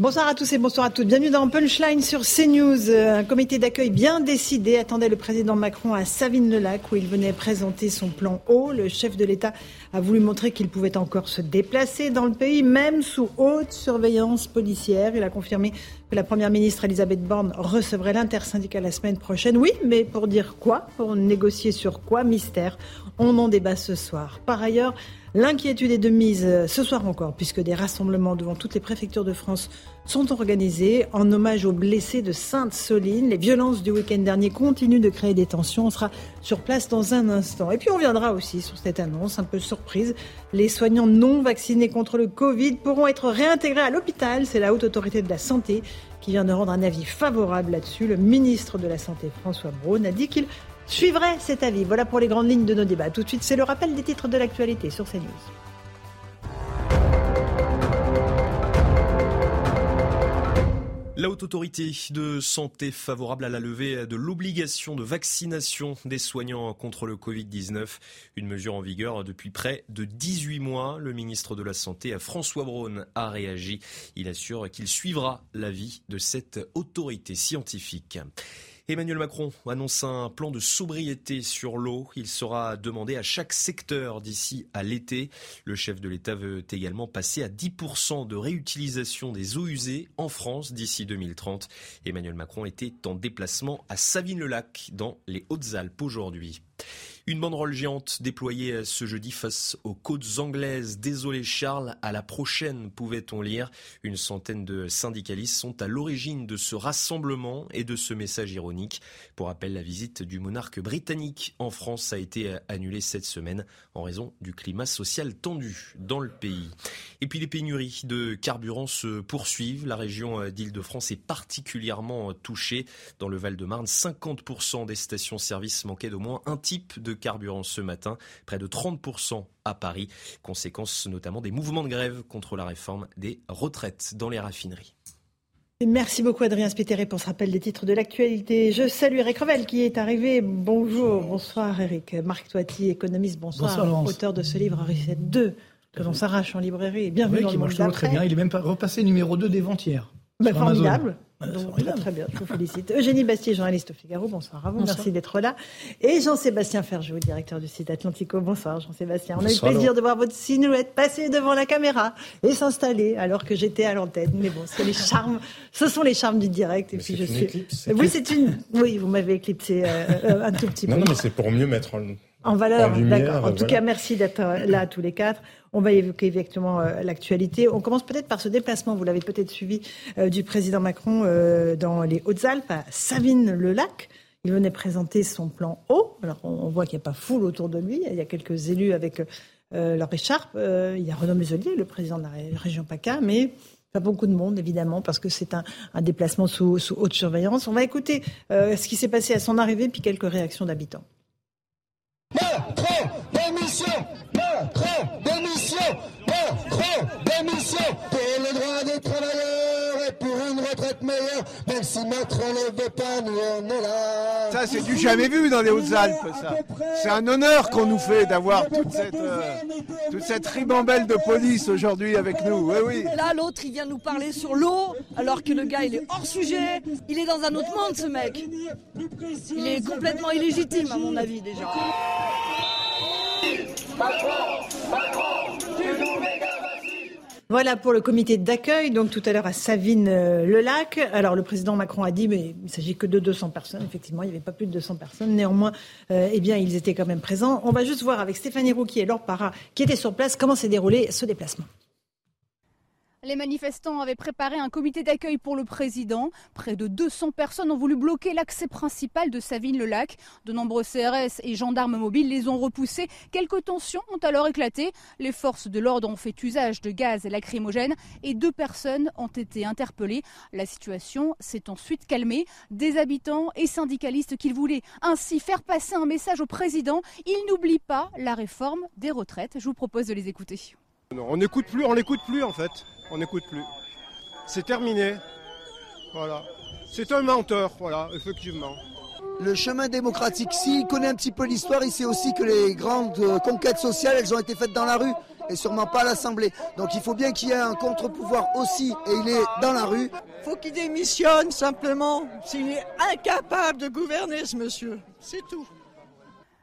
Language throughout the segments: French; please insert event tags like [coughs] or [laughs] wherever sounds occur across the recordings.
Bonsoir à tous et bonsoir à toutes. Bienvenue dans Punchline sur CNews. Un comité d'accueil bien décidé attendait le président Macron à Savine-le-Lac où il venait présenter son plan haut. Le chef de l'État a voulu montrer qu'il pouvait encore se déplacer dans le pays, même sous haute surveillance policière. Il a confirmé la première ministre Elisabeth Borne recevrait l'intersyndicat la semaine prochaine. Oui, mais pour dire quoi Pour négocier sur quoi Mystère. On en débat ce soir. Par ailleurs, L'inquiétude est de mise euh, ce soir encore, puisque des rassemblements devant toutes les préfectures de France sont organisés en hommage aux blessés de Sainte-Soline. Les violences du week-end dernier continuent de créer des tensions. On sera sur place dans un instant. Et puis on viendra aussi sur cette annonce un peu surprise. Les soignants non vaccinés contre le Covid pourront être réintégrés à l'hôpital. C'est la Haute Autorité de la Santé qui vient de rendre un avis favorable là-dessus. Le ministre de la Santé, François Braun, a dit qu'il suivrait cet avis. Voilà pour les grandes lignes de nos débats. Tout de suite, c'est le rappel des titres de l'actualité sur CNews. La haute autorité de santé favorable à la levée de l'obligation de vaccination des soignants contre le Covid-19, une mesure en vigueur depuis près de 18 mois. Le ministre de la Santé, François Braun, a réagi. Il assure qu'il suivra l'avis de cette autorité scientifique. Emmanuel Macron annonce un plan de sobriété sur l'eau. Il sera demandé à chaque secteur d'ici à l'été. Le chef de l'État veut également passer à 10% de réutilisation des eaux usées en France d'ici 2030. Emmanuel Macron était en déplacement à Savine-le-Lac dans les Hautes-Alpes aujourd'hui. Une banderole géante déployée ce jeudi face aux côtes anglaises. Désolé Charles, à la prochaine, pouvait-on lire. Une centaine de syndicalistes sont à l'origine de ce rassemblement et de ce message ironique. Pour rappel, la visite du monarque britannique en France a été annulée cette semaine en raison du climat social tendu dans le pays. Et puis les pénuries de carburant se poursuivent. La région d'Île-de-France est particulièrement touchée. Dans le Val-de-Marne, 50% des stations-service manquaient d'au moins un type de carburant ce matin, près de 30% à Paris, conséquence notamment des mouvements de grève contre la réforme des retraites dans les raffineries. Merci beaucoup Adrien Spiteri pour ce rappel des titres de l'actualité. Je salue Eric Revel qui est arrivé. Bonjour, bonsoir Eric. Marc Toiti, économiste, bonsoir. auteur de ce livre Reset 2 que l'on s'arrache en librairie. Bienvenue oui, dans qui le marche toujours très bien. Il est même repassé numéro 2 des ventes bah, formidable. Très bien, je vous félicite. Eugénie Bastier, journaliste au Figaro, bonsoir à vous, merci d'être là. Et Jean-Sébastien Ferjou, directeur du site Atlantico, bonsoir Jean-Sébastien. On a eu le plaisir de voir votre silhouette passer devant la caméra et s'installer alors que j'étais à l'antenne. Mais bon, c'est les charmes, ce sont les charmes du direct. Et puis je suis. oui, c'est une. Oui, vous m'avez éclipsé euh, euh, un tout petit peu. Non, non, mais c'est pour mieux mettre en en valeur, d'accord. En tout cas, merci d'être euh, là tous les quatre. On va évoquer effectivement euh, l'actualité. On commence peut-être par ce déplacement, vous l'avez peut-être suivi, euh, du président Macron dans les Hautes-Alpes, à Savine-le-Lac. Il venait présenter son plan haut. Alors, on, voit qu'il n'y a pas foule autour de lui. Il y a quelques élus avec leur écharpe. il y a Renaud Muselier, le président de la région PACA, mais pas beaucoup de monde, évidemment, parce que c'est un, déplacement sous, sous, haute surveillance. On va écouter ce qui s'est passé à son arrivée, puis quelques réactions d'habitants. Travailleurs et pour une retraite meilleure, même si Macron ne veut pas, nous on est là. Ça, c'est du jamais vu dans les Hautes-Alpes, ça. C'est un honneur qu'on nous fait d'avoir toute cette, euh, toute cette ribambelle de police aujourd'hui avec nous. Oui, oui. Là, l'autre, il vient nous parler sur l'eau, alors que le gars, il est hors sujet. Il est dans un autre monde, ce mec. Il est complètement illégitime, à mon avis, déjà. Voilà pour le comité d'accueil, donc tout à l'heure à Savine-le-Lac. Alors le président Macron a dit, mais il ne s'agit que de 200 personnes. Effectivement, il n'y avait pas plus de 200 personnes. Néanmoins, euh, eh bien, ils étaient quand même présents. On va juste voir avec Stéphanie Rouquier et Laure Parra, qui étaient sur place, comment s'est déroulé ce déplacement? Les manifestants avaient préparé un comité d'accueil pour le président. Près de 200 personnes ont voulu bloquer l'accès principal de Savine-le-Lac. De nombreux CRS et gendarmes mobiles les ont repoussés. Quelques tensions ont alors éclaté. Les forces de l'ordre ont fait usage de gaz lacrymogène et deux personnes ont été interpellées. La situation s'est ensuite calmée. Des habitants et syndicalistes qui voulaient ainsi faire passer un message au président. Ils n'oublient pas la réforme des retraites. Je vous propose de les écouter. On n'écoute plus, on n'écoute plus en fait on n'écoute plus. C'est terminé. Voilà. C'est un menteur, voilà, effectivement. Le chemin démocratique, s'il connaît un petit peu l'histoire, il sait aussi que les grandes euh, conquêtes sociales, elles ont été faites dans la rue et sûrement pas à l'Assemblée. Donc il faut bien qu'il y ait un contre-pouvoir aussi et il est dans la rue. Faut qu'il démissionne simplement s'il est incapable de gouverner ce monsieur. C'est tout.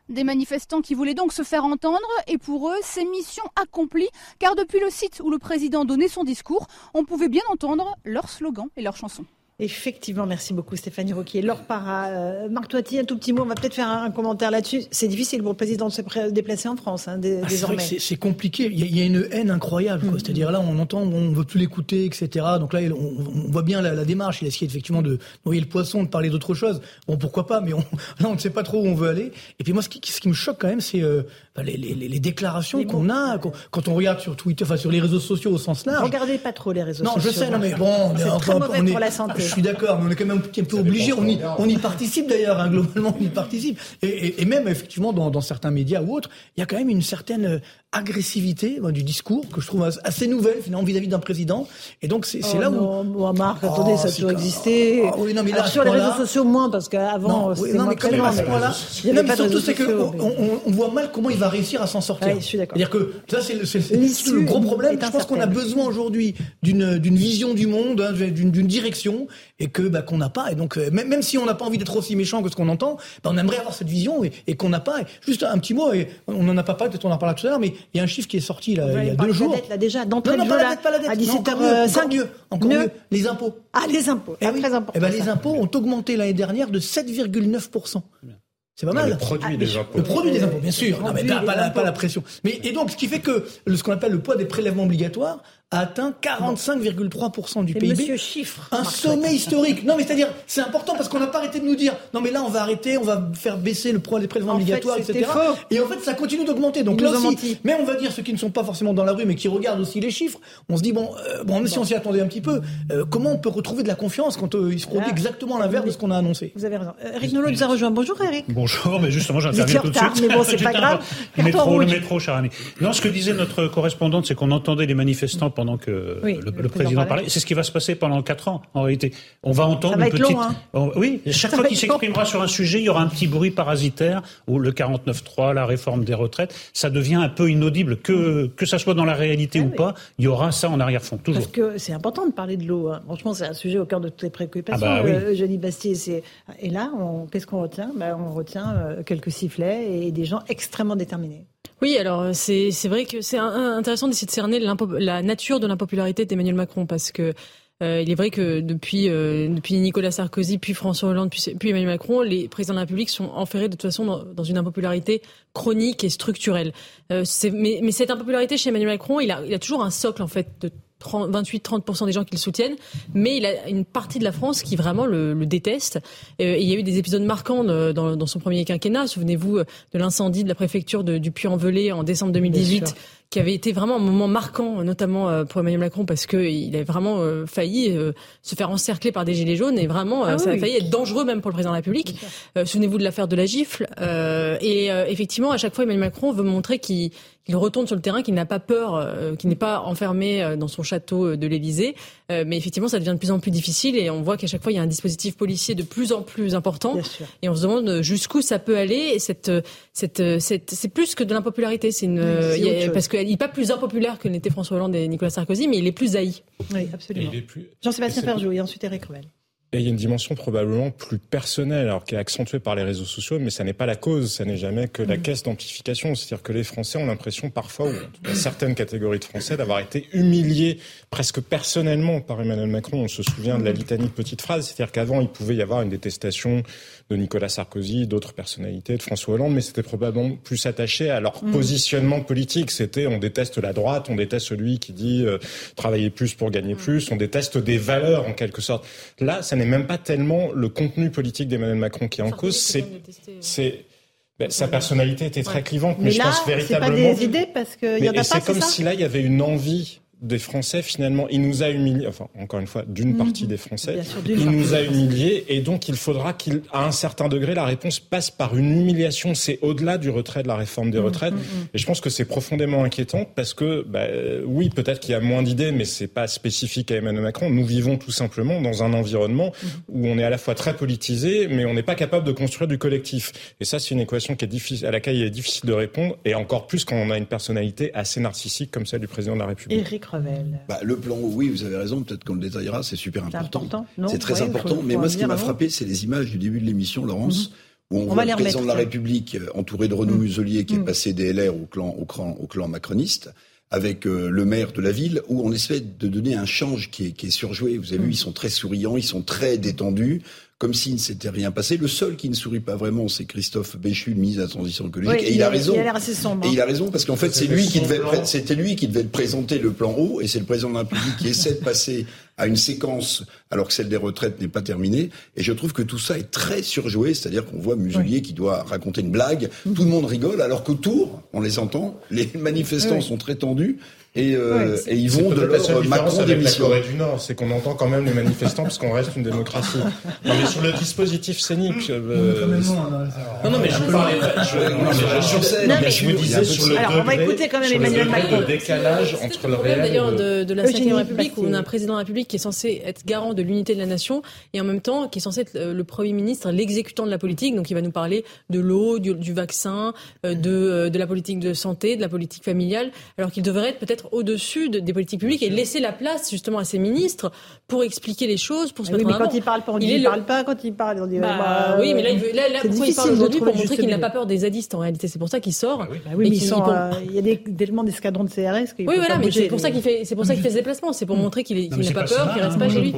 Des manifestants qui voulaient donc se faire entendre et pour eux, c'est mission accomplie car depuis le site où le président donnait son discours, on pouvait bien entendre leurs slogans et leurs chansons. Effectivement, merci beaucoup Stéphanie Roquier. Laure Para, euh, Marc Toiti, un tout petit mot, on va peut-être faire un, commentaire là-dessus. C'est difficile pour le président de se déplacer en France hein, ah, désormais. c'est compliqué, il y, a, une haine incroyable. Mm. C'est-à-dire là, on entend, on veut plus l'écouter, etc. Donc là, on, voit bien la, démarche. Il a essayé effectivement de noyer le poisson, de parler d'autre chose. Bon, pourquoi pas, mais on, [laughs] là, on ne sait pas trop où on veut aller. Et puis moi, ce qui, ce qui me choque quand même, c'est euh, les, les, les, déclarations qu'on a quand, on regarde sur Twitter, enfin sur les réseaux sociaux au sens large. Regardez pas trop les réseaux sociaux. Non, je sais, non mais bon, c'est très mauvais pour la santé. Je suis d'accord, mais on est quand même un petit peu obligé. On y, on y participe d'ailleurs, hein, globalement, on y participe. Et, et, et même effectivement dans, dans, certains médias ou autres, il y a quand même une certaine agressivité du discours que je trouve assez nouvelle finalement vis-à-vis d'un président. Et donc c'est oh là non, où. Moi, Marc, attendez, oh, ça a toujours existé. Oh, oui, non, mais là, sur les réseaux sociaux moins parce qu'avant c'était moins mais, à ce point-là. Non, mais surtout c'est qu'on on, on voit mal comment il va réussir à s'en sortir. je suis d'accord. C'est-à-dire que ça c'est le, gros problème. Je pense qu'on a besoin aujourd'hui d'une d'une vision du monde, hein, d'une direction et que bah, qu'on n'a pas. Et donc euh, même, même si on n'a pas envie d'être aussi méchant que ce qu'on entend, bah, on aimerait avoir cette vision et, et qu'on n'a pas. juste un petit mot. Et on n'en a pas parlé, peut-être on en parlera tout à l'heure, mais il y a un chiffre qui est sorti là, il y a deux jours. La dette, là, déjà, d'entrée non, de jeu, là, pas la dette, à 17h05. mieux, encore mieux, les impôts. Ah, les impôts, eh oui. très important. Eh ben, les impôts ont augmenté l'année dernière de 7,9%. C'est pas mal. Le produit ah, des impôts. Le produit des impôts, bien sûr. Non, mais pas, la, pas, la, pression. Mais, et donc, ce qui fait que ce qu'on appelle le poids des prélèvements obligatoires a atteint 45,3% du PIB. Monsieur chiffre. Un sommet historique. Non, mais c'est-à-dire, c'est important parce qu'on n'a pas arrêté de nous dire, non, mais là, on va arrêter, on va faire baisser le poids des prélèvements obligatoires, etc. Faux. Et en fait, ça continue d'augmenter. Donc là aussi, mais on va dire ceux qui ne sont pas forcément dans la rue, mais qui regardent aussi les chiffres, on se dit, bon, euh, bon, si on s'y attendait un petit peu, euh, comment on peut retrouver de la confiance quand euh, il se produit exactement l'inverse de ce qu'on a annoncé? Vous avez raison. Eric Nolot nous a rejoint. Bonjour Eric. Bonjour, mais justement, j'interviens tout de suite. Mais bon, c'est [laughs] pas grave. Le métro, le métro, cher ami. Non, ce que disait notre correspondante, c'est qu'on entendait les manifestants pendant que le, président parlait. C'est ce qui va se passer pendant quatre ans, en réalité. On va entendre une petite. Long, hein. oui, chaque fois qu'il s'exprimera sur un sujet, il y aura un petit bruit parasitaire, ou le 49.3, la réforme des retraites. Ça devient un peu inaudible. Que, que ça soit dans la réalité ah ou pas, il y aura ça en arrière-fond, toujours. Parce que c'est important de parler de l'eau. Hein. Franchement, c'est un sujet au cœur de toutes les préoccupations. Ah bah, oui. euh, Bastier, Et là, qu'est-ce qu'on retient? Ben, On retient euh, quelques sifflets et des gens extrêmement déterminés. Oui, alors euh, c'est c'est vrai que c'est intéressant d'essayer de cerner la nature de l'impopularité d'Emmanuel Macron parce que euh, il est vrai que depuis euh, depuis Nicolas Sarkozy, puis François Hollande, puis, Emmanuel Macron, les présidents de la République sont enferrés de toute façon dans, dans une impopularité chronique et structurelle. Euh, mais, mais cette impopularité chez Emmanuel Macron, il a, il a toujours un socle en fait de 28-30% des gens qui le soutiennent, mais il a une partie de la France qui vraiment le, le déteste. Euh, et il y a eu des épisodes marquants dans, dans son premier quinquennat. Souvenez-vous de l'incendie de la préfecture de, du Puy-en-Velay en décembre 2018 qui avait été vraiment un moment marquant, notamment euh, pour Emmanuel Macron, parce qu'il avait vraiment euh, failli euh, se faire encercler par des gilets jaunes, et vraiment, ah ça a failli être dangereux même pour le président de la République. Souvenez-vous de l'affaire de la gifle. et effectivement, à chaque fois, Emmanuel Macron veut montrer qu'il il retourne sur le terrain, qu'il n'a pas peur, euh, qu'il n'est pas enfermé euh, dans son château euh, de l'Élysée. mais effectivement, ça devient de plus en plus difficile et on voit qu'à chaque fois, il y a un dispositif policier de plus en plus important. Et on se demande jusqu'où ça peut aller. Et cette, cette, cette, c'est plus que de l'impopularité. C'est une, parce qu'il n'est pas plus impopulaire que n'était François Hollande et Nicolas Sarkozy, mais il est plus haï. Oui, absolument. Jean-Sébastien Ferjou et ensuite Eric Revel. Et il y a une dimension probablement plus personnelle, alors qui est accentuée par les réseaux sociaux, mais ça n'est pas la cause, ça n'est jamais que la mm. caisse d'amplification. C'est-à-dire que les Français ont l'impression parfois, ou certaines catégories de Français, d'avoir été humiliés presque personnellement par Emmanuel Macron. On se souvient de la litanie de petites phrases, c'est-à-dire qu'avant il pouvait y avoir une détestation de Nicolas Sarkozy, d'autres personnalités, de François Hollande, mais c'était probablement plus attaché à leur mm. positionnement politique. C'était on déteste la droite, on déteste celui qui dit euh, travailler plus pour gagner mm. plus, on déteste des valeurs en quelque sorte. Là, ça n'est même pas tellement le contenu politique d'Emmanuel Macron qui est en cause, c'est c'est ben, sa personnalité était très clivante, mais, je pense véritablement. C'est pas des idées parce qu'il y en a pas. C'est comme si là il y avait une envie des Français, finalement, il nous a humiliés, enfin, encore une fois, d'une mhm. partie des Français, il nous a humiliés, et donc il faudra qu'à un certain degré, la réponse passe par une humiliation. C'est au-delà du retrait de la réforme des mhm, retraites, mhm, et je pense que c'est profondément inquiétant parce que, bah, oui, peut-être qu'il y a moins d'idées, mais c'est pas spécifique à Emmanuel Macron. Nous vivons tout simplement dans un environnement où on est à la fois très politisé, mais on n'est pas capable de construire du collectif. Et ça, c'est une équation qui est difficile, à laquelle il est difficile de répondre, et encore plus quand on a une personnalité assez narcissique comme celle du président de la République. Bah, le plan oui, vous avez raison, peut-être qu'on le détaillera, c'est super important. C'est très important, mais moi ce qui m'a frappé, c'est les images du début de l'émission, Laurence. Mhm. Où on, voit le président de la République euh, entouré de Renaud mhm. Muselier qui est mhm. passé des LR au clan, au clan, au clan macroniste, avec euh, le maire de la ville, où on essaie de donner un change qui est, qui est surjoué. Vous avez vu, ils sont très souriants, ils sont très détendus comme s'il ne s'était rien passé. Le seul qui ne sourit pas vraiment, c'est Christophe Béchu, le ministre de la Transition écologique. et il, a raison. Il a assez sombre, Et il a raison parce qu'en fait, c'est lui qui devait, c'était lui qui devait présenter le plan haut, et c'est le président de la République qui essaie de passer à une séquence alors que celle des retraites n'est pas terminée. Et je trouve que tout ça est très surjoué, c'est-à-dire qu'on voit Muselier qui doit raconter une blague, tout le monde rigole, alors qu'autour, on les entend, les manifestants sont très tendus, et, euh, et ils vont de leur Macron démission. La Corée du Nord, c'est qu'on entend quand même les manifestants parce qu'on reste une démocratie. non, mais sur le dispositif scénique. Euh, non, non, mais je parlais. Je, je, me disais sur le. Alors, on va écouter quand même Emmanuel Macron. Le décalage entre le réel. D'ailleurs, de, de la 5 République, où on a un président de la République qui est censé être garant de l'unité de la nation et en même temps qui est censé être le Premier ministre, l'exécutant de la politique. Donc, il va nous parler de l'eau, du, du, vaccin, euh, de, de la politique de santé, de la politique familiale, alors qu'il devrait être peut-être au-dessus des politiques publiques et laisser la place justement à ses ministres pour expliquer les choses, pour se ah mettre oui, mais quand il parle, on dit, il, parle pas. Quand il parle, on dit. Bah, bah, oui, mais là, il veut, là, là pourquoi il parle aujourd'hui pour montrer qu'il n'a pas peur des zadistes en réalité. C'est pour ça qu'il sort. Bah oui, bah oui mais il, euh, il y a des, tellement d'escadrons de CRS. Oui, voilà, mais c'est pour ça qu'il fait, c'est pour ça qu'il fait ses déplacements. C'est pour montrer qu'il n'a pas peur, qu'il reste pas chez lui.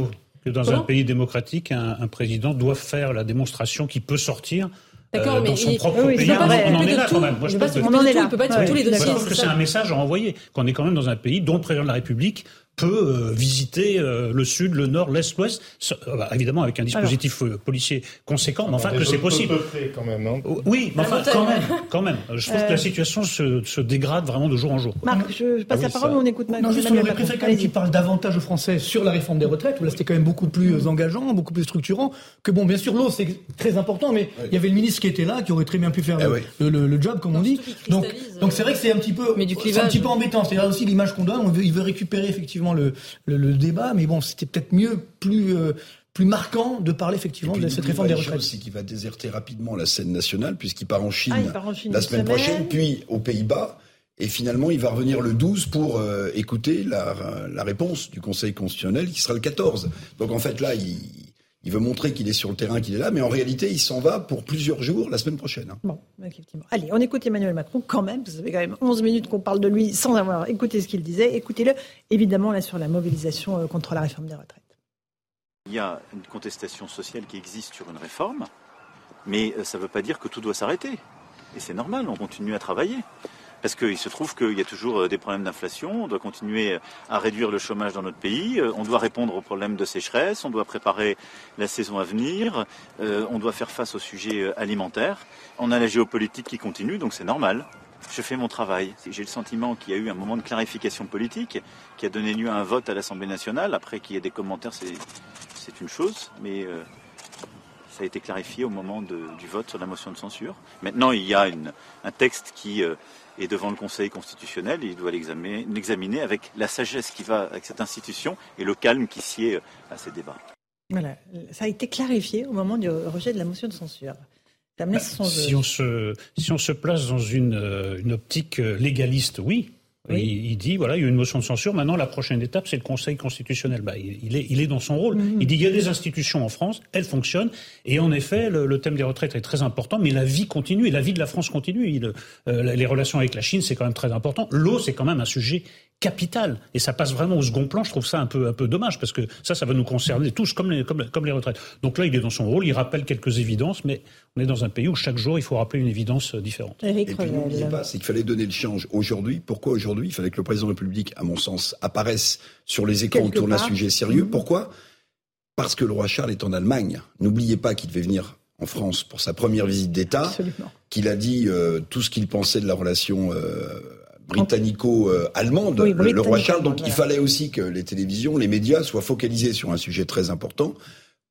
Que dans un pays démocratique, un président doit faire la démonstration qu'il peut sortir D'accord, euh, mais dans son propre oui, pays. On en est là quand même. Moi, je pense que, on en est là. Il peut pas être sur tous les dossiers. Je pense que c'est un message à envoyer. Qu'on est quand même dans un pays dont le président de la République peut euh, visiter euh, le sud, le nord, l'est, l'ouest, euh, bah, évidemment avec un dispositif policier conséquent, mais enfin que c'est possible. Quand même, non oui, mais enfin quand même, quand même. Je trouve que la situation se, se, dégrade vraiment de jour en jour. Marc, je passe ah la parole, on écoute Marc. Non, juste on aurait préféré quand même qu'il parle davantage aux Français sur la réforme des retraites, où là c'était quand même beaucoup plus engageant, beaucoup plus structurant, que bon, bien sûr, l'eau c'est très important, mais il y avait le ministre qui était là, qui aurait très bien pu faire eh le, le, job, comme on dit. Donc, donc c'est vrai que c'est un petit peu, c'est un petit peu embêtant. C'est aussi l'image qu'on donne. On veut, il veut récupérer effectivement le, le, débat, mais bon, c'était peut-être mieux, plus euh, plus marquant de parler effectivement de cette réforme des retraites. C'est qu'il va déserter rapidement la scène nationale puisqu'il part, en Chine, ah, la semaine, prochaine, puis aux Pays-Bas. Et finalement, il va revenir le 12 pour euh, écouter la, la, réponse du Conseil constitutionnel qui sera le 14. Donc en fait, là, il, il veut montrer qu'il est sur le terrain, qu'il est là, mais en réalité, il s'en va pour plusieurs jours la semaine prochaine. Bon, effectivement. Allez, on écoute Emmanuel Macron quand même. Vous avez quand même 11 minutes qu'on parle de lui sans avoir écouté ce qu'il disait. Écoutez-le, évidemment, là, sur la mobilisation euh, contre la réforme des retraites. Il y a une contestation sociale qui existe sur une réforme, mais euh, ça ne veut pas dire que tout doit s'arrêter. Et c'est normal, on continue à travailler parce qu'il se trouve qu'il y a toujours euh, des problèmes d'inflation, on doit continuer à réduire le chômage dans notre pays, euh, on doit répondre aux problèmes de sécheresse, on doit préparer la saison à venir, euh, on doit faire face aux sujets alimentaires. On a la géopolitique qui continue, donc c'est normal. Je fais mon travail. J'ai le sentiment qu'il y a eu un moment de clarification politique qui a donné lieu à un vote à l'Assemblée nationale. Après qu'il y ait des commentaires, c'est une chose, mais ça a été clarifié au moment du vote sur la motion de censure. Maintenant, il y a un texte qui et devant le Conseil constitutionnel. Il doit l'examiner avec la sagesse qui va avec cette institution et le calme qui sied à ces débats. Voilà, ça a été clarifié au moment du rejet de la motion de censure. Bah, si, on se, si on se place dans une, euh, une optique euh, légaliste, oui, Il, dit, voilà, il y a une motion de censure. Maintenant, la prochaine étape, c'est le Conseil constitutionnel. Bah, il, est, il est dans son rôle. Mm-hmm. Il dit, il y a des institutions en France, elles fonctionnent. Et en effet, le, thème des retraites est très important, mais la vie continue et la vie de la France continue. Euh, les relations avec la Chine, c'est quand même très important. L'eau, c'est quand même un sujet capital. Et ça passe vraiment au second plan. Je trouve ça un peu, un peu dommage parce que ça, ça va nous concerner tous comme les, comme, comme les retraites. Donc là, il est dans son rôle, il rappelle quelques évidences, mais on est dans un pays où chaque jour, il faut rappeler une évidence euh, différente. Et puis, pas, c'est qu'il fallait donner le change aujourd'hui. Pourquoi aujourd'hui? Il fallait que le président de la République, à mon sens, apparaisse sur les écrans autour d'un sujet sérieux. Mhm. Pourquoi? Parce que le roi Charles est en Allemagne. N'oubliez pas qu'il devait venir en France pour sa première visite d'État, qu'il a dit euh, tout ce qu'il pensait de la relation euh, britannico-allemande, le, roi Charles. Donc il fallait aussi que les télévisions, les médias soient focalisés sur un sujet très important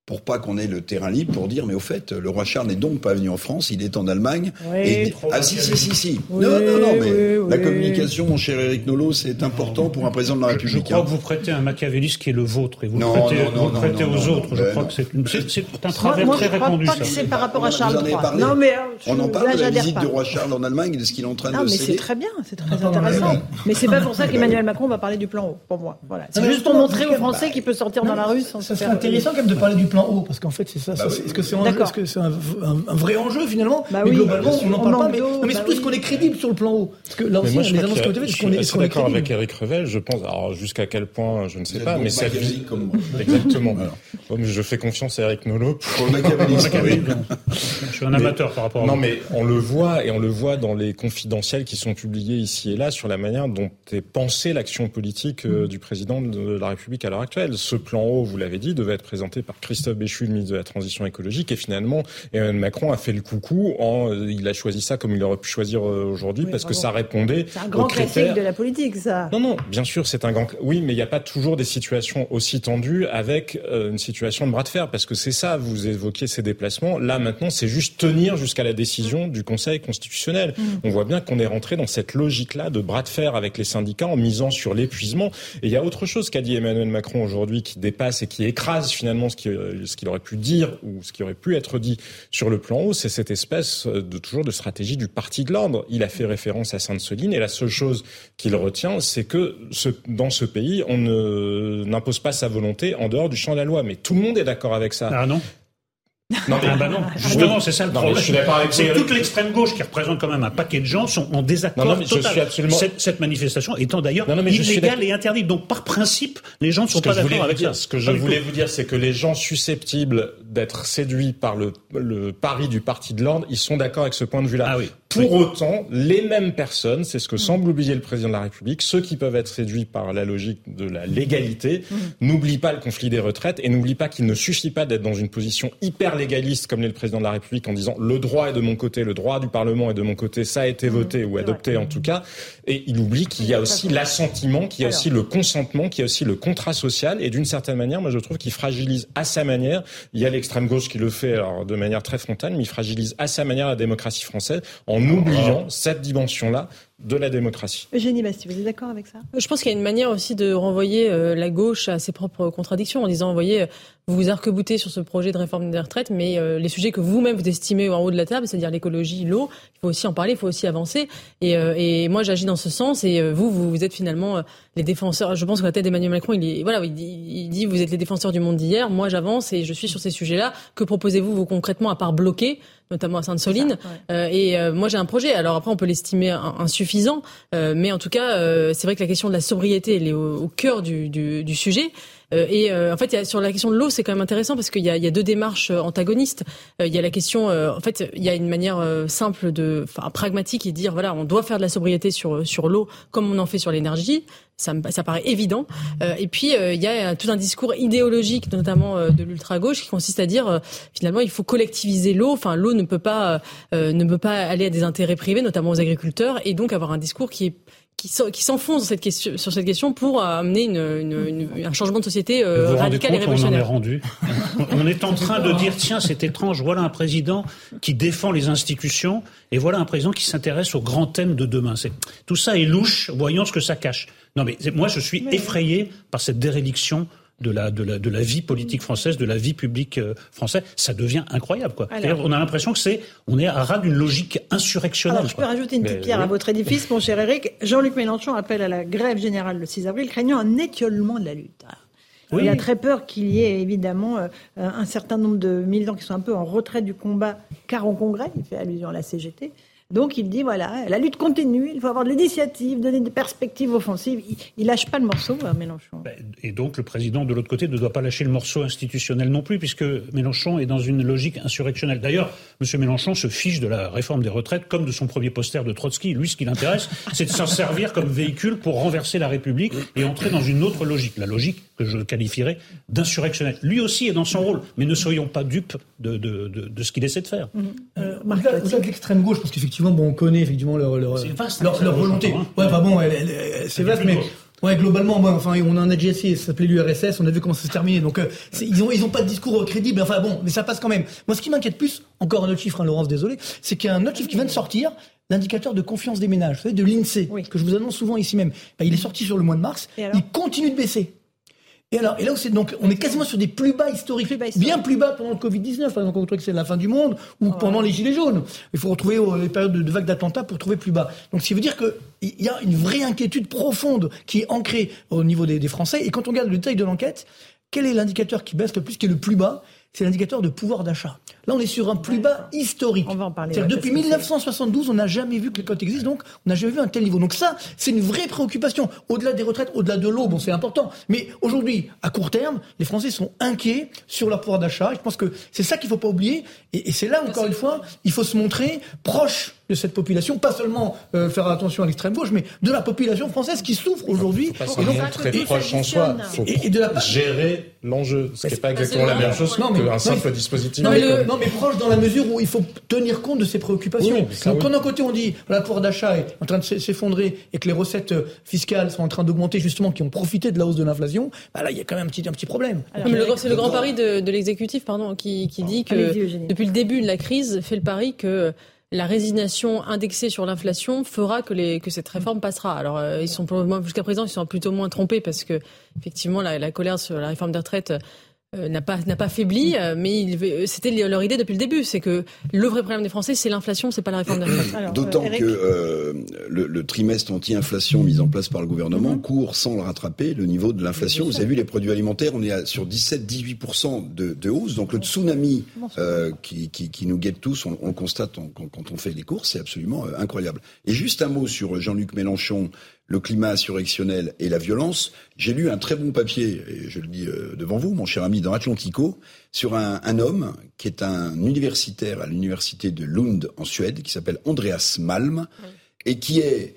pour pas qu'on ait le terrain libre pour dire mais au fait le roi Charles n'est donc pas venu en France, il est en Allemagne. et... Ah si si si si. non non non mais la communication mon cher Eric Nolot c'est important pour un président de la République. Je, crois que vous prêtez un machiavélisme qui est le vôtre et vous non, le prêtez, non, non, vous prêtez aux autres. Je crois que c'est un travers très répandu. Je crois pas que c'est par rapport à Charles III. Non mais on en parle de la visite du roi Charles en Allemagne et de ce qu'il est en train de Non mais c'est très bien, c'est très intéressant. Mais c'est pas pour ça qu'Emmanuel Macron va parler du plan haut pour moi. Voilà. C'est juste pour montrer aux Français qu'il peut sortir dans la rue sans se faire. C'est intéressant quand même de parler du plan haut parce qu'en fait bah est-ce que c'est un, vrai enjeu finalement? Bah Mais globalement, on n'en parle pas. Mais, non, mais surtout, est-ce qu'on est crédible sur le plan haut. Parce que là aussi, les annonces qu'on a je suis d'accord avec Eric Revel, je pense. Alors, jusqu'à quel point, je ne sais pas, mais ça vie. Comme Exactement. je fais confiance à Eric le Je suis un [laughs] amateur par rapport à Non, mais on le voit, et on le voit dans les confidentiels qui sont publiés ici et là sur la manière dont est pensée l'action politique euh, du président de la République à l'heure actuelle. Ce plan haut, vous l'avez dit, devait être présenté par Christophe Béchu, le ministre de la transition écologique. Et finalement, Emmanuel Macron a fait le coucou. En, euh, il a choisi ça comme il aurait pu choisir euh, aujourd'hui parce que ça répondait. C'est un grand classique de la politique, ça. Non, non, bien sûr, c'est un grand. Oui, mais il n'y a pas toujours des situations aussi tendues avec euh, une situation de bras de fer parce que c'est ça. Vous évoquiez ces déplacements. Là, maintenant, c'est juste tenir jusqu'à la décision du Conseil constitutionnel. Mmh. On voit bien qu'on est rentré dans cette logique-là de bras de fer avec les syndicats en misant sur l'épuisement. Et il y a autre chose qu'a dit Emmanuel Macron aujourd'hui qui dépasse et qui écrase finalement ce qu'il ce qu'il aurait pu dire ou ce qui aurait pu être dit sur le plan haut, c'est cette espèce de toujours de stratégie du parti de l'ordre. Il a fait référence à Sainte-Soline et la seule chose qu'il retient, c'est que dans ce pays, on n'impose pas sa volonté en dehors du champ de la loi. Mais tout le monde est d'accord avec ça. Ah non? Non, mais, ah bah non, justement, c'est ça le problème. C'est toute l'extrême gauche qui représente quand même un paquet de gens sont en désaccord non, non, total. Absolument... cette, cette, manifestation étant d'ailleurs illégale et interdite. Donc par principe, les gens ne sont pas d'accord avec dire, ça. Ce que je voulais vous dire, c'est que les gens susceptibles d'être séduits par le, le pari du parti de l'ordre, ils sont d'accord avec ce point de vue-là. Ah oui. Pour autant, les mêmes personnes, c'est ce que semble oublier le président de la République, ceux qui peuvent être séduits par la logique de la légalité, mmh. n'oublient pas le conflit des retraites et n'oublient pas qu'il ne suffit pas d'être dans une position hyper légaliste comme l'est le président de la République en disant le droit est de mon côté, le droit du Parlement est de mon côté, ça a été mmh. voté ou adopté en tout cas. Et il oublie qu'il y a aussi l'assentiment, qu'il y a aussi le consentement, qu'il y a aussi le contrat social. Et d'une certaine manière, moi je trouve qu'il fragilise à sa manière. Il y a l'extrême gauche qui le fait alors, de manière très frontale, mais il fragilise à sa manière la démocratie française en oubliant cette dimension-là de la démocratie. Eugénie Basti, vous êtes d'accord avec ça? Je pense qu'il y a une manière aussi de renvoyer euh, la gauche à ses propres contradictions en disant, vous voyez, vous vous arc-boutez sur ce projet de réforme des retraites, mais euh, les sujets que vous-même vous estimez en haut de la table, c'est-à-dire l'écologie, l'eau, il faut aussi en parler, il faut aussi avancer. Et, euh, et moi, j'agis dans ce sens. Et vous, vous, êtes finalement les défenseurs. Je pense que la tête d'Emmanuel Macron, il est voilà, il dit, il dit, vous êtes les défenseurs du monde d'hier. Moi, j'avance et je suis sur ces sujets-là. Que proposez-vous vous concrètement à part bloquer notamment à Sainte-Soline? Euh, et euh, moi, j'ai un projet. Alors après, on peut l'estimer insuffisant, euh, mais en tout cas, c'est vrai que la question de la sobriété, elle est au, cœur du sujet. Et en fait, y a, sur la question de l'eau, c'est quand même intéressant parce qu'il y a, y a, deux démarches antagonistes. Il y a la question, en fait, il y a une manière simple de, enfin, pragmatique et dire voilà, on doit faire de la sobriété sur sur l'eau comme on en fait sur l'énergie. Ça, me, ça paraît évident. et puis, il y a tout un discours idéologique, notamment de l'ultra-gauche, qui consiste à dire, finalement, il faut collectiviser l'eau. Enfin, l'eau ne peut pas euh, ne peut pas aller à des intérêts privés, notamment aux agriculteurs, et donc avoir un discours qui est qui, s'enfonce cette question, sur cette question pour amener une, une, une, un changement de société euh, radical et révolutionnaire. On en est rendu. [laughs] on est en train de dire tiens c'est étrange, voilà un président qui défend les institutions et voilà un président qui s'intéresse aux grands thèmes de demain. C'est tout ça est louche, voyons ce que ça cache. Non mais moi je suis effrayé par cette dérédiction de la, de la, de la vie politique française, de la vie publique euh, française. Ça devient incroyable, quoi. on a l'impression que c'est, on est à ras d'une logique insurrectionnelle. Alors, je peux rajouter une petite pierre à votre édifice, mon cher Eric. Jean-Luc Mélenchon appelle à la grève générale le 6 avril, craignant un étiolement de la lutte. Il a très peur qu'il y ait évidemment euh, un certain nombre de militants qui sont un peu en retrait du combat, car au Congrès, il fait allusion à la CGT, donc il dit voilà, la lutte continue, il faut avoir de l'initiative, donner des perspectives offensives. Il, lâche pas le morceau, hein, Mélenchon. Ben, et donc le président de l'autre côté ne doit pas lâcher le morceau institutionnel non plus, puisque Mélenchon est dans une logique insurrectionnelle. D'ailleurs, M. Mélenchon se fiche de la réforme des retraites comme de son premier poster de Trotsky. Lui, ce qui l'intéresse, c'est de s'en servir comme véhicule pour renverser la République et entrer dans une autre logique, la logique que je qualifierais d'insurrectionnelle. Lui aussi est dans son rôle, mais ne soyons pas dupes de, de, de, ce qu'il essaie de faire. Mmh. Euh, l'extrême gauche, parce qu'effectivement effectivement, bon, on connaît effectivement leur, leur, leur, volonté. Hein. Ouais, bah bon, c'est vaste, mais Ouais, globalement, moi, enfin, on en a déjà essayé, ça s'appelait l'URSS, on a vu comment ça se terminait. Donc, euh, ils ont, ils ont pas de discours crédible. Enfin bon, mais ça passe quand même. Moi, ce qui m'inquiète plus, encore un autre chiffre, hein, Laurence, désolé, c'est qu'il y a un autre chiffre qui vient de sortir, l'indicateur de confiance des ménages, vous savez, de l'INSEE, que je vous annonce souvent ici même. Bah, il est sorti sur le mois de mars. Il continue de baisser. Et alors, et là où c'est donc, on est quasiment sur des plus bas historiques, bien plus bas pendant le Covid-19, par exemple, quand on que c'est la fin du monde, ou pendant les Gilets jaunes. Il faut retrouver euh, les périodes de, de vagues d'attentats pour trouver plus bas. Donc, ce qui veut dire qu'il y a une vraie inquiétude profonde qui est ancrée au niveau des, des Français. Et quand on regarde le détail de l'enquête, quel est l'indicateur qui baisse le plus, qui est le plus bas? C'est l'indicateur de pouvoir d'achat. Là, on est sur un plus bas historique. On va en parler. depuis 1972, on n'a jamais vu que les cotes existent, donc on n'a jamais vu un tel niveau. Donc ça, c'est une vraie préoccupation. Au-delà des retraites, au-delà de l'eau, bon, c'est important. Mais aujourd'hui, à court terme, les Français sont inquiets sur leur pouvoir d'achat. Je pense que c'est ça qu'il ne faut pas oublier. Et, et c'est là, encore une fois, il faut se montrer proche de cette population, pas seulement euh, faire attention à l'extrême gauche, mais de la population française qui souffre aujourd'hui. Pas donc, très proche en soi. Faut et, de la... gérer l'enjeu, ce qui n'est pas exactement la même chose qu'un simple dispositif. Non mais, non mais, proche dans la mesure où il faut tenir compte de ses préoccupations. donc, quand d'un côté on dit la pouvoir d'achat est en train de s'effondrer et que les recettes euh, fiscales sont en train d'augmenter justement, qui ont profité de la hausse de l'inflation, bah là il y a quand même un petit, un petit problème. C'est le grand pari de, de l'exécutif, pardon, qui, qui dit que depuis le début de la crise, fait le pari que la résignation indexée sur l'inflation fera que, les, que cette réforme passera. Alors, euh, ils sont jusqu'à présent, ils sont plutôt moins trompés parce que, effectivement, la, la colère sur la réforme des retraites euh, n'a pas n'a pas faibli, euh, mais c'était leur idée depuis le début, c'est que le vrai problème des Français, c'est l'inflation, c'est pas la réforme retraites. D'autant que le, trimestre anti-inflation mis en place par le gouvernement mhm. court sans le rattraper le niveau de l'inflation. Vous avez vu les produits alimentaires, on est sur 17-18% de, de, hausse, donc le tsunami qui, qui, qui, nous guette tous, on, on le constate quand on fait les courses, c'est absolument incroyable. Et juste un mot sur Jean-Luc Mélenchon le climat insurrectionnel et la violence, j'ai lu un très bon papier, et je le dis euh, devant vous, mon cher ami, dans Atlantico, sur un, homme qui est un universitaire à l'université de Lund en Suède, qui s'appelle Andreas Malm, et qui est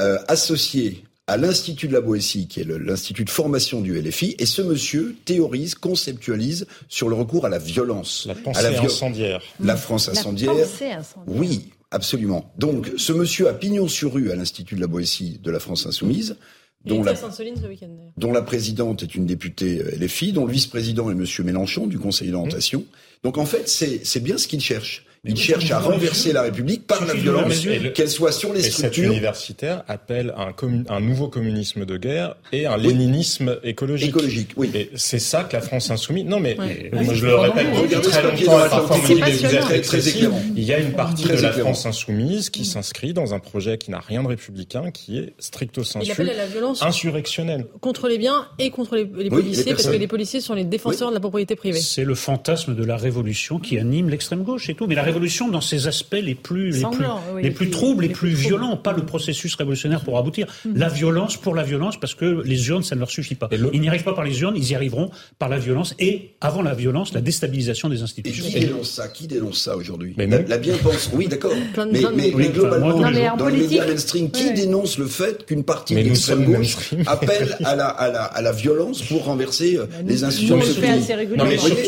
euh, associé à l'Institut de la Boétie, qui est l'Institut de formation du LFI, et ce monsieur théorise, conceptualise sur le recours à la violence. La pensée à la incendiaire. La France incendiaire. La pensée incendiaire. Oui, Absolument. Donc, ce monsieur a pignon sur rue à l'Institut de la Boétie de la France Insoumise. Dont la, dont la, présidente est une députée euh, LFI, dont le vice-président est Monsieur Mélenchon du Conseil d'orientation. Mmh. Donc en fait, c'est bien ce qu'il cherche. Il cherche à renverser la République par la violence, qu'elle soit sur les structures. Cet universitaire appelle un, un nouveau communisme de guerre et un léninisme écologique. Écologique, oui. Et c'est ça que la France insoumise. Non, mais moi je le répète depuis très longtemps. Parfois, très, très éclairant. Il y a une partie de la France insoumise qui s'inscrit dans un projet qui n'a rien de républicain, qui est stricto sensu insurrectionnel contre les biens et contre les, policiers, parce que les policiers sont les défenseurs de la propriété privée. C'est le fantasme de la révolution qui anime l'extrême gauche et tout. Mais la révolution dans ses aspects les plus, les plus, les plus troubles, les, plus, violents, pas le processus révolutionnaire pour aboutir. Mhm. La violence pour la violence, parce que les urnes, ça ne leur suffit pas. Ils n'y arrivent pas par les urnes, ils y arriveront par la violence et, avant la violence, la déstabilisation des institutions. Et qui dénonce ça? Qui dénonce ça aujourd'hui? La, la bien-pense, oui, d'accord. [laughs] Mais, mais, mais, globalement, dans les médias mainstream, qui dénonce le fait qu'une partie de l'extrême gauche [laughs] appelle à la, à, la, à la violence pour renverser euh, les institutions de ce pays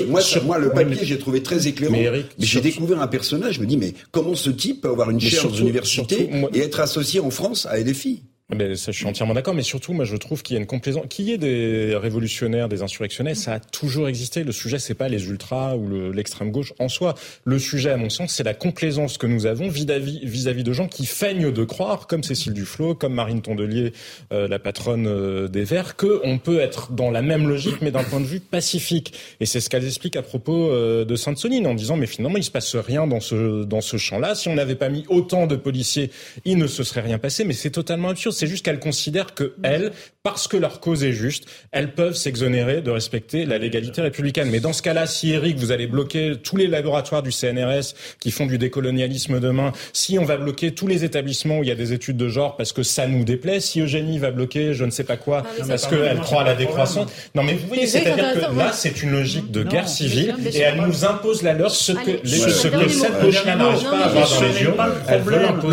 moi, moi, le papier, j'ai trouvé très éclairant. Mais, j'ai découvert un personnage, je me dis, mais comment ce type peut avoir une chaire aux universités et être associé en France à LFI Ça, je suis entièrement d'accord, mais surtout, moi, je trouve qu'il y a une complaisance. Qu'il y ait des révolutionnaires, des insurrectionnaires, ça a toujours existé. Le sujet, c'est pas les ultras ou l'extrême gauche en soi. Le sujet, à mon sens, c'est la complaisance que nous avons vis-à-vis de gens qui feignent de croire, comme Cécile Duflot, comme Marine Tondelier, euh, la patronne euh, des Verts, qu'on peut être dans la même logique, mais d'un point de vue pacifique. Et c'est ce qu'elle explique à propos euh, de Sainte-Soline, en disant, mais finalement, il se passe rien dans ce, dans ce champ-là. Si on n'avait pas mis autant de policiers, il ne se serait rien passé. Mais c'est totalement absurde c'est juste qu'elles considèrent que elles, parce que leur cause est juste, elles peuvent s'exonérer de respecter la légalité républicaine. Mais dans ce cas-là, si Eric, vous allez bloquer tous les laboratoires du CNRS qui font du décolonialisme demain, si on va bloquer tous les établissements où il y a des études de genre parce que ça nous déplaît, si Eugénie va bloquer je ne sais pas quoi parce qu'elle croit à la décroissance. Non mais vous voyez, c'est-à-dire que là, c'est une logique de guerre civile et elle nous impose la leur, ce que, ce que cette gauche-là n'arrive pas à avoir dans les yeux.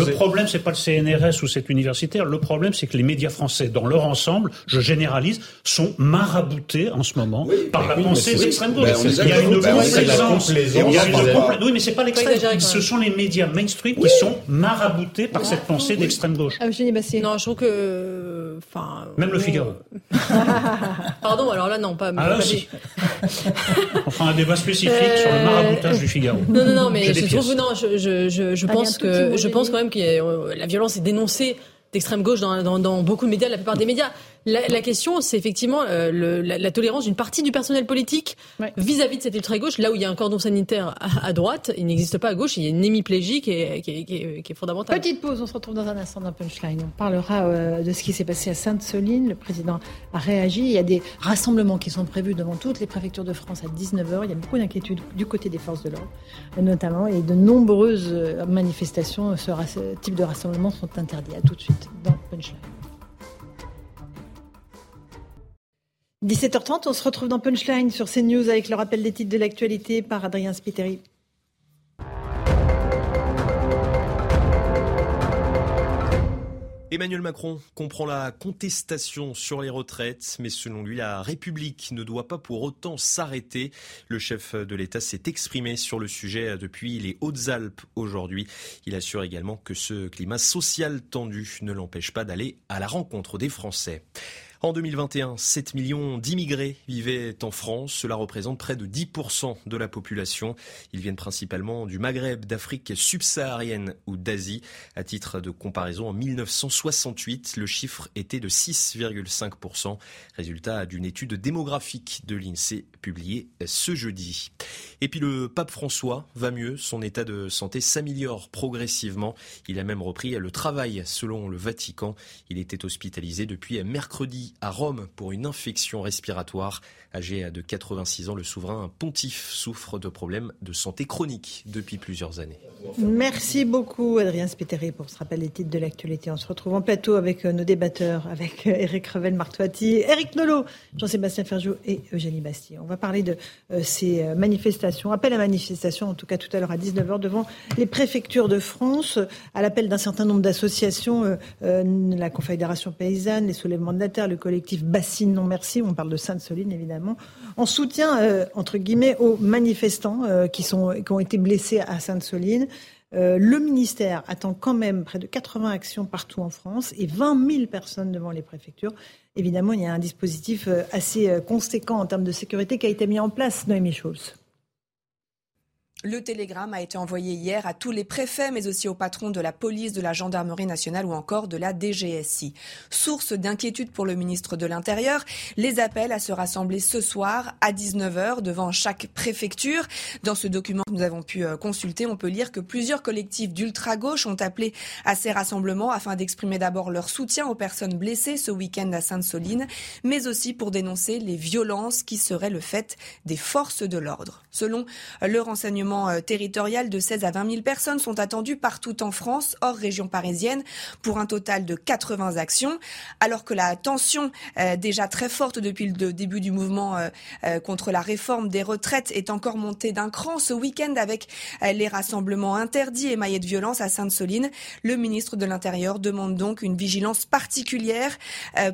Le problème, c'est pas le CNRS ou cet universitaire. Le problème, c'est que les médias français, dans leur ensemble, je généralise, sont maraboutés en ce moment par la pensée d'extrême gauche. il y a une complaisance. Oui, mais c'est pas l'extrême. Ce sont les médias mainstream qui sont maraboutés par cette pensée d'extrême gauche. Ah, non, je trouve que, enfin. Même le Figaro. [laughs] Pardon, alors là, non, pas. Ah, là aussi. enfin, un débat spécifique sur le maraboutage du Figaro. [laughs] Non, non, non, mais je trouve, non, je, je, je pense que, je pense quand même que euh, la violence est dénoncée d'extrême gauche dans, dans, dans, beaucoup de médias, la plupart des médias. La, la question, c'est effectivement euh, le, la, la, tolérance d'une partie du personnel politique vis-à-vis de cette ultra-gauche. Là où il y a un cordon sanitaire à, à droite, il n'existe pas à gauche, il y a une hémiplégie qui est, qui est, qui est, qui est fondamentale. Petite pause, on se retrouve dans un instant dans Punchline. On parlera euh, de ce qui s'est passé à Sainte-Soline. Le président a réagi. Il y a des rassemblements qui sont prévus devant toutes les préfectures de France à 19h. Il y a beaucoup d'inquiétudes du côté des forces de l'ordre, notamment, et de nombreuses euh, manifestations, ce, ce type de rassemblement sont interdits. À tout de suite dans Punchline. 17h30, on se retrouve dans Punchline sur CNews avec le rappel des titres de l'actualité par Adrien Spiteri. Emmanuel Macron comprend la contestation sur les retraites, mais selon lui, la République ne doit pas pour autant s'arrêter. Le chef de l'État s'est exprimé sur le sujet depuis les Hautes-Alpes aujourd'hui. Il assure également que ce climat social tendu ne l'empêche pas d'aller à la rencontre des Français. En 2021, 7 millions d'immigrés vivaient en France. Cela représente près de 10% de la population. Ils viennent principalement du Maghreb, d'Afrique subsaharienne ou d'Asie. À titre de comparaison, en 1968, le chiffre était de 6,5%. Résultat d'une étude démographique de l'INSEE publiée ce jeudi. Et puis le pape François va mieux. Son état de santé s'améliore progressivement. Il a même repris le travail selon le Vatican. Il était hospitalisé depuis mercredi à Rome pour une infection respiratoire. Âgé de 86 ans, le souverain pontife souffre de problèmes de santé chronique depuis plusieurs années. Merci beaucoup Adrien Spiteri pour ce rappel des titres de l'actualité. On se retrouve en plateau avec euh, nos débatteurs, avec Eric euh, Revel Martoiti, Eric Nolot, Jean-Sébastien Ferjou et Eugénie Bastier. On va parler de euh, ces manifestations, appel à manifestation, en tout cas tout à l'heure à 19h, devant les préfectures de France, à l'appel d'un certain nombre d'associations, la Confédération paysanne, les soulèvements de la terre, le collectif Bassine Non Merci, on parle de Sainte-Soline évidemment en soutien, euh, entre guillemets, aux manifestants euh, qui, sont, qui ont été blessés à Sainte-Soline. Euh, le ministère attend quand même près de 80 actions partout en France et 20 000 personnes devant les préfectures. Évidemment, il y a un dispositif assez conséquent en termes de sécurité qui a été mis en place, Noémie Schulz. Le télégramme a été envoyé hier à tous les préfets, mais aussi aux patrons de la police, de la gendarmerie nationale ou encore de la DGSI. Source d'inquiétude pour le ministre de l'Intérieur, les appels à se rassembler ce soir à 19h devant chaque préfecture. Dans ce document que nous avons pu euh, consulter, on peut lire que plusieurs collectifs d'ultra-gauche ont appelé à ces rassemblements afin d'exprimer d'abord leur soutien aux personnes blessées ce week-end à Sainte-Soline, mais aussi pour dénoncer les violences qui seraient le fait des forces de l'ordre. Selon le renseignement euh, territoriales de 16 à 20 000 personnes sont attendues partout en France, hors région parisienne, pour un total de 80 actions. Alors que la tension, euh, déjà très forte depuis le début du mouvement euh, contre la réforme des retraites, est encore montée d'un cran ce week-end avec les rassemblements interdits et maillets de violence à Sainte-Soline. Le ministre de l'Intérieur demande donc une vigilance particulière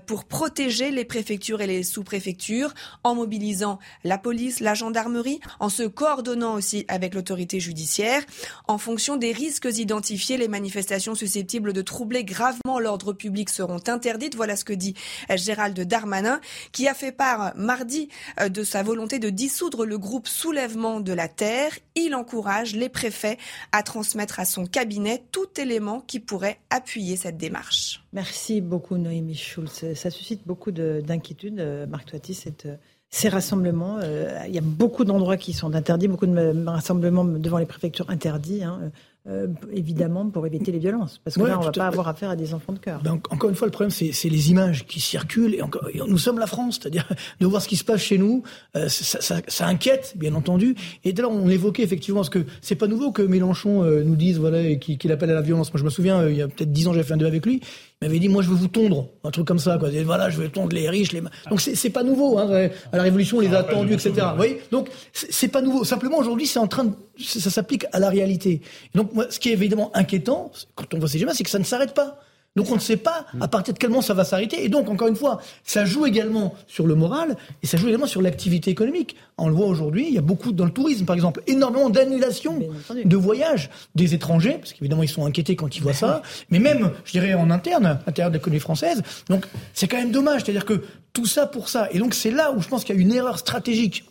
pour protéger les préfectures et les sous-préfectures en mobilisant la police, la gendarmerie, en se coordonnant aussi avec avec l'autorité judiciaire. En fonction des risques identifiés, les manifestations susceptibles de troubler gravement l'ordre public seront interdites. Voilà ce que dit Gérald Darmanin, qui a fait part mardi euh, de sa volonté de dissoudre le groupe Soulèvement de la Terre. Il encourage les préfets à transmettre à son cabinet tout élément qui pourrait appuyer cette démarche. Merci beaucoup Noémie Schulz. Ça suscite beaucoup d'inquiétudes, euh, Marc Toiti, cette ces rassemblements. Euh, il y a beaucoup d'endroits qui sont interdits, beaucoup de rassemblements devant les préfectures interdits. Hein, euh, évidemment pour éviter les violences. Parce que là, on ne va pas avoir affaire à des enfants de cœur. Donc, encore une fois, le problème, c'est les images qui circulent. Et, encore, nous sommes la France, c'est-à-dire de voir ce qui se passe chez nous, euh, ça, ça, ça, inquiète, bien entendu. Et là, on évoquait effectivement, parce que c'est pas nouveau que Mélenchon nous dise voilà, qu'il appelle à la violence. Moi, je me souviens, il y a peut-être dix ans, j'ai fait un deux avec lui m'avait dit moi je veux vous tondre. Un truc comme ça quoi. Voilà je veux tondre les riches les donc c'est pas nouveau hein, à la révolution on les a attendus etc vous voyez donc c'est pas nouveau. Simplement aujourd'hui c'est en train de ça s'applique à la réalité. Et donc moi ce qui est évidemment inquiétant quand on voit ces schémas c'est que ça ne s'arrête pas donc on ne sait pas à partir de quel moment ça va s'arrêter. Et donc, encore une fois, ça joue également sur le moral et ça joue également sur l'activité économique. On le voit aujourd'hui, il y a beaucoup dans le tourisme, par exemple, énormément d'annulations de voyages des étrangers, parce qu'évidemment, ils sont inquiétés quand ils voient ça, mais même, je dirais, en interne, à l'intérieur de l'économie française. Donc, c'est quand même dommage. C'est-à-dire que tout ça pour ça. Et donc, c'est là où je pense qu'il y a une erreur stratégique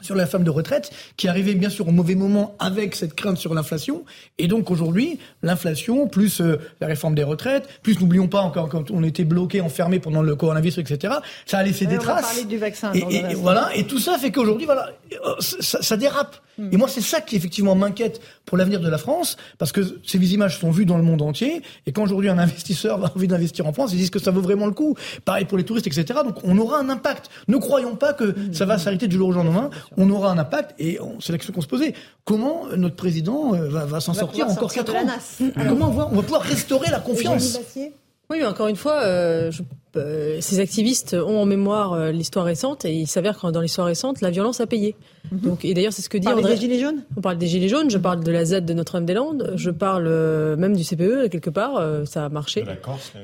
sur la femme de retraite, qui arrivait bien sûr au mauvais moment avec cette crainte sur l'inflation. Et donc aujourd'hui, l'inflation, plus euh, la réforme des retraites, plus n'oublions pas encore quand on était bloqué, enfermé pendant le coronavirus, etc. Ça a laissé des traces. On va parler du vaccin. Et, voilà, et tout ça fait qu'aujourd'hui, voilà, euh, ça, ça dérape. Hmm. Et moi, c'est ça qui effectivement m'inquiète pour l'avenir de la France, parce que ces images sont vues dans le monde entier. Et quand aujourd'hui un investisseur a envie d'investir en France, ils disent que ça vaut vraiment le coup. Pareil pour les touristes, etc. Donc on aura un impact. Ne croyons pas que hmm. ça va s'arrêter du jour au lendemain on aura un impact. Et c'est la question qu'on se posait. Comment notre président euh, va, s'en sortir encore quatre ans Comment on va, on va pouvoir restaurer la confiance oui, mais encore une fois, euh, je euh, ces activistes ont en mémoire euh, l'histoire récente et il s'avère que dans l'histoire récente, la violence a payé. Mhm. Donc, et d'ailleurs, c'est ce que dit On parle des Gilets jaunes? On parle des Gilets jaunes, je parle de la Z de Notre-Dame-des-Landes, je parle euh, même du CPE, quelque part, ça a marché.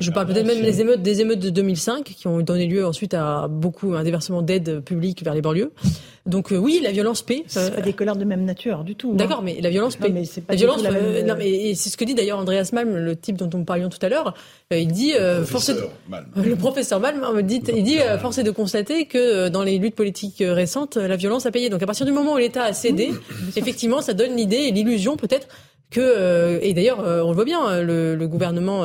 Je parle peut-être même des émeutes, des émeutes de 2005 qui ont donné lieu ensuite à beaucoup, un déversement d'aide publique vers les banlieues. Donc oui, la violence paie. C'est pas des colères de même nature du tout. Hein. D'accord, mais la violence paie. mais c'est pas la violence. non, mais c'est ce que dit d'ailleurs Andreas Malm, le type dont nous parlions tout à l'heure. il dit, le professeur Malm dit, il dit, euh, force est de constater que euh, dans les luttes politiques euh, récentes, la violence a payé. Donc à partir du moment où l'État a cédé, [coughs] effectivement, ça donne l'idée et l'illusion peut-être que, et d'ailleurs, on le voit bien, le, gouvernement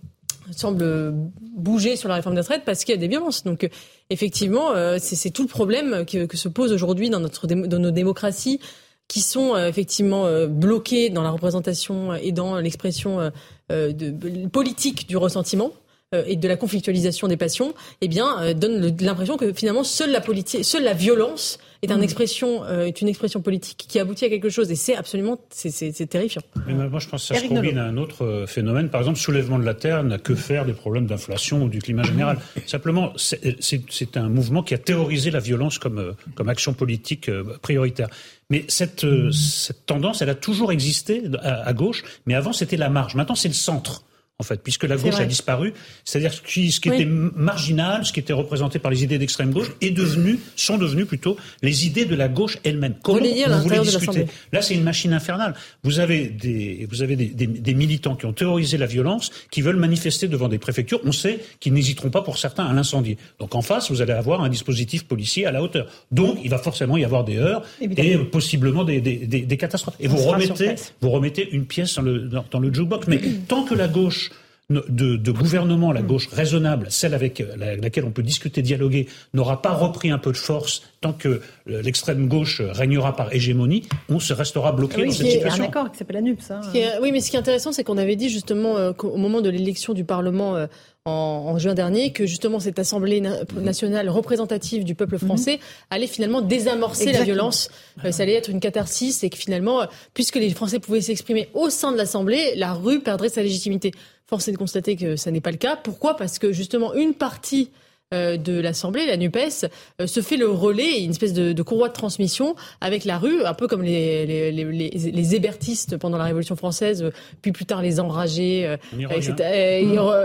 [coughs] semble bouger sur la réforme des retraites parce qu'il y a des violences. Donc effectivement, c'est tout le problème que, se pose aujourd'hui dans, notre, dans nos démocraties qui sont effectivement bloquées dans la représentation et dans l'expression de, politique du ressentiment. Euh, et de la conflictualisation des passions, eh bien, euh, donne l'impression que finalement seule la politique, seule la violence est, une mm. expression, euh, est une expression politique qui aboutit à quelque chose. Et c'est absolument, c'est terrifiant. Mais moi, je pense que ça se combine à un autre phénomène. Par exemple, soulèvement de la terre n'a que faire des problèmes d'inflation ou du climat général. Simplement, c'est un mouvement qui a théorisé la violence comme, comme action politique prioritaire. Mais cette, cette tendance, elle a toujours existé à, à gauche, mais avant c'était la marge. Maintenant c'est le centre en fait, puisque la gauche a disparu. C'est-à-dire que ce qui était marginal, ce qui était représenté par les idées d'extrême gauche, est devenu, sont devenus plutôt les idées de la gauche elle-même. Comment vous voulez discuter? Là, c'est une machine infernale. Vous avez des, vous avez des, des, militants qui ont théorisé la violence, qui veulent manifester devant des préfectures. On sait qu'ils n'hésiteront pas pour certains à l'incendier. Donc en face, vous allez avoir un dispositif policier à la hauteur. Donc il va forcément y avoir des heurts et possiblement des, des, catastrophes. Et vous remettez, vous remettez une pièce dans le, dans, dans le jukebox. Mais [clears throat] tant que la gauche de, de, gouvernement, la gauche raisonnable, celle avec laquelle on peut discuter, dialoguer, n'aura pas repris un peu de force tant que euh, l'extrême gauche régnera par hégémonie, on se restera bloqué dans cette situation. un accord qui s'appelle la NUPS. Hein. oui, mais ce qui est intéressant, c'est qu'on avait dit justement euh, qu'au moment de l'élection du Parlement euh, en, juin dernier que justement cette Assemblée nationale représentative du peuple français allait finalement désamorcer la violence. ça allait être une catharsis et que finalement, puisque les Français pouvaient s'exprimer au sein de l'Assemblée, la rue perdrait sa légitimité. Force est de constater que ça n'est pas le cas. Pourquoi? Parce que justement, une partie de l'Assemblée, la NUPES, se fait le relais, une espèce de, courroie de transmission avec la rue, un peu comme les, les, les, les, hébertistes pendant la Révolution française, puis plus tard les enragés, etc.,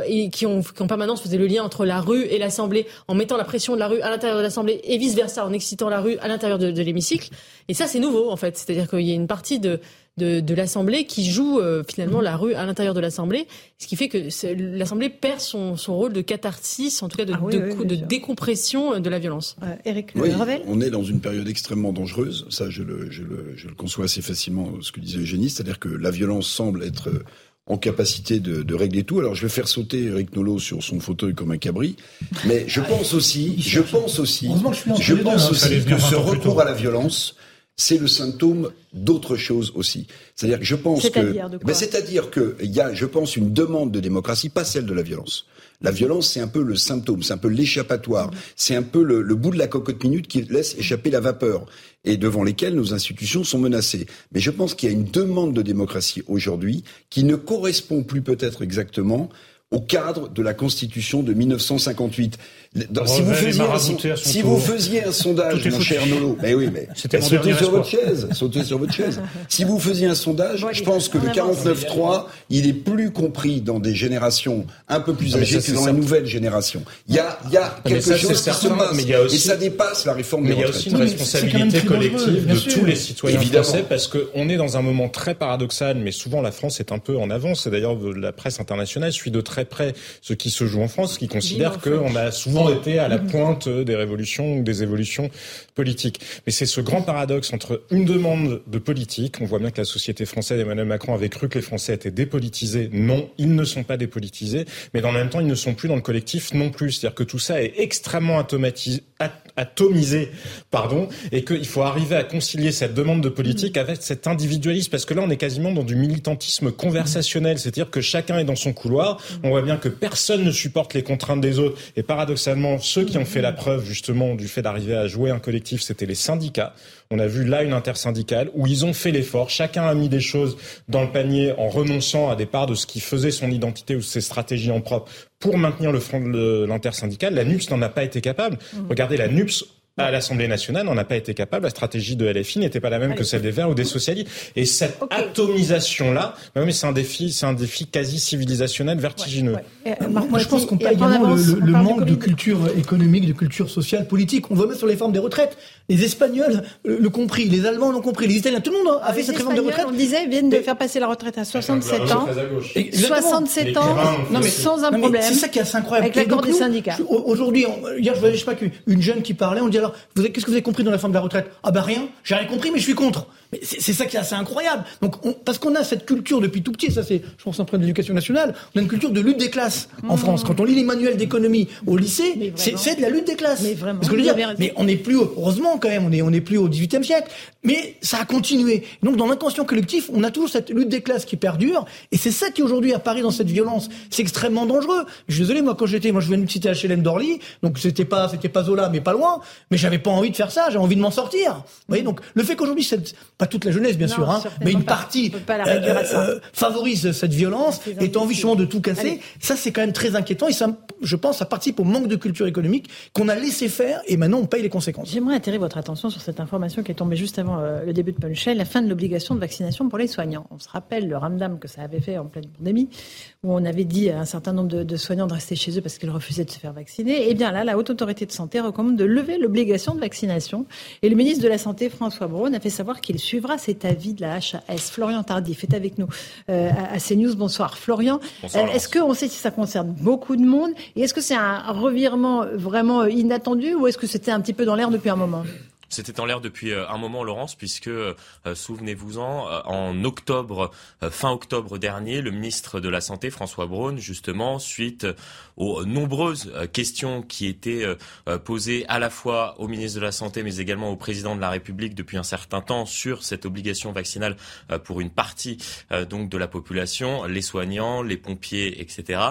et, qui, ont, qui en permanence faisaient le lien entre la rue et l'Assemblée en mettant la pression de la rue à l'intérieur de l'Assemblée et vice-versa en excitant la rue à l'intérieur de, de l'hémicycle. Et ça, c'est nouveau, en fait. C'est-à-dire qu'il y a une partie de, de, de l'Assemblée qui joue euh, finalement la rue à l'intérieur de l'Assemblée, ce qui fait que l'Assemblée perd son, son rôle de catharsis, en tout cas de, ah de, de décompression euh, de la violence. Euh, Eric oui, On est dans une période extrêmement dangereuse, ça je le, je le, je le conçois assez facilement, ce que disait Eugénie, c'est-à-dire que la violence semble être en capacité de, de, régler tout. Alors je vais faire sauter Eric Nolot sur son fauteuil comme un cabri, mais je pense aussi, je pense aussi, je pense aussi que ce recours à la violence c'est le symptôme d'autre chose aussi. C'est-à-dire que je pense que, ben, c'est-à-dire que il y a, je pense, une demande de démocratie, pas celle de la violence. La violence, c'est un peu le symptôme, c'est un peu l'échappatoire, c'est un peu le, le, bout de la cocotte minute qui laisse échapper la vapeur et devant lesquelles nos institutions sont menacées. Mais je pense qu'il y a une demande de démocratie aujourd'hui qui ne correspond plus peut-être exactement au cadre de la Constitution de 1958 si, vous faisiez, un, [laughs] [laughs] si vous faisiez un sondage, mon cher Nolo, mais oui, mais, sautez sur votre chaise, sautez sur votre chaise. Si vous faisiez un sondage, je pense que le 49.3, il est plus compris dans des générations un peu plus âgées que dans la nouvelle génération. Il y a, il y a quelque chose qui se passe, et ça dépasse la réforme mais des retraites. Mais il y a aussi une responsabilité collective de tous les citoyens français, parce qu'on est dans un moment très paradoxal, mais souvent la France est un peu en avance. Et d'ailleurs, la presse internationale suit de très près ce qui se joue en France, qui considère qu'on a souvent été à la pointe des révolutions ou des évolutions politiques. Mais c'est ce grand paradoxe entre une demande de politique, on voit bien que la société française, Emmanuel Macron avait cru que les Français étaient dépolitisés. Non, ils ne sont pas dépolitisés, mais dans le même temps, ils ne sont plus dans le collectif non plus. C'est-à-dire que tout ça est extrêmement atomisé, pardon, et qu'il faut arriver à concilier cette demande de politique avec cet individualisme, parce que là, on est quasiment dans du militantisme conversationnel, c'est-à-dire que chacun est dans son couloir. On voit bien que personne ne supporte les contraintes des autres, et paradoxalement, ceux qui ont fait la preuve justement du fait d'arriver à jouer un collectif, c'était les syndicats. On a vu là une intersyndicale où ils ont fait l'effort. Chacun a mis des choses dans le panier en renonçant à des parts de ce qui faisait son identité ou ses stratégies en propre pour maintenir le front de l'intersyndicale. La NUPS n'en a pas été capable. Mmh. Regardez, la NUPS à l'Assemblée nationale, on n'a pas été capable. La stratégie de LFI n'était pas la même que celle des Verts ou des socialistes. Et cette atomisation-là, bah c'est un défi, c'est un défi quasi civilisationnel vertigineux. Euh, moi, je pense qu'on peut également le, manque de, culture économique, de culture sociale, politique. On voit même sur les formes des retraites. Les Espagnols l'ont compris, les Allemands l'ont compris, les Italiens, tout le monde a fait cette réforme de retraite. On disait, viennent de faire passer la retraite à 67 ans. 67 ans, non, mais, sans un problème. C'est ça qui est assez incroyable. Avec l'accord des syndicats. Aujourd'hui, hier, je voyais, je sais pas, une jeune qui parlait, on dit qu'est-ce que vous avez compris dans la forme de la retraite? Ah ben rien, j'ai rien compris, mais je suis contre. Mais c'est ça qui est assez incroyable. Donc, parce qu'on a cette culture depuis tout petit, ça c'est, je pense, un problème de l'éducation nationale, on a une culture de lutte des classes en mmh. France. Quand on lit les manuels d'économie au lycée, c'est de la lutte des classes. Mais vraiment. que je dire, mais on n'est plus, heureusement quand même, on est, on est plus au XVIIIe siècle. Mais ça a continué. Donc, dans l'inconscient collectif, on a toujours cette lutte des classes qui perdure, et c'est ça qui aujourd'hui apparaît dans cette violence. C'est extrêmement dangereux. Je suis désolé, moi quand j'étais, moi je venais de citer HLM d'Orly, donc c'était pas, c'était pas Zola, mais pas loin, mais j'avais pas envie de faire ça, j'ai envie de m'en sortir. Vous voyez, donc le fait qu'aujourd'hui, pas toute la jeunesse bien sûr, hein, mais une partie euh, euh, favorise cette violence et a envie justement de tout casser, ça c'est quand même très inquiétant et ça, je pense, ça participe au manque de culture économique qu'on a laissé faire et maintenant on paye les conséquences. J'aimerais attirer votre attention sur cette information qui est tombée juste avant euh, le début de Punchel, la fin de l'obligation de vaccination pour les soignants. On se rappelle le ramdam que ça avait fait en pleine pandémie, où on avait dit à un certain nombre de, de soignants de rester chez eux parce qu'ils refusaient de se faire vacciner. Et eh bien là, la Haute Autorité de Santé recommande de lever l'obligation de vaccination. Et le ministre de la Santé, François Braun, a fait savoir qu'il suivra cet avis de la HAS. Florian Tardif est avec nous euh, à CNews. Bonsoir Florian. Euh, est-ce qu'on sait si ça concerne beaucoup de monde? Et est-ce que c'est un revirement vraiment inattendu ou est-ce que c'était un petit peu dans l'air depuis un moment? C'était en l'air depuis euh, un moment, Laurence, puisque, euh, souvenez-vous-en, euh, en octobre, fin octobre dernier, le ministre de la Santé, François Braun, justement, suite aux nombreuses questions qui étaient posées à la fois au ministre de la Santé, mais également au président de la République depuis un certain temps sur cette obligation vaccinale pour une partie donc de la population, les soignants, les pompiers, etc.,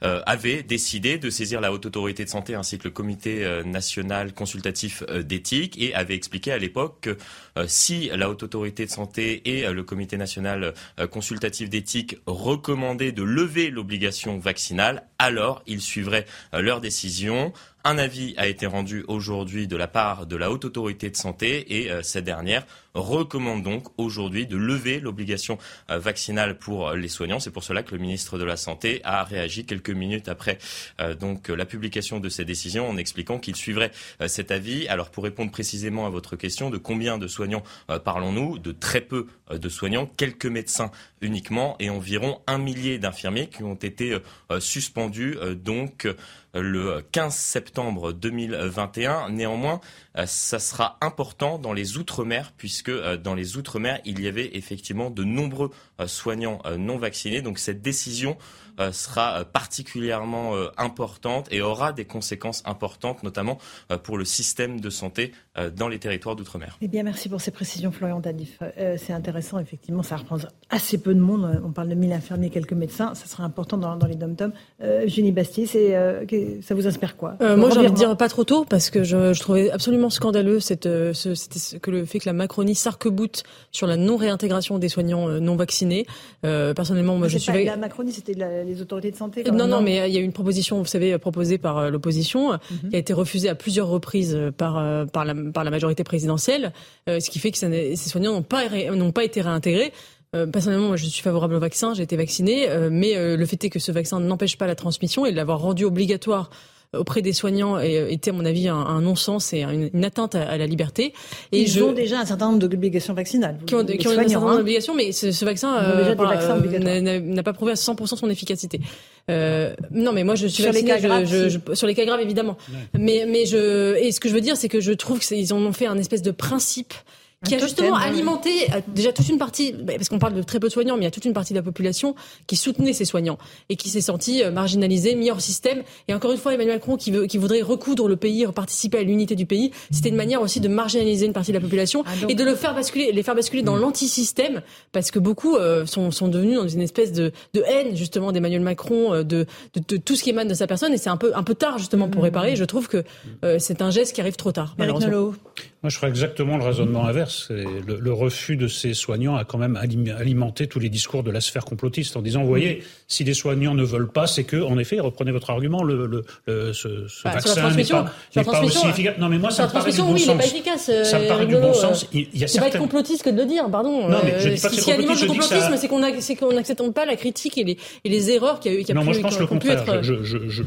avait décidé de saisir la Haute Autorité de Santé ainsi que le Comité national consultatif d'éthique et avait expliqué à l'époque que si la Haute Autorité de Santé et euh, le Comité national euh, consultatif d'éthique recommandaient de lever l'obligation vaccinale, alors ils suivraient leur décision Un avis a été rendu aujourd'hui de la part de la Haute Autorité de Santé et cette dernière recommande donc aujourd'hui de lever l'obligation euh, vaccinale pour les soignants. C'est pour cela que le ministre de la Santé a réagi quelques minutes après euh, donc la publication de ces décisions en expliquant qu'il suivrait euh, cet avis. Alors pour répondre précisément à votre question, de combien de soignants parlons-nous De très peu de soignants, quelques médecins uniquement et environ un millier d'infirmiers qui ont été suspendus donc le 15 septembre 2021. Néanmoins, ça sera important dans les Outre-mer puisque dans les Outre-mer, il y avait effectivement de nombreux soignants non vaccinés. Donc cette décision euh, sera euh, particulièrement euh, importante et aura des conséquences importantes, notamment pour le système de santé dans les territoires d'outre-mer. Eh bien, merci pour ces précisions, Florian Danif. c'est intéressant, effectivement, ça reprend assez peu de monde. On parle de 1000 infirmiers, quelques médecins. Ça sera important dans, les dom-toms. Jenny Bastier, ça vous inspire quoi? Moi, j'ai envie de dire pas trop tôt, parce que je, trouvais absolument scandaleux cette, que le fait que la Macronie s'arc-boute sur la non-réintégration des soignants non vaccinés. personnellement, moi, je suis... La Macronie, c'était les autorités de santé Non, non, mais il y a eu une proposition, vous savez, proposée par euh, l'opposition, mhm. qui a été refusée à plusieurs reprises euh, par, euh, par, la, par la majorité présidentielle, ce qui fait que ces soignants n'ont pas, n'ont pas été réintégrés. personnellement, moi, je suis favorable au vaccin, j'ai été vacciné, mais le fait est que ce vaccin n'empêche pas la transmission et l'avoir rendu obligatoire auprès des soignants était à mon avis un, non-sens et une, atteinte à, la liberté. Et Ils ont déjà un certain nombre d'obligations vaccinales. Qui ont, qui ont un certain nombre hein. d'obligations, mais ce, ce vaccin euh, euh, n'a pas prouvé à 100% son efficacité. Euh, non, mais moi je suis sur les cas graves, sur les cas graves évidemment. Mais mais je et ce que je veux dire c'est que je trouve qu'ils en ont fait un espèce de principe qui a justement alimenté euh, déjà toute une partie, bah, parce qu'on parle de très peu de soignants, mais il y a toute une partie de la population qui soutenait ces soignants et qui s'est sentie euh, marginalisée, mis hors système. Et encore une fois, Emmanuel Macron qui, veut, qui voudrait recoudre le pays, participer à l'unité du pays, c'était une manière aussi de marginaliser une partie de la population ah, et de le faire basculer, les faire basculer dans mm. l'antisystème, parce que beaucoup euh, sont, sont devenus dans une espèce de, de haine justement d'Emmanuel Macron, de, de, de, tout ce qui émane de sa personne. Et c'est un peu un peu tard justement pour mm. réparer. Je trouve que c'est un geste qui arrive trop tard. Malheureusement. Moi, je ferais exactement le raisonnement inverse. Le, le, refus de ces soignants a quand même alimenté tous les discours de la sphère complotiste en disant, vous voyez, si les soignants ne veulent pas, c'est que, en effet, reprenez votre argument, le, le, ce, ce bah, vaccin n'est pas, pas, aussi efficace. Non, mais moi, ça me paraît du bon oui, sens. Pas efficace, euh, ça me paraît du bon sens. Il y a pas être complotiste que de le dire, pardon. Non, mais je dis pas que c'est complotiste. Ce qui alimente le complotisme, c'est qu'on n'accepte pas la critique et les, et les erreurs qu'il y a eu. Non, moi, je pense le contraire.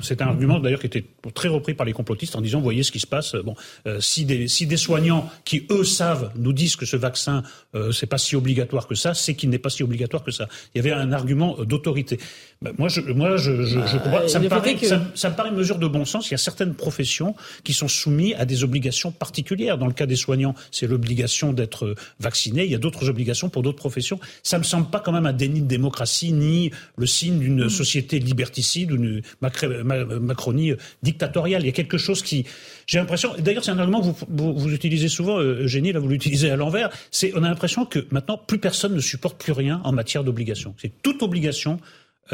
C'est un argument, d'ailleurs, qui était très repris par les complotistes en disant, vous voyez ce qui se passe. Bon, euh, si des soignants qui, eux, savent, nous disent que ce vaccin, euh, c'est pas si obligatoire que ça, c'est qu'il n'est pas si obligatoire que ça. Il y avait un argument euh, d'autorité. Ben, moi, je, moi, je, je, je bah, ça, me paraît, ça, ça, me paraît une mesure de bon sens. Il y a certaines professions qui sont soumises à des obligations particulières. Dans le cas des soignants, c'est l'obligation d'être vacciné. Il y a d'autres obligations pour d'autres professions. Ça me semble pas quand même un déni de démocratie ni le signe d'une mm. société liberticide ou d'une Macronie dictatoriale. Il y a quelque chose qui, j'ai l'impression, d'ailleurs, c'est un argument que vous, vous, utilisez souvent, euh, Eugénie, là, vous l'utilisez à l'envers. C'est, on a l'impression que maintenant, plus personne ne supporte plus rien en matière d'obligation. C'est toute obligation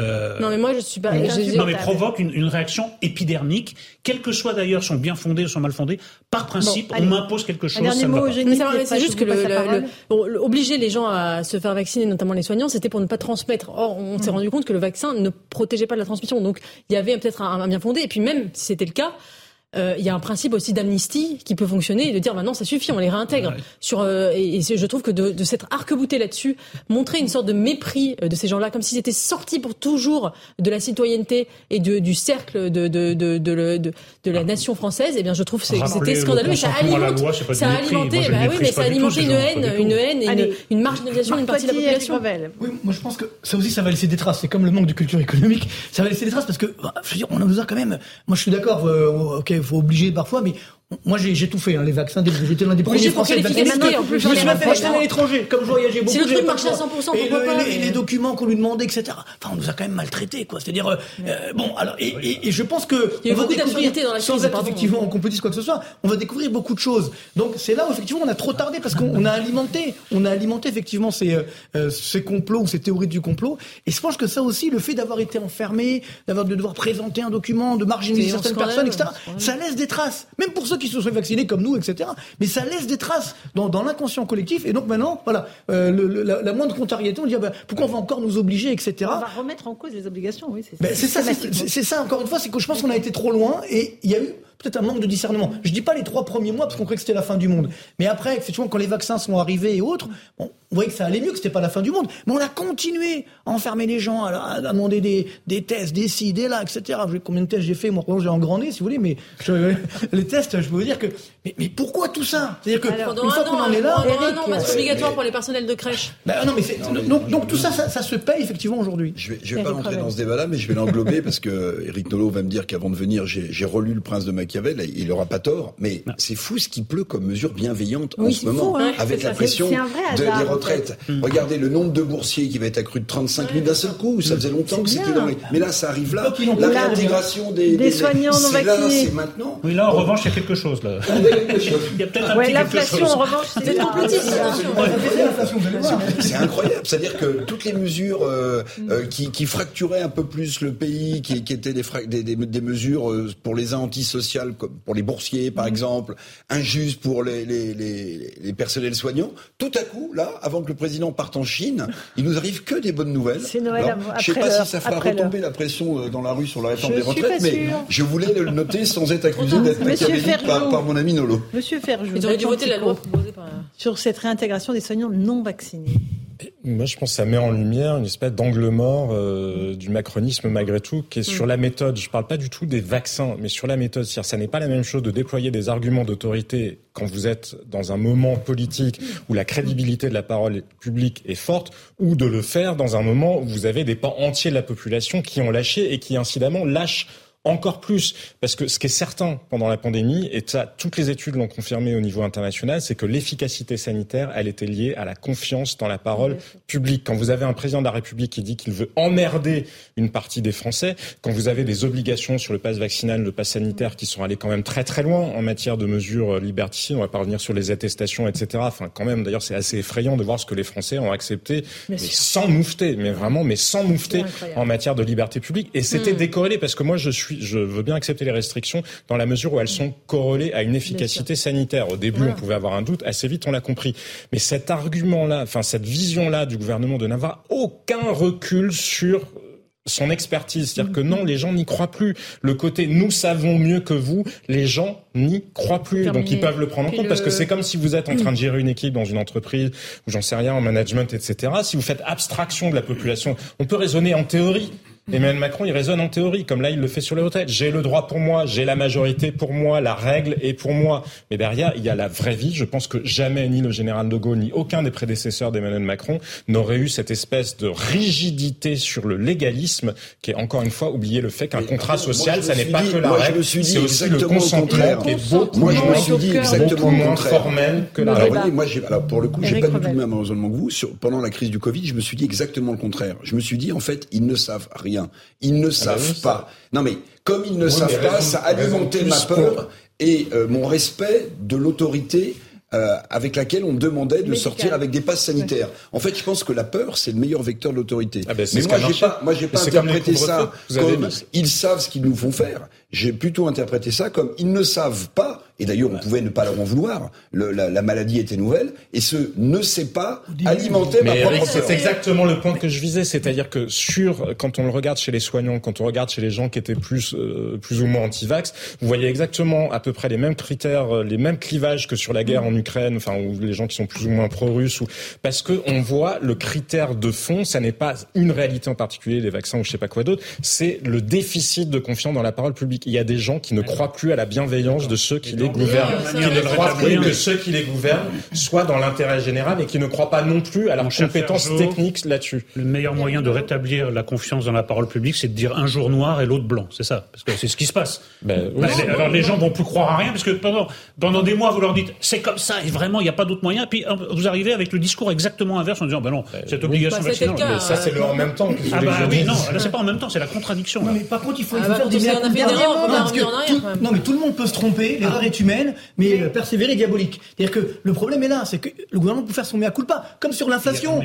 euh, non mais moi je suis pas. non mais provoque une, une, réaction épidermique, quelles que soient d'ailleurs sont bien fondées ou sont mal fondées. Par principe, on m'impose quelque chose. ça mot, C'est juste que le, bon, obliger les gens à se faire vacciner, notamment les soignants, c'était pour ne pas transmettre. Or, on s'est mm. rendu compte que le vaccin ne protégeait pas de la transmission. Donc, il y avait peut-être un, un bien fondé. Et puis même si c'était le cas, euh, il y a un principe aussi d'amnistie qui peut fonctionner et de dire maintenant ça suffit, on les réintègre. Sur euh, et, je trouve que de, de s'être arc-bouté là-dessus, montrer une sorte de mépris euh, de ces gens-là, comme s'ils étaient sortis pour toujours de la citoyenneté et de, du cercle de de, de, de, de, la nation française, et eh bien je trouve que c'était scandaleux. Mais ça alimente, ça a alimenté, bah oui, mais ça a alimenté une haine, une haine et une, marginalisation d'une partie de la population. Oui, moi je pense que ça aussi ça va laisser des traces. C'est comme le manque de culture économique, ça va laisser des traces parce que bah, je veux dire, on a quand même. Moi je suis d'accord, ok faut obliger parfois, mais moi, j'ai tout fait, hein, les vaccins. J'étais l'un des premiers Français vacciner. Je me suis fait vacciner à l'étranger. Comme je voyageais beaucoup. Si le truc marchait à 100%, pourquoi pas Et les documents qu'on lui demandait, etc. Enfin, on nous a quand même maltraités, quoi. C'est-à-dire, euh, euh, bon, alors, et, et, je pense que. Il y a beaucoup d'absurdité dans la Sans être effectivement en compétition quoi que ce soit, on va découvrir beaucoup de choses. Donc, c'est là où, effectivement, on a trop tardé parce qu'on a alimenté, on a alimenté, effectivement, ces, euh, ces complots ou ces théories du complot. Et je pense que ça aussi, le fait d'avoir été enfermé, d'avoir de devoir présenter un document, de marginaliser certaines personnes, etc., ça laisse des traces. Même pour ceux qui se sont vaccinés comme nous, etc. Mais ça laisse des traces dans, dans l'inconscient collectif. Et donc maintenant, voilà, euh, le, la, la, moindre contrariété, on dit ah ben, pourquoi on va encore nous obliger, etc. On va remettre en cause les obligations, oui. C'est ben, ça, c'est ça. Encore une fois, c'est que je pense qu'on a été trop loin et il y a eu peut-être un manque de discernement. Je dis pas les trois premiers mois parce qu'on croyait que c'était la fin du monde. Mais après, effectivement, quand les vaccins sont arrivés et autres, bon, on voyait que ça allait mieux, que c'était pas la fin du monde. Mais on a continué à enfermer les gens, à, demander des, des, tests, des ci, des là, etc. Combien de tests j'ai fait Moi, j'ai en grand nez, si vous voulez, mais [laughs] les tests, je peux vous dire que. Mais, mais pourquoi tout ça? C'est-à-dire que une fois qu'on en est là, non, c'est obligatoire pour les personnels de crèche. Ben, non, mais donc, donc, tout ça, ça, se paye effectivement aujourd'hui. Je vais, je vais pas rentrer dans ce débat-là, mais je vais l'englober parce que Eric Nolot va me dire qu'avant de venir, j'ai relu Le Prince de Machiavel. Et il aura pas tort, mais c'est fou ce qui pleut comme mesure bienveillante en ce moment, hein. avec la pression de, des retraites. Regardez le nombre de boursiers qui va être accru de 35 000 d'un seul coup. Ça faisait longtemps que c'était dans les... Mais là, ça arrive là. La réintégration des, des, soignants non vaccinés. C'est maintenant. Oui, là, en revanche, il y a quelque chose là. Il y a peut-être un ouais, L'inflation, en revanche, c'est C'est incroyable. C'est-à-dire que toutes les mesures euh, euh, qui, fracturaient un peu plus le pays, qui, étaient des, des, des, mesures euh, pour les uns antisociales, comme pour les boursiers, par mm. exemple, injustes pour les, les, les, les personnels soignants, tout à coup, là, avant que le président parte en Chine, il nous arrive que des bonnes nouvelles. C'est Noël Alors, Je ne sais pas si ça fera retomber la pression dans la rue sur la réforme des retraites, mais je voulais le noter sans être accusé d'être machiavélique par, par, mon ami Nolo. Monsieur Ferjou, la loi sur cette réintégration des soignants non vaccinés. Moi, je pense que ça met en lumière une espèce d'angle mort euh, du macronisme malgré tout, qui est sur mm. la méthode. Je ne parle pas du tout des vaccins, mais sur la méthode. C'est-à-dire, ça n'est pas la même chose de déployer des arguments d'autorité quand vous êtes dans un moment politique où la crédibilité de la parole publique est forte, ou de le faire dans un moment où vous avez des pans entiers de la population qui ont lâché et qui incidemment lâchent encore plus, parce que ce qui est certain pendant la pandémie, et ça, toutes les études l'ont confirmé au niveau international, c'est que l'efficacité sanitaire, elle était liée à la confiance dans la parole publique. Quand vous avez un président de la République qui dit qu'il veut emmerder une partie des Français, quand vous avez des obligations sur le pass vaccinal, le pass sanitaire, qui sont allées quand même très très loin en matière de mesures liberticides, on va pas revenir sur les attestations, etc. Enfin, quand même, d'ailleurs, c'est assez effrayant de voir ce que les Français ont accepté, mais sans moufter, mais vraiment, mais sans moufter en matière de liberté publique. Et c'était hmm. décorrélé, parce que moi, je suis je veux bien accepter les restrictions dans la mesure où elles sont corrélées à une efficacité sanitaire. Au début, on pouvait avoir un doute, assez vite, on l'a compris. Mais cet argument-là, enfin cette vision-là du gouvernement de n'avoir aucun recul sur son expertise. C'est-à-dire que non, les gens n'y croient plus. Le côté nous savons mieux que vous, les gens n'y croient plus. Donc ils peuvent le prendre en compte parce que c'est comme si vous êtes en train de gérer une équipe dans une entreprise ou j'en sais rien en management, etc. Si vous faites abstraction de la population, on peut raisonner en théorie. [laughs] Emmanuel Macron, il raisonne en théorie, comme là, il le fait sur les retraites. J'ai le droit pour moi, j'ai la majorité pour moi, la règle est pour moi. Mais derrière, il y a la vraie vie. Je pense que jamais ni le général de Gaulle, ni aucun des prédécesseurs d'Emmanuel Macron n'aurait eu cette espèce de rigidité sur le légalisme, qui est encore une fois oublier le fait qu'un contrat social, ça n'est pas que la règle, c'est aussi le consentement qui est beaucoup moi, je me suis dit exactement moins formel que la règle. Alors, moi, alors, pour le coup, j'ai pas du tout le même raisonnement que vous. Sur, pendant la crise du Covid, je me suis dit exactement le contraire. Je me suis dit, en fait, ils ne savent rien ils ne ah bah savent pas. Non mais comme ils ne savent pas, ça a alimenté ma peur et euh, mon respect de l'autorité euh, avec laquelle on demandait de sortir avec des passes sanitaires. En fait, je pense que la peur, c'est le meilleur vecteur de l'autorité. Ah ben, mais moi, j'ai pas, moi, j'ai pas interprété ça comme ils savent ce qu'ils nous font faire. J'ai plutôt interprété ça comme ils ne savent pas et d'ailleurs, on pouvait ne pas leur en vouloir. Le, la, la, maladie était nouvelle, et ce ne sait pas alimenter ma propre C'est exactement le point que je visais, c'est-à-dire que sur, quand on le regarde chez les soignants, quand on regarde chez les gens qui étaient plus, euh, plus ou moins anti-vax, vous voyez exactement à peu près les mêmes critères, euh, les mêmes clivages que sur la guerre en Ukraine, enfin, ou les gens qui sont plus ou moins pro-russes, ou parce que on voit le critère de fond, ça n'est pas une réalité en particulier, les vaccins ou je sais pas quoi d'autre, c'est le déficit de confiance dans la parole publique. Il y a des gens qui ne croient plus à la bienveillance de ceux qui les gouvernent, qui ne croient plus que ceux qui les gouvernent soient dans l'intérêt général et qui ne croient pas non plus à leurs compétences techniques là-dessus. Le meilleur moyen de rétablir la confiance dans la parole publique, c'est de dire un jour noir et l'autre blanc. C'est ça, parce que c'est ce qui se passe. Ben, alors les gens vont plus croire à rien parce que pendant, pendant des mois vous leur dites c'est comme ça et vraiment il n'y a pas d'autre moyen. Puis vous arrivez avec le discours exactement inverse en disant ben non ben, cette obligation bah, vaccinale. Mais ça c'est le en même temps. Ah bah oui non là c'est pas en même temps c'est la contradiction. Non mais par contre il faut, ah bah, faire des Non mais tout le monde peut se tromper. L'erreur est humaine, mais, euh, persévérer diabolique. C'est-à-dire que le problème est là, c'est que le gouvernement peut faire son mea culpa, comme sur l'inflation.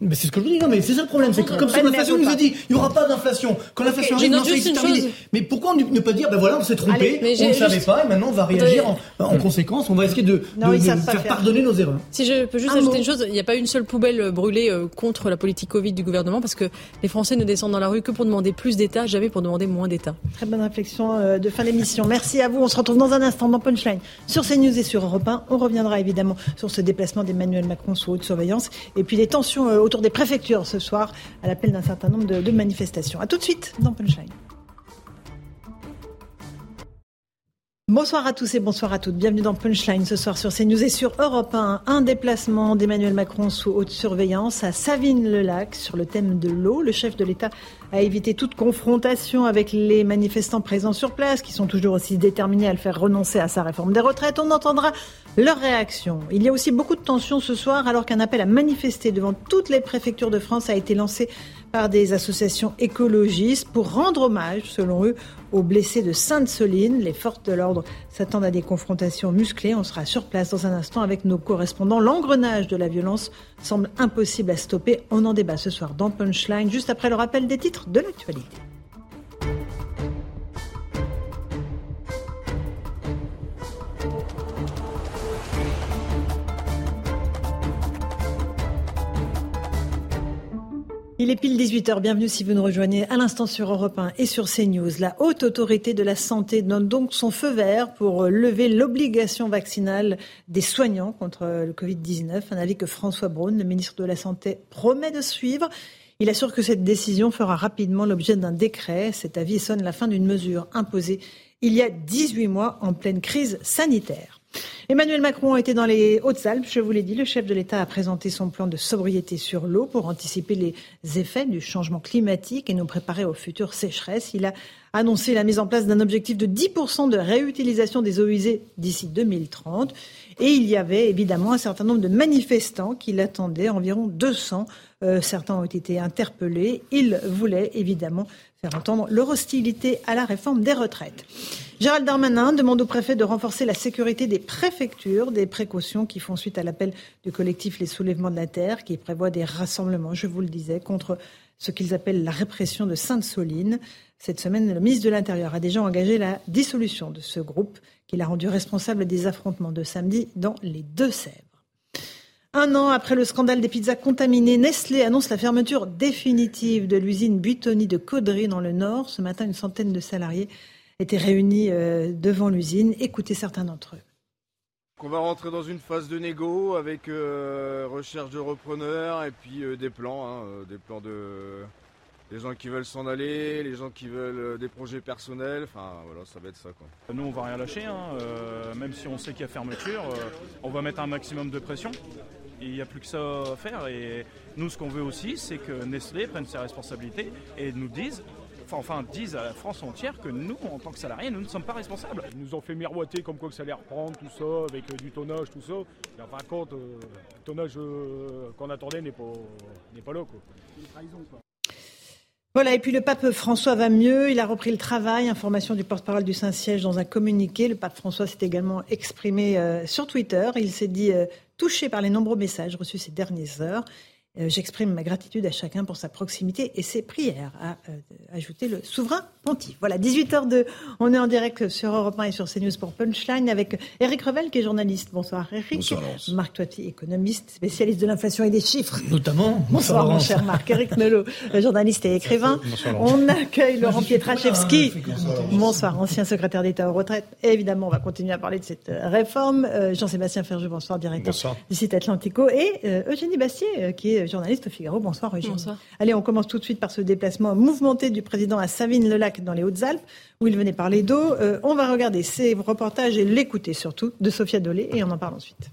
Mais c'est ce que je vous dis, non, mais c'est ça le problème, c'est que comme sur l'inflation, on nous a dit, il n'y aura pas d'inflation. Quand l'inflation arrive, c'est terminé. Mais pourquoi ne pas dire, ben voilà, on s'est trompé, on ne savait pas, et maintenant on va réagir en, conséquence, on va essayer de, faire pardonner nos erreurs. Si je peux juste ajouter une chose, il n'y a pas une seule poubelle brûlée euh, contre la politique Covid du gouvernement, parce que les Français ne descendent dans la rue que pour demander plus d'État, jamais pour demander moins d'État. Très bonne réflexion euh, de fin d'émission. Merci à vous. On se retrouve dans un instant dans Punchline sur CNews et sur Europe 1. On reviendra évidemment sur ce déplacement d'Emmanuel Macron sous haute surveillance et puis les tensions euh, autour des préfectures ce soir à l'appel d'un certain nombre de, de manifestations. A tout de suite dans Punchline. Bonsoir à tous et bonsoir à toutes. Bienvenue dans Punchline ce soir sur CNews et sur Europe 1. Un déplacement d'Emmanuel Macron sous haute surveillance à Savine-le-Lac sur le thème de l'eau. Le chef de l'État a évité toute confrontation avec les manifestants présents sur place qui sont toujours aussi déterminés à le faire renoncer à sa réforme des retraites. On entendra leur réaction. Il y a aussi beaucoup de tensions ce soir alors qu'un appel à manifester devant toutes les préfectures de France a été lancé par des associations écologistes pour rendre hommage, selon eux, aux blessés de Sainte-Soline. Les forces de l'ordre s'attendent à des confrontations musclées. On sera sur place dans un instant avec nos correspondants. L'engrenage de la violence semble impossible à stopper. On en débat ce soir dans Punchline, juste après le rappel des titres de l'actualité. Il est pile 18h. Bienvenue si vous nous rejoignez à l'instant sur Europe 1 et sur CNews. La haute autorité de la santé donne donc son feu vert pour lever l'obligation vaccinale des soignants contre le Covid-19. Un avis que François Braun, le ministre de la Santé, promet de suivre. Il assure que cette décision fera rapidement l'objet d'un décret. Cet avis sonne la fin d'une mesure imposée il y a 18 mois en pleine crise sanitaire. Emmanuel Macron était dans les Hautes-Alpes, je vous l'ai dit. Le chef de l'État a présenté son plan de sobriété sur l'eau pour anticiper les effets du changement climatique et nous préparer aux futures sécheresses. Il a annoncé la mise en place d'un objectif de 10% de réutilisation des eaux usées d'ici 2030. Et il y avait évidemment un certain nombre de manifestants qui l'attendaient, environ 200. Euh, certains ont été interpellés. Ils voulaient évidemment faire entendre leur hostilité à la réforme des retraites. Gérald Darmanin demande au préfet de renforcer la sécurité des préfectures, des précautions qui font suite à l'appel du collectif Les Soulèvements de la Terre, qui prévoit des rassemblements, je vous le disais, contre ce qu'ils appellent la répression de Sainte-Soline. Cette semaine, le ministre de l'Intérieur a déjà engagé la dissolution de ce groupe qu'il a rendu responsable des affrontements de samedi dans les Deux-Sèvres. Un an après le scandale des pizzas contaminées, Nestlé annonce la fermeture définitive de l'usine Buitoni de Caudry dans le Nord. Ce matin, une centaine de salariés étaient réunis euh, devant l'usine. Écoutez certains d'entre eux. On va rentrer dans une phase de négo avec euh, recherche de repreneurs et puis euh, des plans, hein, des plans de les gens qui veulent s'en aller, les gens qui veulent des projets personnels, enfin voilà, ça va être ça quoi. Nous on va rien lâcher, hein, même si on sait qu'il y a fermeture, on va mettre un maximum de pression. Il n'y a plus que ça à faire et nous ce qu'on veut aussi c'est que Nestlé prenne ses responsabilités et nous dise enfin, disent à la France entière que nous, en tant que salariés, nous ne sommes pas responsables. Ils nous ont fait miroiter comme quoi que ça allait reprendre, tout ça, avec euh, du tonnage, tout ça. Et en fin de compte, euh, le tonnage euh, qu'on attendait n'est pas, n'est pas là. Quoi. C'est une trahison. Quoi. Voilà, et puis le pape François va mieux, il a repris le travail, information du porte-parole du Saint-Siège dans un communiqué. Le pape François s'est également exprimé sur Twitter, il s'est dit touché par les nombreux messages reçus ces dernières heures. Euh, j'exprime ma gratitude à chacun pour sa proximité et ses prières, a euh, ajouté le souverain pontife. Voilà, 18h02, on est en direct sur Europe 1 et sur CNews pour Punchline avec Eric Revel qui est journaliste. Bonsoir Eric. Bonsoir Marc Toiti, économiste, spécialiste de l'inflation et des chiffres. Notamment. Bonsoir, mon cher Marc. Eric Nolot, journaliste et écrivain. on accueille Laurent Pietraszewski. Bonsoir, ancien secrétaire d'État aux retraites. évidemment, on va continuer à parler de cette euh, réforme. Jean-Sébastien Ferjou, bonsoir, directeur du site Atlantico. Et Eugénie Bastier, qui est journaliste au Figaro. Bonsoir, Eugène. Bonsoir. Allez, on commence tout de suite par ce déplacement mouvementé du président à Savine-le-Lac dans les Hautes-Alpes, où il venait parler d'eau. Euh, on va regarder ces reportages et l'écouter surtout de Sophia Dolé et on en parle ensuite.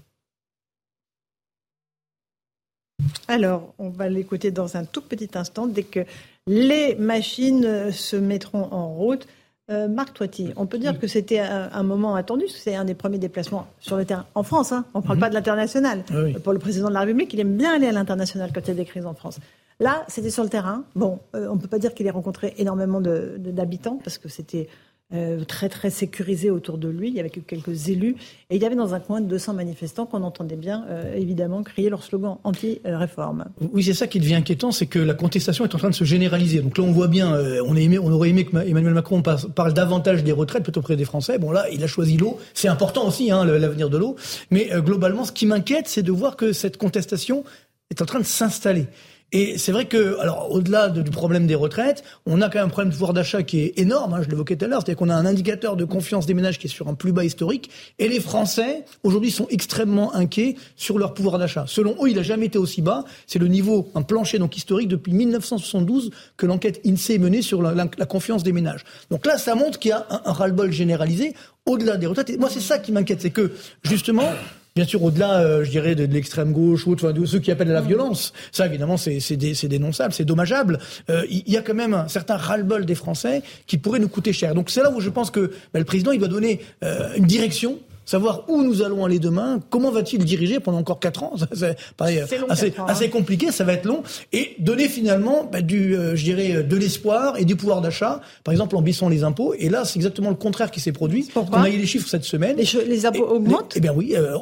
Alors, on va l'écouter dans un tout petit instant dès que les machines se mettront en route. Euh, Marc Toiti, on peut dire que c'était un, moment attendu, c'est un des premiers déplacements sur le terrain en France. Hein. On ne parle mhm. pas de l'international. Pour le président de la République, il aime bien aller à l'international quand il y a des crises en France. Là, c'était sur le terrain. Bon, euh, on ne peut pas dire qu'il ait rencontré énormément d'habitants parce que c'était euh, très très sécurisé autour de lui. Il y avait quelques élus et il y avait dans un coin 200 manifestants qu'on entendait bien euh, évidemment crier leur slogan anti-réforme. Oui, c'est ça qui devient inquiétant, c'est que la contestation est en train de se généraliser. Donc là, on voit bien, euh, on, aurait aimé que Emmanuel Macron parle davantage des retraites plutôt près des Français. Bon là, il a choisi l'eau. C'est important aussi, hein, l'avenir de l'eau. Mais globalement, ce qui m'inquiète, c'est de voir que cette contestation est en train de s'installer. Et c'est vrai que, alors, au-delà du problème des retraites, on a quand même un problème de pouvoir d'achat qui est énorme. Hein, je l'évoquais tout à l'heure, c'est-à-dire qu'on a un indicateur de confiance des ménages qui est sur un plus bas historique. Et les Français, aujourd'hui, sont extrêmement inquiets sur leur pouvoir d'achat. Selon eux, il n'a jamais été aussi bas. C'est le niveau, un plancher donc historique depuis 1972 que l'enquête INSEE est menée sur la, confiance des ménages. Donc là, ça montre qu'il y a un, un ras-le-bol généralisé au-delà des retraites. Et moi, c'est ça qui m'inquiète, c'est que justement, Bien sûr, au-delà, euh, je dirais, de, l'extrême gauche ou de, ceux qui appellent à la violence, ça évidemment c'est dénonçable, c'est dommageable. Euh, il y a quand même un certain ras-le-bol des Français qui pourrait nous coûter cher. Donc c'est là où je pense que bah, le président il doit donner euh, une direction savoir où nous allons aller demain, comment va-t-il diriger pendant encore quatre ans, [laughs] c'est pareil, assez, hein. assez, compliqué, ça va être long, et donner finalement bah, du, euh, je dirais, de l'espoir et du pouvoir d'achat, par exemple en baissant les impôts, et là c'est exactement le contraire qui s'est produit. On a eu les chiffres cette semaine. Les, impôts augmentent Eh bien oui, euh,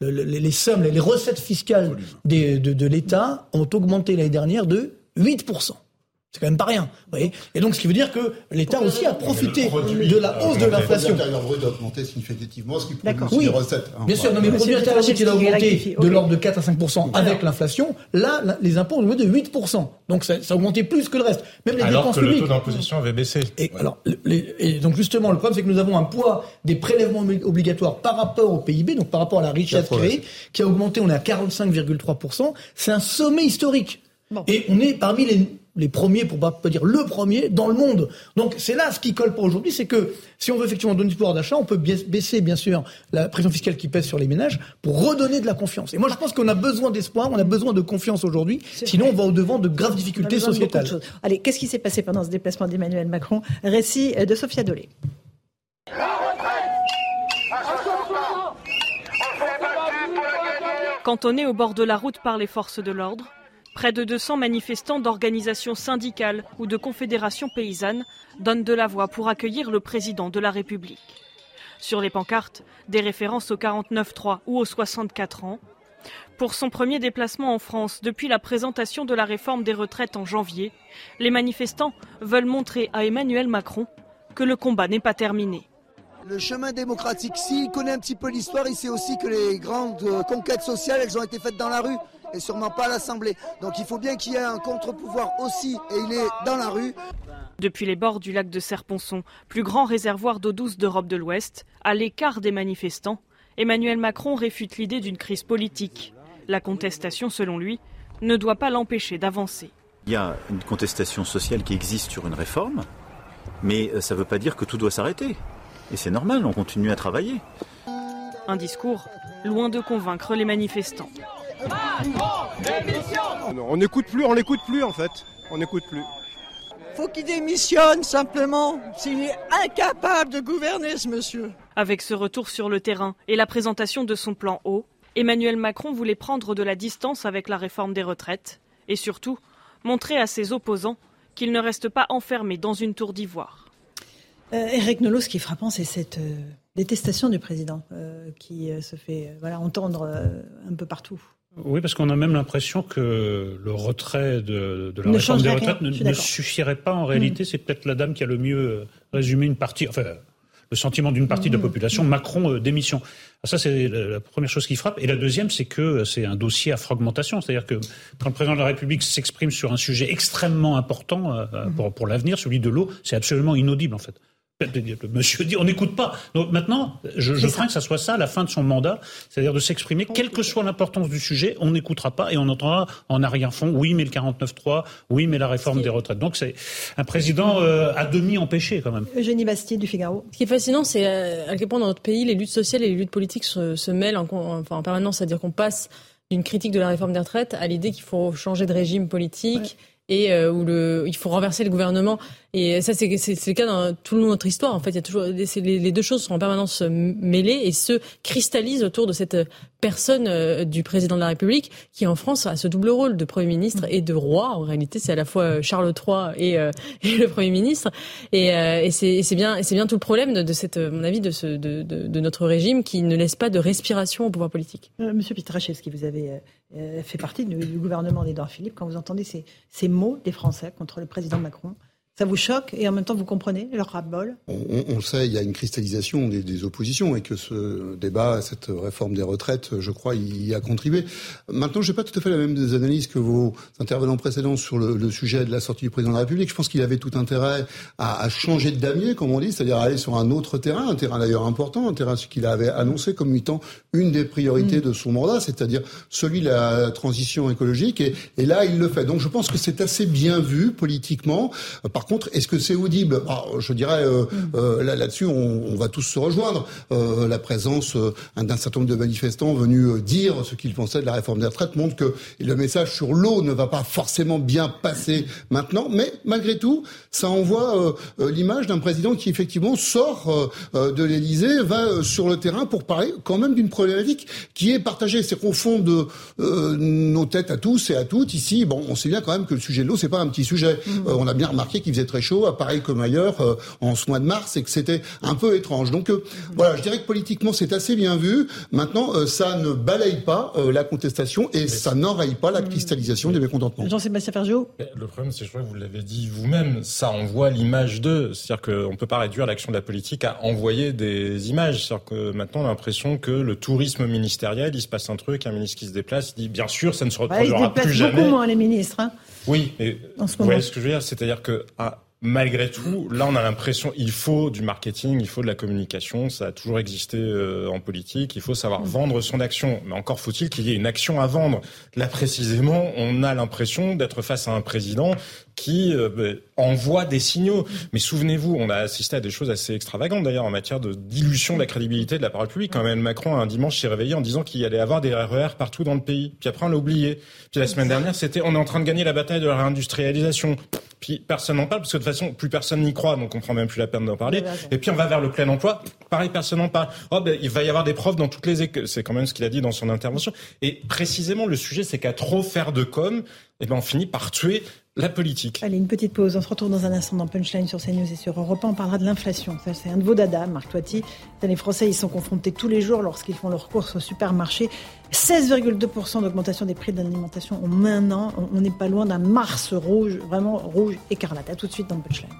les sommes, les recettes fiscales des, de, de l'État ont augmenté l'année dernière de 8%. C'est quand même pas rien. Vous voyez et donc, ce qui veut dire que l'État aussi a profité de la hausse de l'inflation. Le intérieur brut a augmenté significativement, ce qui produit aussi des recettes. Hein. Bien sûr, non, mais le produit intérieur brut, a augmenté de l'ordre de 4 à 5 avec l'inflation. Là, les impôts ont augmenté de 8 Donc, ça, a augmenté plus que le reste. Même les alors dépenses que publiques. le taux d'imposition avait baissé. Et, alors, et donc, justement, le problème, c'est que nous avons un poids des prélèvements obligatoires par rapport au PIB, donc par rapport à la richesse créée, qui a augmenté. On est à 45,3% C'est un sommet historique. Et on est parmi les les premiers, pour pas, pas dire le premier, dans le monde. Donc c'est là ce qui colle pour aujourd'hui, c'est que si on veut effectivement donner du pouvoir d'achat, on peut baisser bien sûr la pression fiscale qui pèse sur les ménages pour redonner de la confiance. Et moi je pense qu'on a besoin d'espoir, on a besoin de confiance aujourd'hui, sinon on va au-devant de graves difficultés sociétales. Allez, qu'est-ce qui s'est passé pendant ce déplacement d'Emmanuel Macron? Récit de Sophia Dolé. Cantonné au bord de la route par les forces de l'ordre, Près de 200 manifestants d'organisations syndicales ou de confédérations paysannes donnent de la voix pour accueillir le président de la République. Sur les pancartes, des références au 49-3 ou aux 64 ans. Pour son premier déplacement en France depuis la présentation de la réforme des retraites en janvier, les manifestants veulent montrer à Emmanuel Macron que le combat n'est pas terminé. Le chemin démocratique, s'il connaît un petit peu l'histoire, il sait aussi que les grandes conquêtes sociales, elles ont été faites dans la rue et sûrement pas à l'Assemblée. Donc il faut bien qu'il y ait un contre-pouvoir aussi, et il est dans la rue. Depuis les bords du lac de Serponçon, plus grand réservoir d'eau douce d'Europe de l'Ouest, à l'écart des manifestants, Emmanuel Macron réfute l'idée d'une crise politique. La contestation, selon lui, ne doit pas l'empêcher d'avancer. Il y a une contestation sociale qui existe sur une réforme, mais euh, ça ne veut pas dire que tout doit s'arrêter. Et c'est normal, on continue à travailler. Un discours loin de convaincre les manifestants. On n'écoute plus, on l'écoute plus en fait. On n'écoute plus. Faut qu'il démissionne simplement. S'il est incapable de gouverner ce monsieur. Avec ce retour sur le terrain et la présentation de son plan haut, Emmanuel Macron voulait prendre de la distance avec la réforme des retraites et surtout montrer à ses opposants qu'il ne reste pas enfermé dans une tour d'ivoire. Euh, Eric Nolot, ce qui est frappant, c'est cette euh, détestation du président euh, qui se fait voilà, entendre un peu partout. Oui, parce qu'on a même l'impression que le retrait de, la réforme des retraites ne, suffirait pas en réalité. Mm. C'est peut-être la dame qui a le mieux résumé une partie, enfin, le sentiment d'une partie de la mm. population. Macron euh, démission. Ah, ça, c'est la, première chose qui frappe. Et la deuxième, c'est que c'est un dossier à fragmentation. C'est-à-dire que quand le président de la République s'exprime sur un sujet extrêmement important euh, pour, pour l'avenir, celui de l'eau, c'est absolument inaudible, en fait. Le monsieur dit on n'écoute pas. Donc maintenant, je, je crains que ça soit ça à la fin de son mandat, c'est-à-dire de s'exprimer, quelle que soit l'importance du sujet, on n'écoutera pas et on entendra en arrière-fond, oui, mais le 49-3, oui, mais la réforme des retraites. Donc c'est un président euh, à demi empêché quand même. Eugénie Bastier du Figaro. Ce qui est fascinant, c'est euh, à quel point dans notre pays, les luttes sociales et les luttes politiques se, se mêlent en, enfin, en permanence, c'est-à-dire qu'on passe d'une critique de la réforme des retraites à l'idée qu'il faut changer de régime politique et euh, où le, il faut renverser le gouvernement. Et ça, c'est le cas dans toute notre histoire. En fait, il y a toujours les, deux choses sont en permanence mêlées et se cristallisent autour de cette personne euh, du président de la République qui, en France, a ce double rôle de Premier ministre et de roi. En réalité, c'est à la fois Charles III et, euh, [laughs] et le Premier ministre. Et, et c'est bien, c'est bien tout le problème de, cette, mon avis, de, ce, de, de, de, notre régime qui ne laisse pas de respiration au pouvoir politique. Monsieur Pitrachevski, vous avez fait partie du, gouvernement d'Edouard Philippe. Quand vous entendez ces, ces mots des Français contre le président Macron. Ça vous choque et en même temps vous comprenez leur ras-bol on, on, le sait, il y a une cristallisation des, des, oppositions et que ce débat, cette réforme des retraites, je crois, y a contribué. Maintenant, je n'ai pas tout à fait la même analyse que vos intervenants précédents sur le, le, sujet de la sortie du président de la République. Je pense qu'il avait tout intérêt à, à, changer de damier, comme on dit, c'est-à-dire aller sur un autre terrain, un terrain d'ailleurs important, un terrain qu'il avait annoncé comme étant une des priorités mm. de son mandat, c'est-à-dire celui de la transition écologique. Et, et, là, il le fait. Donc, je pense que c'est assez bien vu politiquement. Par par contre, est-ce que c'est audible? Ah, Je dirais euh, mm. euh, là, là-dessus, on, on, va tous se rejoindre. Euh, la présence euh, d'un certain nombre de manifestants venus dire ce qu'ils pensaient de la réforme des retraites montre que le message sur l'eau ne va pas forcément bien passer maintenant. Mais malgré tout, ça envoie l'image d'un président qui effectivement sort de l'Élysée, va sur le terrain pour parler quand même d'une problématique qui est partagée. C'est qu'au fond de nos têtes à tous et à toutes ici, bon, on sait bien quand même que le sujet de l'eau, c'est pas un petit sujet. Mm. on a bien remarqué qu'il faisait très chaud, pareil comme ailleurs euh, en ce mois de mars, et que c'était un peu étrange. Donc euh, voilà, je dirais que politiquement c'est assez bien vu. Maintenant, euh, ça ne balaye pas la contestation et ça n'enraye pas la cristallisation des mécontentements. Jean-Sébastien Fergiot Le problème, c'est, je crois que vous l'avez dit vous-même, ça envoie l'image d'eux. C'est-à-dire qu'on ne peut pas réduire l'action de la politique à envoyer des images. C'est-à-dire que maintenant, on a l'impression que le tourisme ministériel, il se passe un truc, un ministre qui se déplace, il dit bien sûr, ça ne se reproduira plus jamais. beaucoup moins les ministres. Hein. Oui, mais vous voyez ce que je veux dire? C'est-à-dire que ah, malgré tout, là, on a l'impression il faut du marketing, il faut de la communication. Ça a toujours existé euh, en politique. Il faut savoir mm. vendre son action. Mais encore faut-il qu'il y ait une action à vendre. Là, précisément, on a l'impression d'être face à un président qui euh, ben, envoie des signaux. Mais souvenez-vous, on a assisté à des choses assez extravagantes d'ailleurs en matière de dilution de la crédibilité de la parole publique. Quand même, Macron un dimanche s'est réveillé en disant qu'il allait avoir des RER partout dans le pays. Puis après, on l'a oublié. Puis la semaine dernière, c'était on est en train de gagner la bataille de la réindustrialisation. Puis personne n'en parle parce que de toute façon, plus personne n'y croit, donc on prend même plus la peine d'en parler. Et puis on va vers le plein emploi. Pareil, personne n'en parle. Oh, ben, il va y avoir des profs dans toutes les écoles. C'est quand même ce qu'il a dit dans son intervention. Et précisément, le sujet, c'est qu'à trop faire de com, eh ben, on finit par tuer la politique. Allez, une petite pause. On se retrouve dans un instant dans Punchline sur CNews et sur Europe 1. On parlera de l'inflation. Ça, c'est un de vos dada, Marc Toiti. Les Français, ils sont confrontés tous les jours lorsqu'ils font leurs courses au supermarché. 16,2% d'augmentation des prix d'alimentation en un an. On n'est pas loin d'un mars rouge, vraiment rouge écarlate. À tout de suite dans Punchline.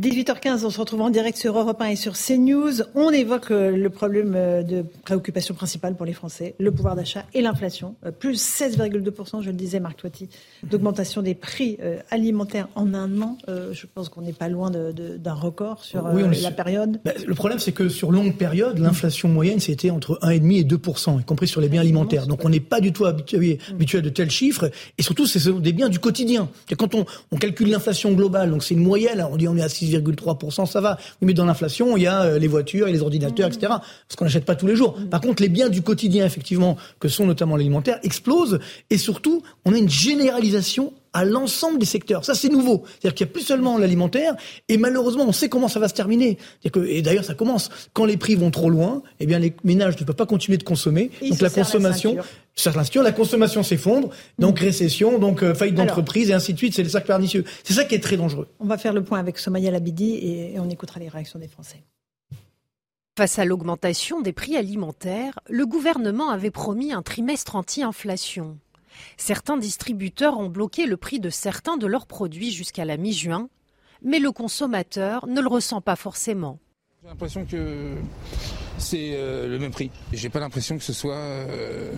18h15, on se retrouve en direct sur Europe 1 et sur CNews. On évoque euh, le problème euh, de préoccupation principale pour les Français, le pouvoir d'achat et l'inflation. Euh, plus 16,2%, je le disais, Marc Toiti, d'augmentation des prix alimentaires en un an. Je pense qu'on n'est pas loin d'un record sur la période. Bah, le problème, c'est que sur longue période, l'inflation moyenne, c'était entre 1,5 et 2%, y compris sur les biens alimentaires. Donc on n'est pas du tout habitué, habitué, à de tels chiffres. Et surtout, c'est des biens du quotidien. Quand on, on calcule l'inflation globale, donc c'est une moyenne, on dit on est à 6,3%, ça va. mais dans l'inflation, il y a euh, les voitures et les ordinateurs, etc. Parce qu'on n'achète pas tous les jours. Par contre, les biens du quotidien, effectivement, que sont notamment l'alimentaire, explosent. Et surtout, on a une généralisation à l'ensemble des secteurs. Ça, c'est nouveau. C'est-à-dire qu'il n'y a plus seulement l'alimentaire, et malheureusement, on sait comment ça va se terminer. Que, et d'ailleurs, ça commence. Quand les prix vont trop loin, eh bien, les ménages ne peuvent pas continuer de consommer. donc la consommation, la, la consommation s'effondre, donc mm. récession, donc euh, faillite d'entreprise, et ainsi de suite. C'est le cercle pernicieux. C'est ça qui est très dangereux. On va faire le point avec Somaya Labidi et, et on écoutera les réactions des Français. Face à l'augmentation des prix alimentaires, le gouvernement avait promis un trimestre anti-inflation. Certains distributeurs ont bloqué le prix de certains de leurs produits jusqu'à la mi-juin, mais le consommateur ne le ressent pas forcément. J'ai l'impression que c'est euh, le même prix. J'ai pas l'impression que ce soit euh,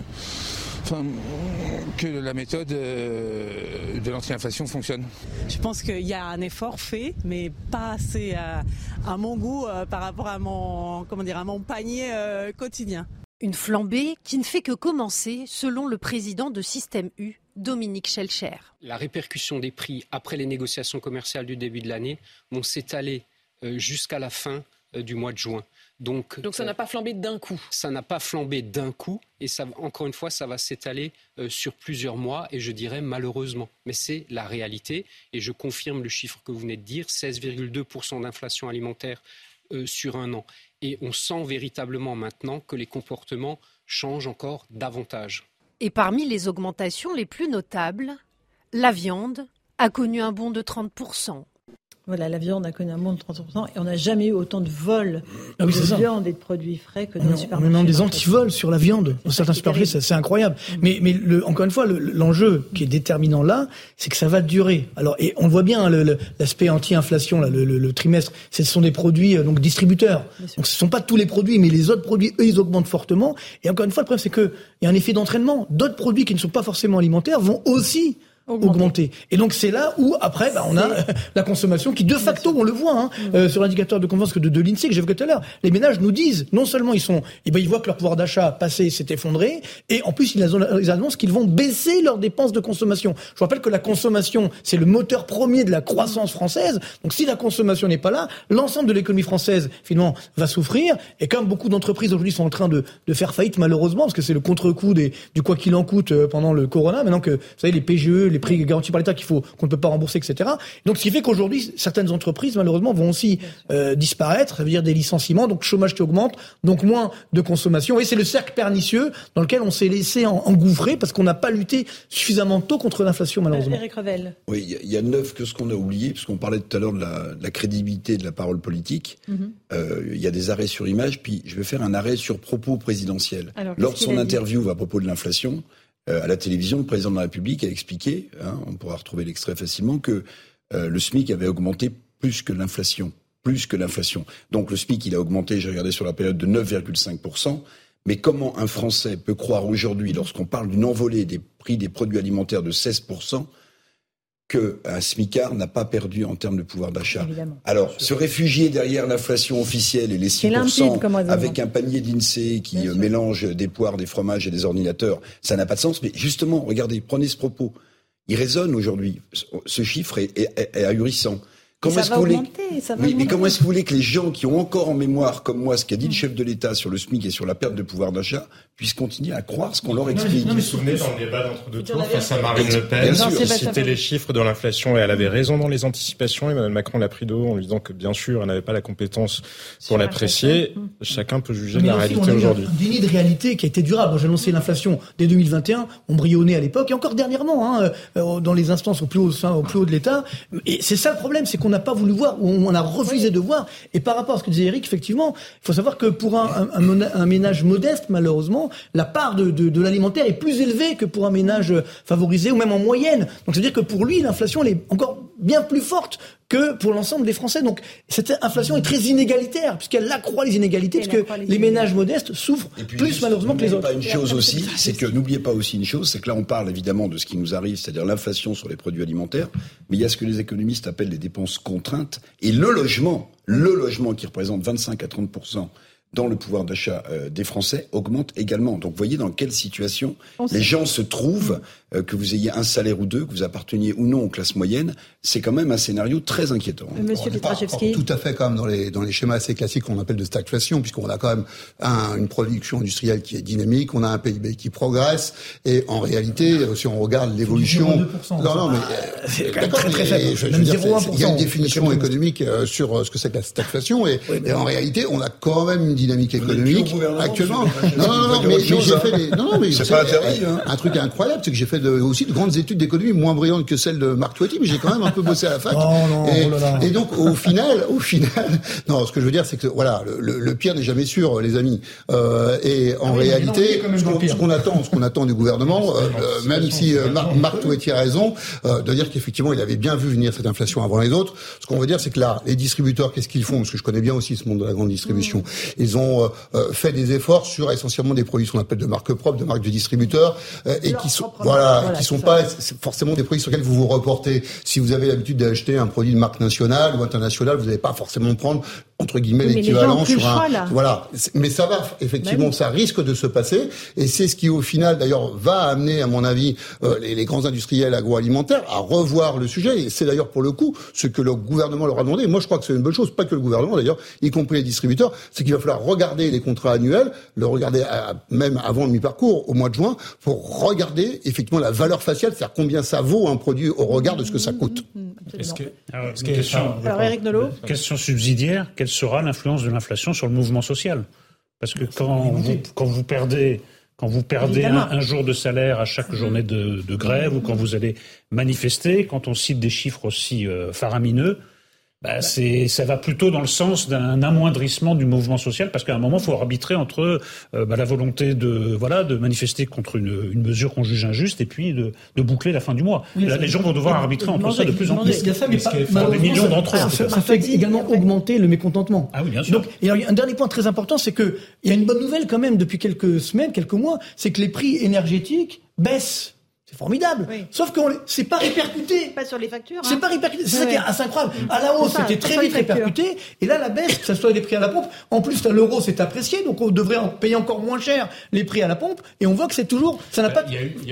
que la méthode euh, de l'anti-inflation fonctionne. Je pense qu'il y a un effort fait, mais pas assez à, à mon goût par rapport à mon comment dire à mon panier quotidien. Une flambée qui ne fait que commencer, selon le président de Système U, Dominique Schelcher. La répercussion des prix après les négociations commerciales du début de l'année vont s'étaler euh, jusqu'à la fin du mois de juin. Donc, Donc ça n'a pas flambé d'un coup Ça n'a pas flambé d'un coup et ça, encore une fois, ça va s'étaler sur plusieurs mois et je dirais malheureusement. Mais c'est la réalité et je confirme le chiffre que vous venez de dire, 16,2% d'inflation alimentaire sur un an. Et on sent véritablement maintenant que les comportements changent encore davantage. Et parmi les augmentations les plus notables, la viande a connu un bond de 30%. Voilà, la viande a connu un bond de 30% et on n'a jamais eu autant de vols ah de viande et de produits frais que dans les supermarchés. On a des antivols sur la viande dans certains supermarchés, c'est incroyable. Mm. Mais, mais le, encore une fois, l'enjeu qui est déterminant là, c'est que ça va durer. Alors, et on voit bien hein, l'aspect anti-inflation, le, le, trimestre, ce sont des produits euh, donc distributeurs. Donc ce ne sont pas tous les produits, mais les autres produits, eux, ils augmentent fortement. Et encore une fois, le problème, c'est qu'il y a un effet d'entraînement. D'autres produits qui ne sont pas forcément alimentaires vont aussi augmenter. Et donc c'est là où après bah, on a [laughs] la consommation qui de facto on le voit hein, mm. euh, sur l'indicateur de confiance de, de l'Insee que j'évoquais tout à l'heure. Les ménages nous disent non seulement ils sont, eh ben, ils voient que leur pouvoir d'achat passé s'est effondré, et en plus ils annoncent qu'ils vont baisser leurs dépenses de consommation. Je vous rappelle que la consommation c'est le moteur premier de la croissance française. Donc si la consommation n'est pas là, l'ensemble de l'économie française finalement va souffrir. Et comme beaucoup d'entreprises aujourd'hui sont en train de, de, faire faillite malheureusement parce que c'est le contre-coup du quoi qu'il en coûte euh, pendant le Corona. Maintenant que vous savez les PGE les prix garantis par l'État qu'il faut qu'on ne peut pas rembourser, etc. Donc, ce qui fait qu'aujourd'hui, certaines entreprises, malheureusement, vont aussi euh, disparaître. Ça veut dire des licenciements, donc chômage qui augmente, donc moins de consommation. Et c'est le cercle pernicieux dans lequel on s'est laissé engouffrer parce qu'on n'a pas lutté suffisamment tôt contre l'inflation, malheureusement. Oui, il y, a neuf que ce qu'on a oublié, puisqu'on parlait tout à l'heure de la, crédibilité de la parole politique. Mhm. Euh, il y a des arrêts sur image, puis je vais faire un arrêt sur propos présidentiel. Lors de son interview à propos de l'inflation, euh, à la télévision, le président de la République a expliqué, hein, on pourra retrouver l'extrait facilement, que euh, le SMIC avait augmenté plus que l'inflation. Plus que l'inflation. Donc le SMIC, il a augmenté, j'ai regardé sur la période, de 9,5%. Mais comment un Français peut croire aujourd'hui, lorsqu'on parle d'une envolée des prix des produits alimentaires de 16%, qu'un SMICAR n'a pas perdu en termes de pouvoir d'achat. Alors, se réfugier derrière l'inflation officielle et les 6% avec un panier d'INSEE qui euh, mélange des poires, des fromages et des ordinateurs, ça n'a pas de sens. Mais justement, regardez, prenez ce propos. Il résonne aujourd'hui. Ce chiffre est ahurissant. Comment est-ce que vous mais comment est-ce que vous voulez que les gens qui ont encore en mémoire, comme moi, ce qu'a dit le chef de l'État sur le SMIC et sur la perte de pouvoir d'achat, puissent continuer à croire ce qu'on leur explique Vous vous souvenez dans le débat d'entre-deux tours face à Marine Le Pen, qui citait les chiffres de l'inflation et elle avait raison dans les anticipations. Emmanuel Macron l'a pris d'eau en lui disant que bien sûr, elle n'avait pas la compétence pour l'apprécier. Chacun peut juger de la réalité aujourd'hui. Un déni de réalité qui a été durable. J'ai annoncé l'inflation dès 2021, on brillonnait à l'époque et encore dernièrement hein, euh, dans les instances au plus haut, au plus haut de l'État. Et c'est ça le problème, c'est qu'on n'a pas voulu voir, on a refusé de voir. Et par rapport à ce que disait Eric, effectivement, il faut savoir que pour un, un, ménage modeste, malheureusement, la part de, de, de l'alimentaire est plus élevée que pour un ménage favorisé ou même en moyenne. Donc, c'est-à-dire que pour lui, l'inflation, elle est encore bien plus forte que pour l'ensemble des Français. Donc cette inflation est très inégalitaire puisqu'elle accroît les inégalités puisque les, ménages modestes souffrent plus malheureusement que les autres. Pas une chose aussi, c'est que n'oubliez pas aussi une chose, c'est que là on parle évidemment de ce qui nous arrive, c'est-à-dire l'inflation sur les produits alimentaires, mais il y a ce que les économistes appellent les dépenses contraintes et le logement, le logement qui représente 25 à 30 dans le pouvoir d'achat euh, des Français augmente également. Donc, vous voyez dans quelle situation les gens se trouvent euh, que vous ayez un salaire ou deux, que vous apparteniez ou non aux classes moyennes, c'est quand même un scénario très inquiétant. Monsieur Petrachevski. Tout à fait quand même dans les, dans les schémas assez classiques qu'on appelle de stagflation, puisqu'on a quand même un, une production industrielle qui est dynamique, on a un PIB qui progresse, et en réalité, euh, si on regarde l'évolution... Non, non, mais... Ah, c'est très, très faible. il y a une définition économique euh, sur ce que c'est que la stagflation, et, et, en réalité, on a quand même une dynamique économique actuellement. Non, non, non, mais j'ai fait des... Non, non, mais c'est pas. Hein. Un truc incroyable, c'est que j'ai fait aussi de grandes études d'économie, moins brillantes que celles de Marc Toiti, mais j'ai quand même un peu bossé à la fac. [laughs] Oh et, oh et, donc au final, au final, [laughs] non, ce que je veux dire, c'est que voilà, le, le pire n'est jamais sûr, les amis. Euh, et en ah réalité, ce qu'on attend, ce qu'on attend du gouvernement, [laughs] euh, même si euh, Marc, Marc a raison, euh, de dire qu'effectivement, il avait bien vu venir cette inflation avant les autres. Ce qu'on veut dire, c'est que là, les distributeurs, qu'est-ce qu'ils font? Parce que je connais bien aussi ce monde de la grande distribution. Mmh. Ils ont fait des efforts sur essentiellement des produits qu'on appelle de marque propre, de marque de distributeur, et qui sont voilà, qui sont pas forcément des produits sur lesquels vous vous reportez. Si vous avez l'habitude d'acheter un produit de marque nationale ou internationale, vous n'allez pas forcément prendre entre guillemets l'équivalent sur un voilà. Mais ça va effectivement bah ça risque de se passer. Et c'est ce qui au final d'ailleurs va amener à mon avis euh, les, les, grands industriels agroalimentaires à revoir le sujet. Et c'est d'ailleurs pour le coup ce que le gouvernement leur a demandé. Moi je crois que c'est une bonne chose. Pas que le gouvernement d'ailleurs y compris les distributeurs. C'est qu'il va falloir regarder les contrats annuels le regarder même avant le mi-parcours au mois de juin pour regarder effectivement la valeur faciale c'est-à-dire combien ça vaut un produit au regard de ce que ça coûte. Est-ce que, alors, question, alors Eric Nolot. Question subsidiaire quelle sera l'influence de l'inflation sur le mouvement social. Parce que quand vous, quand vous perdez quand vous perdez un, jour de salaire à chaque journée de, de, grève ou quand vous allez manifester, quand on cite des chiffres aussi euh, faramineux, bah, c'est, ça va plutôt dans le sens d'un amoindrissement du mouvement social, parce qu'à un moment, il faut arbitrer entre euh, bah, la volonté de voilà de manifester contre une, une mesure qu'on juge injuste et puis de, de, boucler la fin du mois. Là, les gens vont devoir arbitrer entre ça de plus en plus. Il y a ça, mais pas, des millions d'entre eux. Ça, fait également augmenter le mécontentement. Ah oui, bien sûr. Donc, et un dernier point très important, c'est que il y a une bonne nouvelle quand même depuis quelques semaines, quelques mois, c'est que les prix énergétiques baissent formidable. Sauf que c'est pas répercuté. Pas sur les factures. C'est hein. pas répercuté. C'est ça qui est assez incroyable. À la hausse, c'était très vite répercuté. Et là, la baisse, que ce soit les prix à la pompe, en plus, l'euro s'est apprécié, donc on devrait en payer encore moins cher les prix à la pompe. Et on voit que c'est toujours, ça n'a pas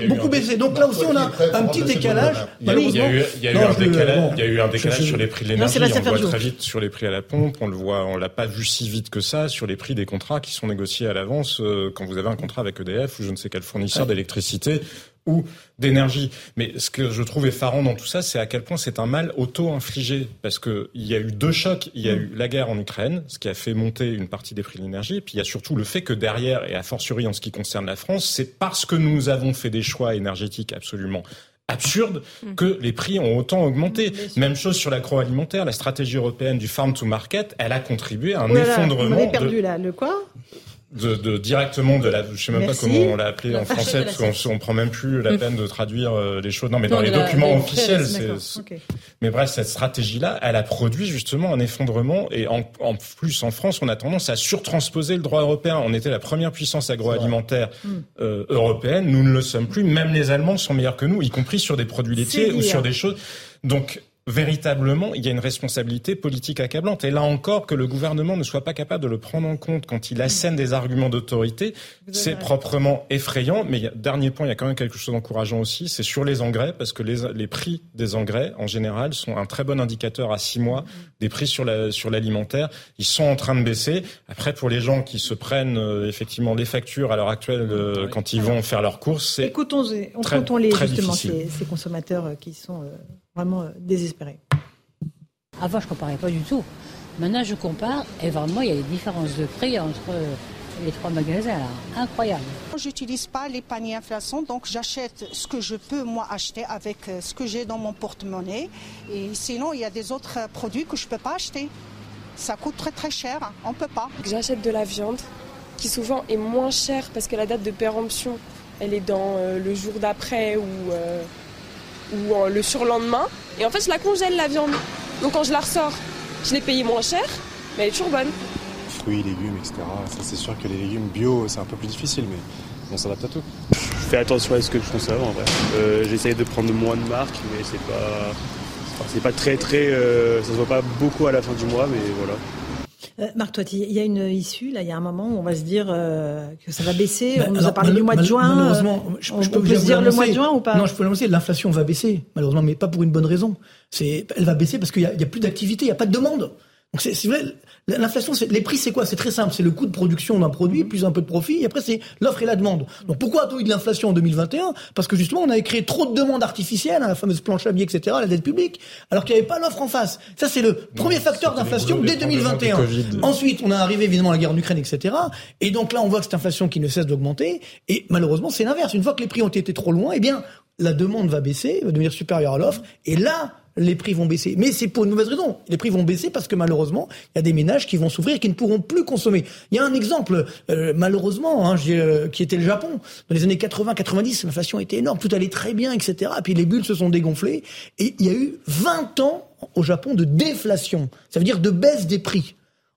beaucoup baissé. Donc là aussi, on a un petit décalage. Il y a eu un décalage. Il y a eu un décalage sur les prix de l'énergie. On le voit très vite sur les prix à la pompe. On le voit, on l'a pas vu si vite que ça sur les prix des contrats qui sont négociés à l'avance euh, quand vous avez un contrat avec EDF ou je ne sais quel fournisseur d'électricité ou d'énergie. Mais ce que je trouve effarant dans tout ça, c'est à quel point c'est un mal auto-infligé. Parce qu'il y a eu deux chocs. Il y a eu la guerre en Ukraine, ce qui a fait monter une partie des prix de l'énergie. Et puis il y a surtout le fait que derrière, et a fortiori en ce qui concerne la France, c'est parce que nous avons fait des choix énergétiques absolument absurdes mm. que les prix ont autant augmenté. Même chose sur l'agroalimentaire, la stratégie européenne du farm to market, elle a contribué à un effondrement. Vous avez perdu là, le quoi? De, de, directement de la, je sais même pas comment on l'a appelé en français, parce qu'on on prend même plus la peine de traduire euh, les choses. Non, mais dans les documents officiels, c'est. Mais bref, cette stratégie-là, elle a produit justement un effondrement, et en, en, plus en France, on a tendance à surtransposer le droit européen. On était la première puissance agroalimentaire euh, européenne, nous ne le sommes plus. Même les Allemands sont meilleurs que nous, y compris sur des produits laitiers ou sur des choses. Donc véritablement, il y a une responsabilité politique accablante. Et là encore, que le gouvernement ne soit pas capable de le prendre en compte quand il assène des arguments d'autorité, c'est proprement effrayant. Mais dernier point, il y a quand même quelque chose d'encourageant aussi, c'est sur les engrais, parce que les, les, prix des engrais, en général, sont un très bon indicateur à six mois des prix sur la, sur l'alimentaire. Ils sont en train de baisser. Après, pour les gens qui se prennent euh, effectivement les factures à l'heure actuelle euh, quand ils vont faire leurs courses, c'est écoutons-les, écoutons-les justement ces, ces, consommateurs euh, qui sont vraiment euh, désespéré. Avant, je ne comparais pas du tout. Maintenant, je compare et vraiment, il y a des différences de prix entre les trois magasins. Incroyable. J'utilise pas les paniers inflation, donc j'achète ce que je peux moi acheter avec euh, ce que j'ai dans mon porte-monnaie. Et sinon, il y a des autres produits que je peux pas acheter. Ça coûte très très cher, on peut pas. J'achète de la viande qui souvent est moins chère parce que la date de péremption, elle est dans euh, le jour d'après ou ou euh, le surlendemain. Et en fait, je la congèle la viande. Donc quand je la ressors, je l'ai payée moins cher, mais elle est toujours bonne. Fruits, légumes, etc. Ça, c'est sûr que les légumes bio, c'est un peu plus difficile, mais on s'adapte à tout. Je fais attention à ce que je consomme en vrai. Euh, J'essaye de prendre moins de marques, mais c'est pas. c'est pas très très. Euh, ça se voit pas beaucoup à la fin du mois, mais voilà. Euh, Marc Toiti, il y a une issue, là, il y a un moment où on va se dire euh, que ça va baisser. on nous a parlé du mois de juin. Malheureusement, je, on, peux, se dire le mois de juin ou pas Non, je peux l'annoncer, l'inflation va baisser, malheureusement, mais pas pour une bonne raison. Elle va baisser parce qu'il y, a, plus d'activité, il n'y a pas de demande. Donc c'est vrai, l'inflation, les prix, c'est quoi? C'est très simple, c'est le coût de production d'un produit plus un peu de profit, et après c'est l'offre et la demande. Donc pourquoi a-t-on eu de l'inflation en 2021 Parce que justement, on avait créé trop de demandes artificielles, hein, la fameuse planche à billets, etc., la dette publique, alors qu'il n'y avait pas l'offre en face. Ça, c'est le premier facteur d'inflation dès 2021. Ensuite, on a arrivé évidemment à la guerre en Ukraine, etc. Et donc là, on voit que cette inflation qui ne cesse d'augmenter. Et malheureusement, c'est l'inverse. Une fois que les prix ont été trop loin, eh bien, la demande va baisser, va devenir supérieure à l'offre, et là, les prix vont baisser. Mais c'est pour une mauvaise raison. Les prix vont baisser parce que malheureusement, il y a des ménages qui vont s'ouvrir qui ne pourront plus consommer. Il y a un exemple, euh, malheureusement, hein, euh, qui était le Japon. Dans les années 80-90, l'inflation était énorme, tout allait très bien, etc. Et puis les bulles se sont dégonflées. Et il y a eu 20 ans au Japon de déflation. Ça veut dire de baisse des prix.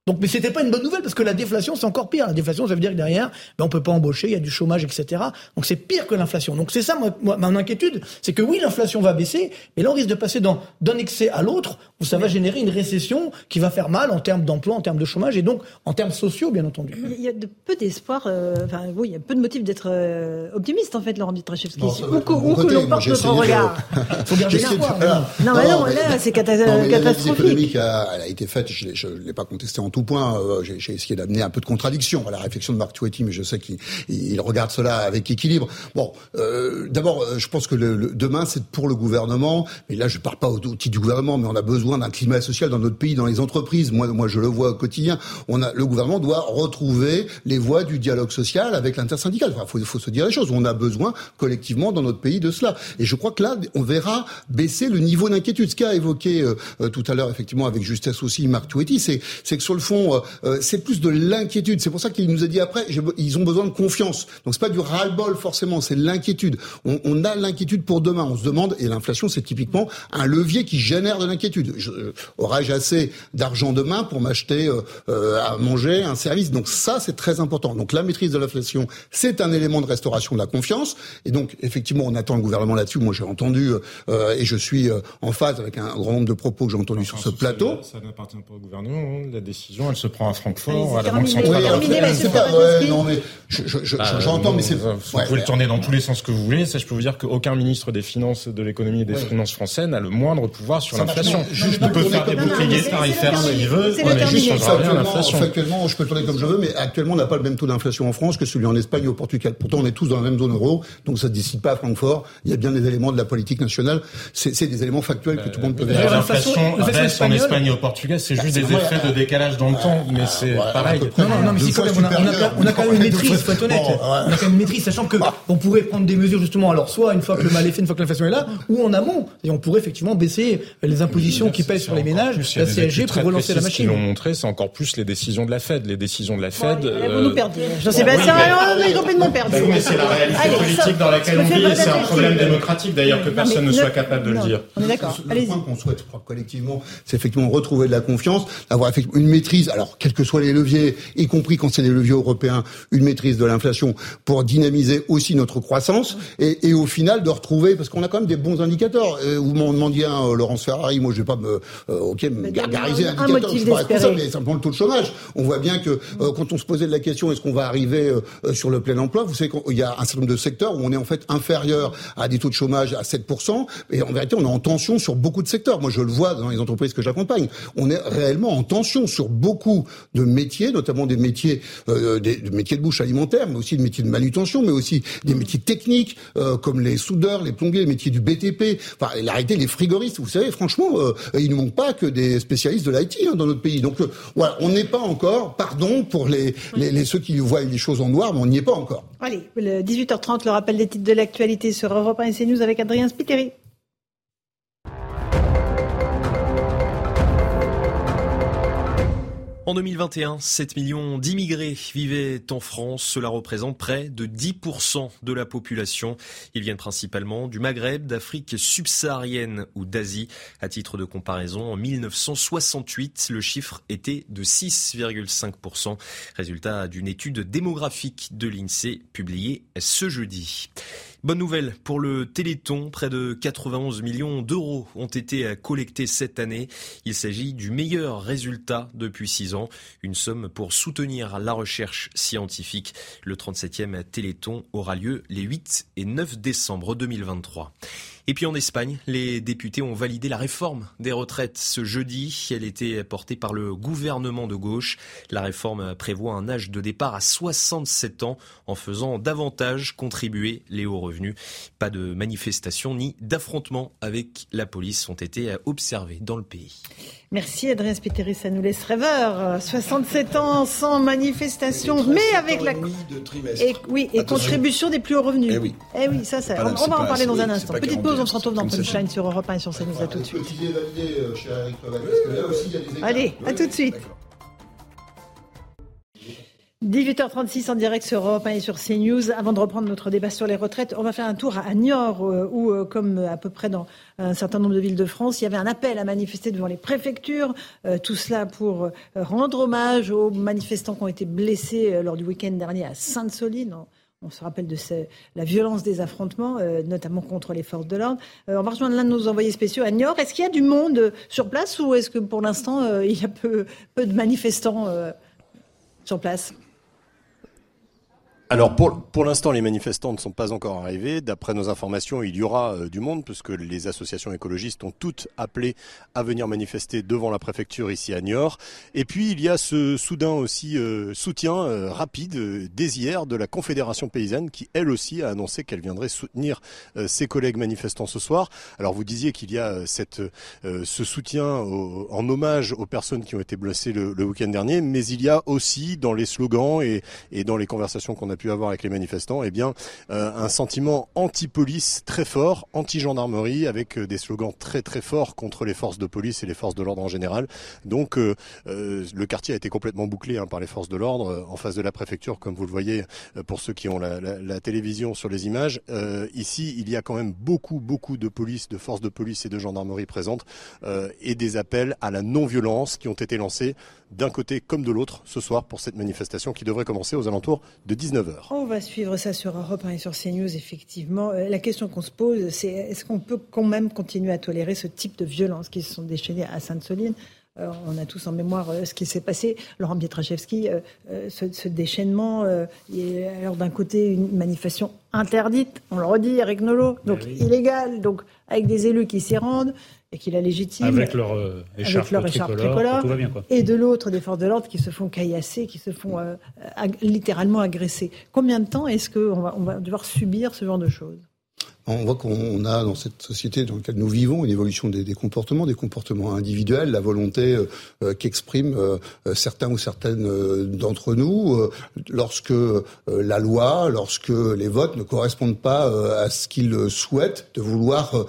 Donc, mais c'était pas une bonne nouvelle parce que la déflation, c'est encore pire. La déflation, ça veut dire que derrière, ben, on peut pas embaucher, il y a du chômage, etc. Donc, c'est pire que l'inflation. Donc, c'est ça, moi, moi, mon inquiétude, c'est que oui, l'inflation va baisser, mais là, on risque de passer d'un excès à l'autre où ça va générer une récession qui va faire mal en termes d'emploi, en termes de chômage et donc en termes sociaux, bien entendu. Il y a de peu d'espoir, euh, enfin, oui, il y a peu de motifs d'être euh, optimiste, en fait, Laurent Bitrachevski. Où, que l'on porte notre regard. Il [laughs] faut bien l'espoir. Non, mais non, là, c'est catastrophique. L'analyse économique a, elle a été faite, je ne l'ai pas contesté en tout point, euh, j'ai essayé d'amener un peu de contradiction à la réflexion de Marc Touetti, mais je sais qu'il regarde cela avec équilibre. Bon, euh, d'abord, euh, je pense que le, demain, c'est pour le gouvernement, mais là, je ne parle pas au, titre du gouvernement, mais on a besoin d'un climat social dans notre pays, dans les entreprises. Moi, moi, je le vois au quotidien. On a, le gouvernement doit retrouver les voies du dialogue social avec l'intersyndical. Il faut, faut se dire les choses. On a besoin collectivement dans notre pays de cela. Et je crois que là, on verra baisser le niveau d'inquiétude. Ce qu'a évoqué tout à l'heure, effectivement, avec justesse aussi Marc Touetti, c'est que sur le fond, c'est plus de l'inquiétude. C'est pour ça qu'il nous a dit après, ils ont besoin de confiance. Donc c'est pas du ras-le-bol forcément, c'est l'inquiétude. On, on, a l'inquiétude pour demain. On se demande, et l'inflation c'est typiquement un levier qui génère de l'inquiétude. Euh, aurais-je assez d'argent demain pour m'acheter euh, euh, à manger, un service? Donc ça c'est très important. Donc la maîtrise de l'inflation, c'est un élément de restauration de la confiance. Et donc effectivement, on attend le gouvernement là-dessus. Moi j'ai entendu et je suis en phase avec un grand nombre de propos que j'ai entendus sur ce plateau. Ça, n'appartient pas au gouvernement. Hein. La décision, elle se prend à Francfort à la Banque centrale européenne. non, mais bah, j'entends, mais c'est. Vous pouvez le tourner dans tous les sens que vous voulez. Ça, je peux vous dire qu'aucun ministre des Finances, de l'économie et des finances français n'a le moindre pouvoir sur l'inflation. Il peut faire des boucliers tarifaires s'il veut, mais juste rien l'inflation. Actuellement, je peux tourner comme je veux, mais actuellement, on n'a pas le même taux d'inflation en France que celui en Espagne ou au Portugal. Pourtant, on est tous dans la même zone euro, donc ça ne décide pas à Francfort. Il y a bien des éléments de la politique nationale. C'est des éléments factuels que tout le monde peut voir. L'inflation reste en Espagne et au Portugal, c'est juste des effets de décalage dans le temps, mais c'est pareil. Non, non, non, mais si quand même, on a quand même une maîtrise, faut être honnête. On a quand même une maîtrise, sachant que on pourrait prendre des mesures justement, alors soit une fois que le mal est fait, une fois que l'inflation est là, ou en amont, et on pourrait effectivement baisser les impositions qui pèsent sur les ménages, la CSG pour relancer la machine. Ce qu'ils l'ont montré, c'est encore plus les décisions de la Fed. Les décisions de la Fed. Vous nous perdez. Jean-Sébastien, on est complètement perdu. Mais c'est la réalité politique dans laquelle on vit, et c'est un problème démocratique d'ailleurs que personne ne soit capable de le dire. On est d'accord. Le point qu'on souhaite collectivement, c'est effectivement retrouver de la confiance, avoir une maîtrise. Alors, quels que soient les leviers, y compris quand c'est des leviers européens, une maîtrise de l'inflation pour dynamiser aussi notre croissance et, et, au final de retrouver, parce qu'on a quand même des bons indicateurs. Euh, vous m'en demandiez un, euh, Laurence Ferrari, moi je vais pas me, euh, ok, me gargariser un, indicateur, je pas ça, mais simplement le taux de chômage. On voit bien que euh, quand on se posait de la question, est-ce qu'on va arriver sur le plein emploi, vous savez qu'il y a un certain nombre de secteurs où on est en fait inférieur à des taux de chômage à 7%, et en vérité on est en tension sur beaucoup de secteurs. Moi je le vois dans les entreprises que j'accompagne. On est réellement en tension sur beaucoup de métiers, notamment des métiers, euh, des, métiers de bouche alimentaire, mais aussi des métiers de manutention, mais aussi des métiers techniques euh, comme les soudeurs, les plombiers, les métiers du BTP. Enfin, la réalité, les frigoristes, vous savez, franchement, euh, il ne manque pas que des spécialistes de l'IT hein, dans notre pays. Donc voilà, on n'est pas encore, pardon pour les, les, les, ceux qui voient les choses en noir, mais on n'y est pas encore. Allez, le 18h30, le rappel des titres de l'actualité sur Europe 1 et CNews avec Adrien Spiteri. En 2021, 7 millions d'immigrés vivaient en France. Cela représente près de 10% de la population. Ils viennent principalement du Maghreb, d'Afrique subsaharienne ou d'Asie. À titre de comparaison, en 1968, le chiffre était de 6,5%. Résultat d'une étude démographique de l'INSEE publiée ce jeudi. Bonne nouvelle pour le Téléthon. Près de 91 millions d'euros ont été collectés cette année. Il s'agit du meilleur résultat depuis six ans. Une somme pour soutenir la recherche scientifique. Le 37e Téléthon aura lieu les 8 et 9 décembre 2023. Et puis en Espagne, les députés ont validé la réforme des retraites ce jeudi. Elle était portée par le gouvernement de gauche. La réforme prévoit un âge de départ à 67 ans en faisant davantage contribuer les hauts revenus. Pas de manifestations ni d'affrontements avec la police ont été observés dans le pays. Merci Adrien Spiteri, ça nous laisse rêveur. 67 ans sans manifestation, mais avec la et, oui, et contribution des plus hauts revenus. Eh oui, eh oui ça, ça. On, va en parler dans un instant. Petite pause, on se retrouve dans Punchline sur Europe 1 et sur CNews. À tout de suite. Allez, à tout de suite. 18h36 en direct sur Europe 1 et sur CNews. Avant de reprendre notre débat sur les retraites, on va faire un tour à Niort, euh, où, euh, comme à peu près dans un certain nombre de villes de France, il y avait un appel à manifester devant les préfectures. Euh, tout cela pour rendre hommage aux manifestants qui ont été blessés lors du week-end dernier à Sainte-Soline. On se rappelle de la violence des affrontements, notamment contre les forces de l'ordre. on va rejoindre l'un de nos envoyés spéciaux à Niort. Est-ce qu'il y a du monde sur place ou est-ce que pour l'instant, il y a peu de manifestants sur place? Alors pour, pour l'instant, les manifestants ne sont pas encore arrivés. D'après nos informations, il y aura euh, du monde puisque les associations écologistes ont toutes appelé à venir manifester devant la préfecture ici à Niort. Et puis il y a ce soudain aussi euh, soutien euh, rapide dès hier de la Confédération paysanne qui elle aussi a annoncé qu'elle viendrait soutenir ses collègues manifestants ce soir. Alors vous disiez qu'il y a cette, ce soutien en hommage aux personnes qui ont été blessées le, le week-end dernier, mais il y a aussi dans les slogans et, et dans les conversations qu'on a pu avoir avec les manifestants, eh bien, euh, un sentiment anti-police très fort, anti-gendarmerie, avec euh, des slogans très très forts contre les forces de police et les forces de l'ordre en général. Donc, euh, le quartier a été complètement bouclé hein, par les forces de l'ordre en face de la préfecture, comme vous le voyez pour ceux qui ont la, la télévision sur les images. ici, il y a quand même beaucoup beaucoup de police, de forces de police et de gendarmerie présentes et des appels à la non-violence qui ont été lancés d'un côté comme de l'autre ce soir pour cette manifestation qui devrait commencer aux alentours de 19h. On va suivre ça sur Europe 1 et sur CNews, effectivement. Euh, la question qu'on se pose, c'est est-ce qu'on peut quand même continuer à tolérer ce type de violence qui se sont déchaînées à Sainte-Soline? Euh, on a tous en mémoire euh, ce qui s'est passé. Laurent Pietraszewski, ce, déchaînement, alors d'un côté une manifestation interdite, on le redit, Eric Nolot, donc illégale, donc avec des élus qui s'y rendent, et qui la légitime. Avec leur euh, écharpe, tricolore, tout va bien, quoi. Et de l'autre, des forces de l'ordre qui se font caillasser, qui se font euh, littéralement agresser. Combien de temps est-ce qu'on va, on va devoir subir ce genre de choses? On voit qu'on a dans cette société dans laquelle nous vivons une évolution des, comportements, des comportements individuels, la volonté euh, qu'expriment certains ou certaines d'entre nous lorsque la loi, lorsque les votes ne correspondent pas à ce qu'ils souhaitent, de vouloir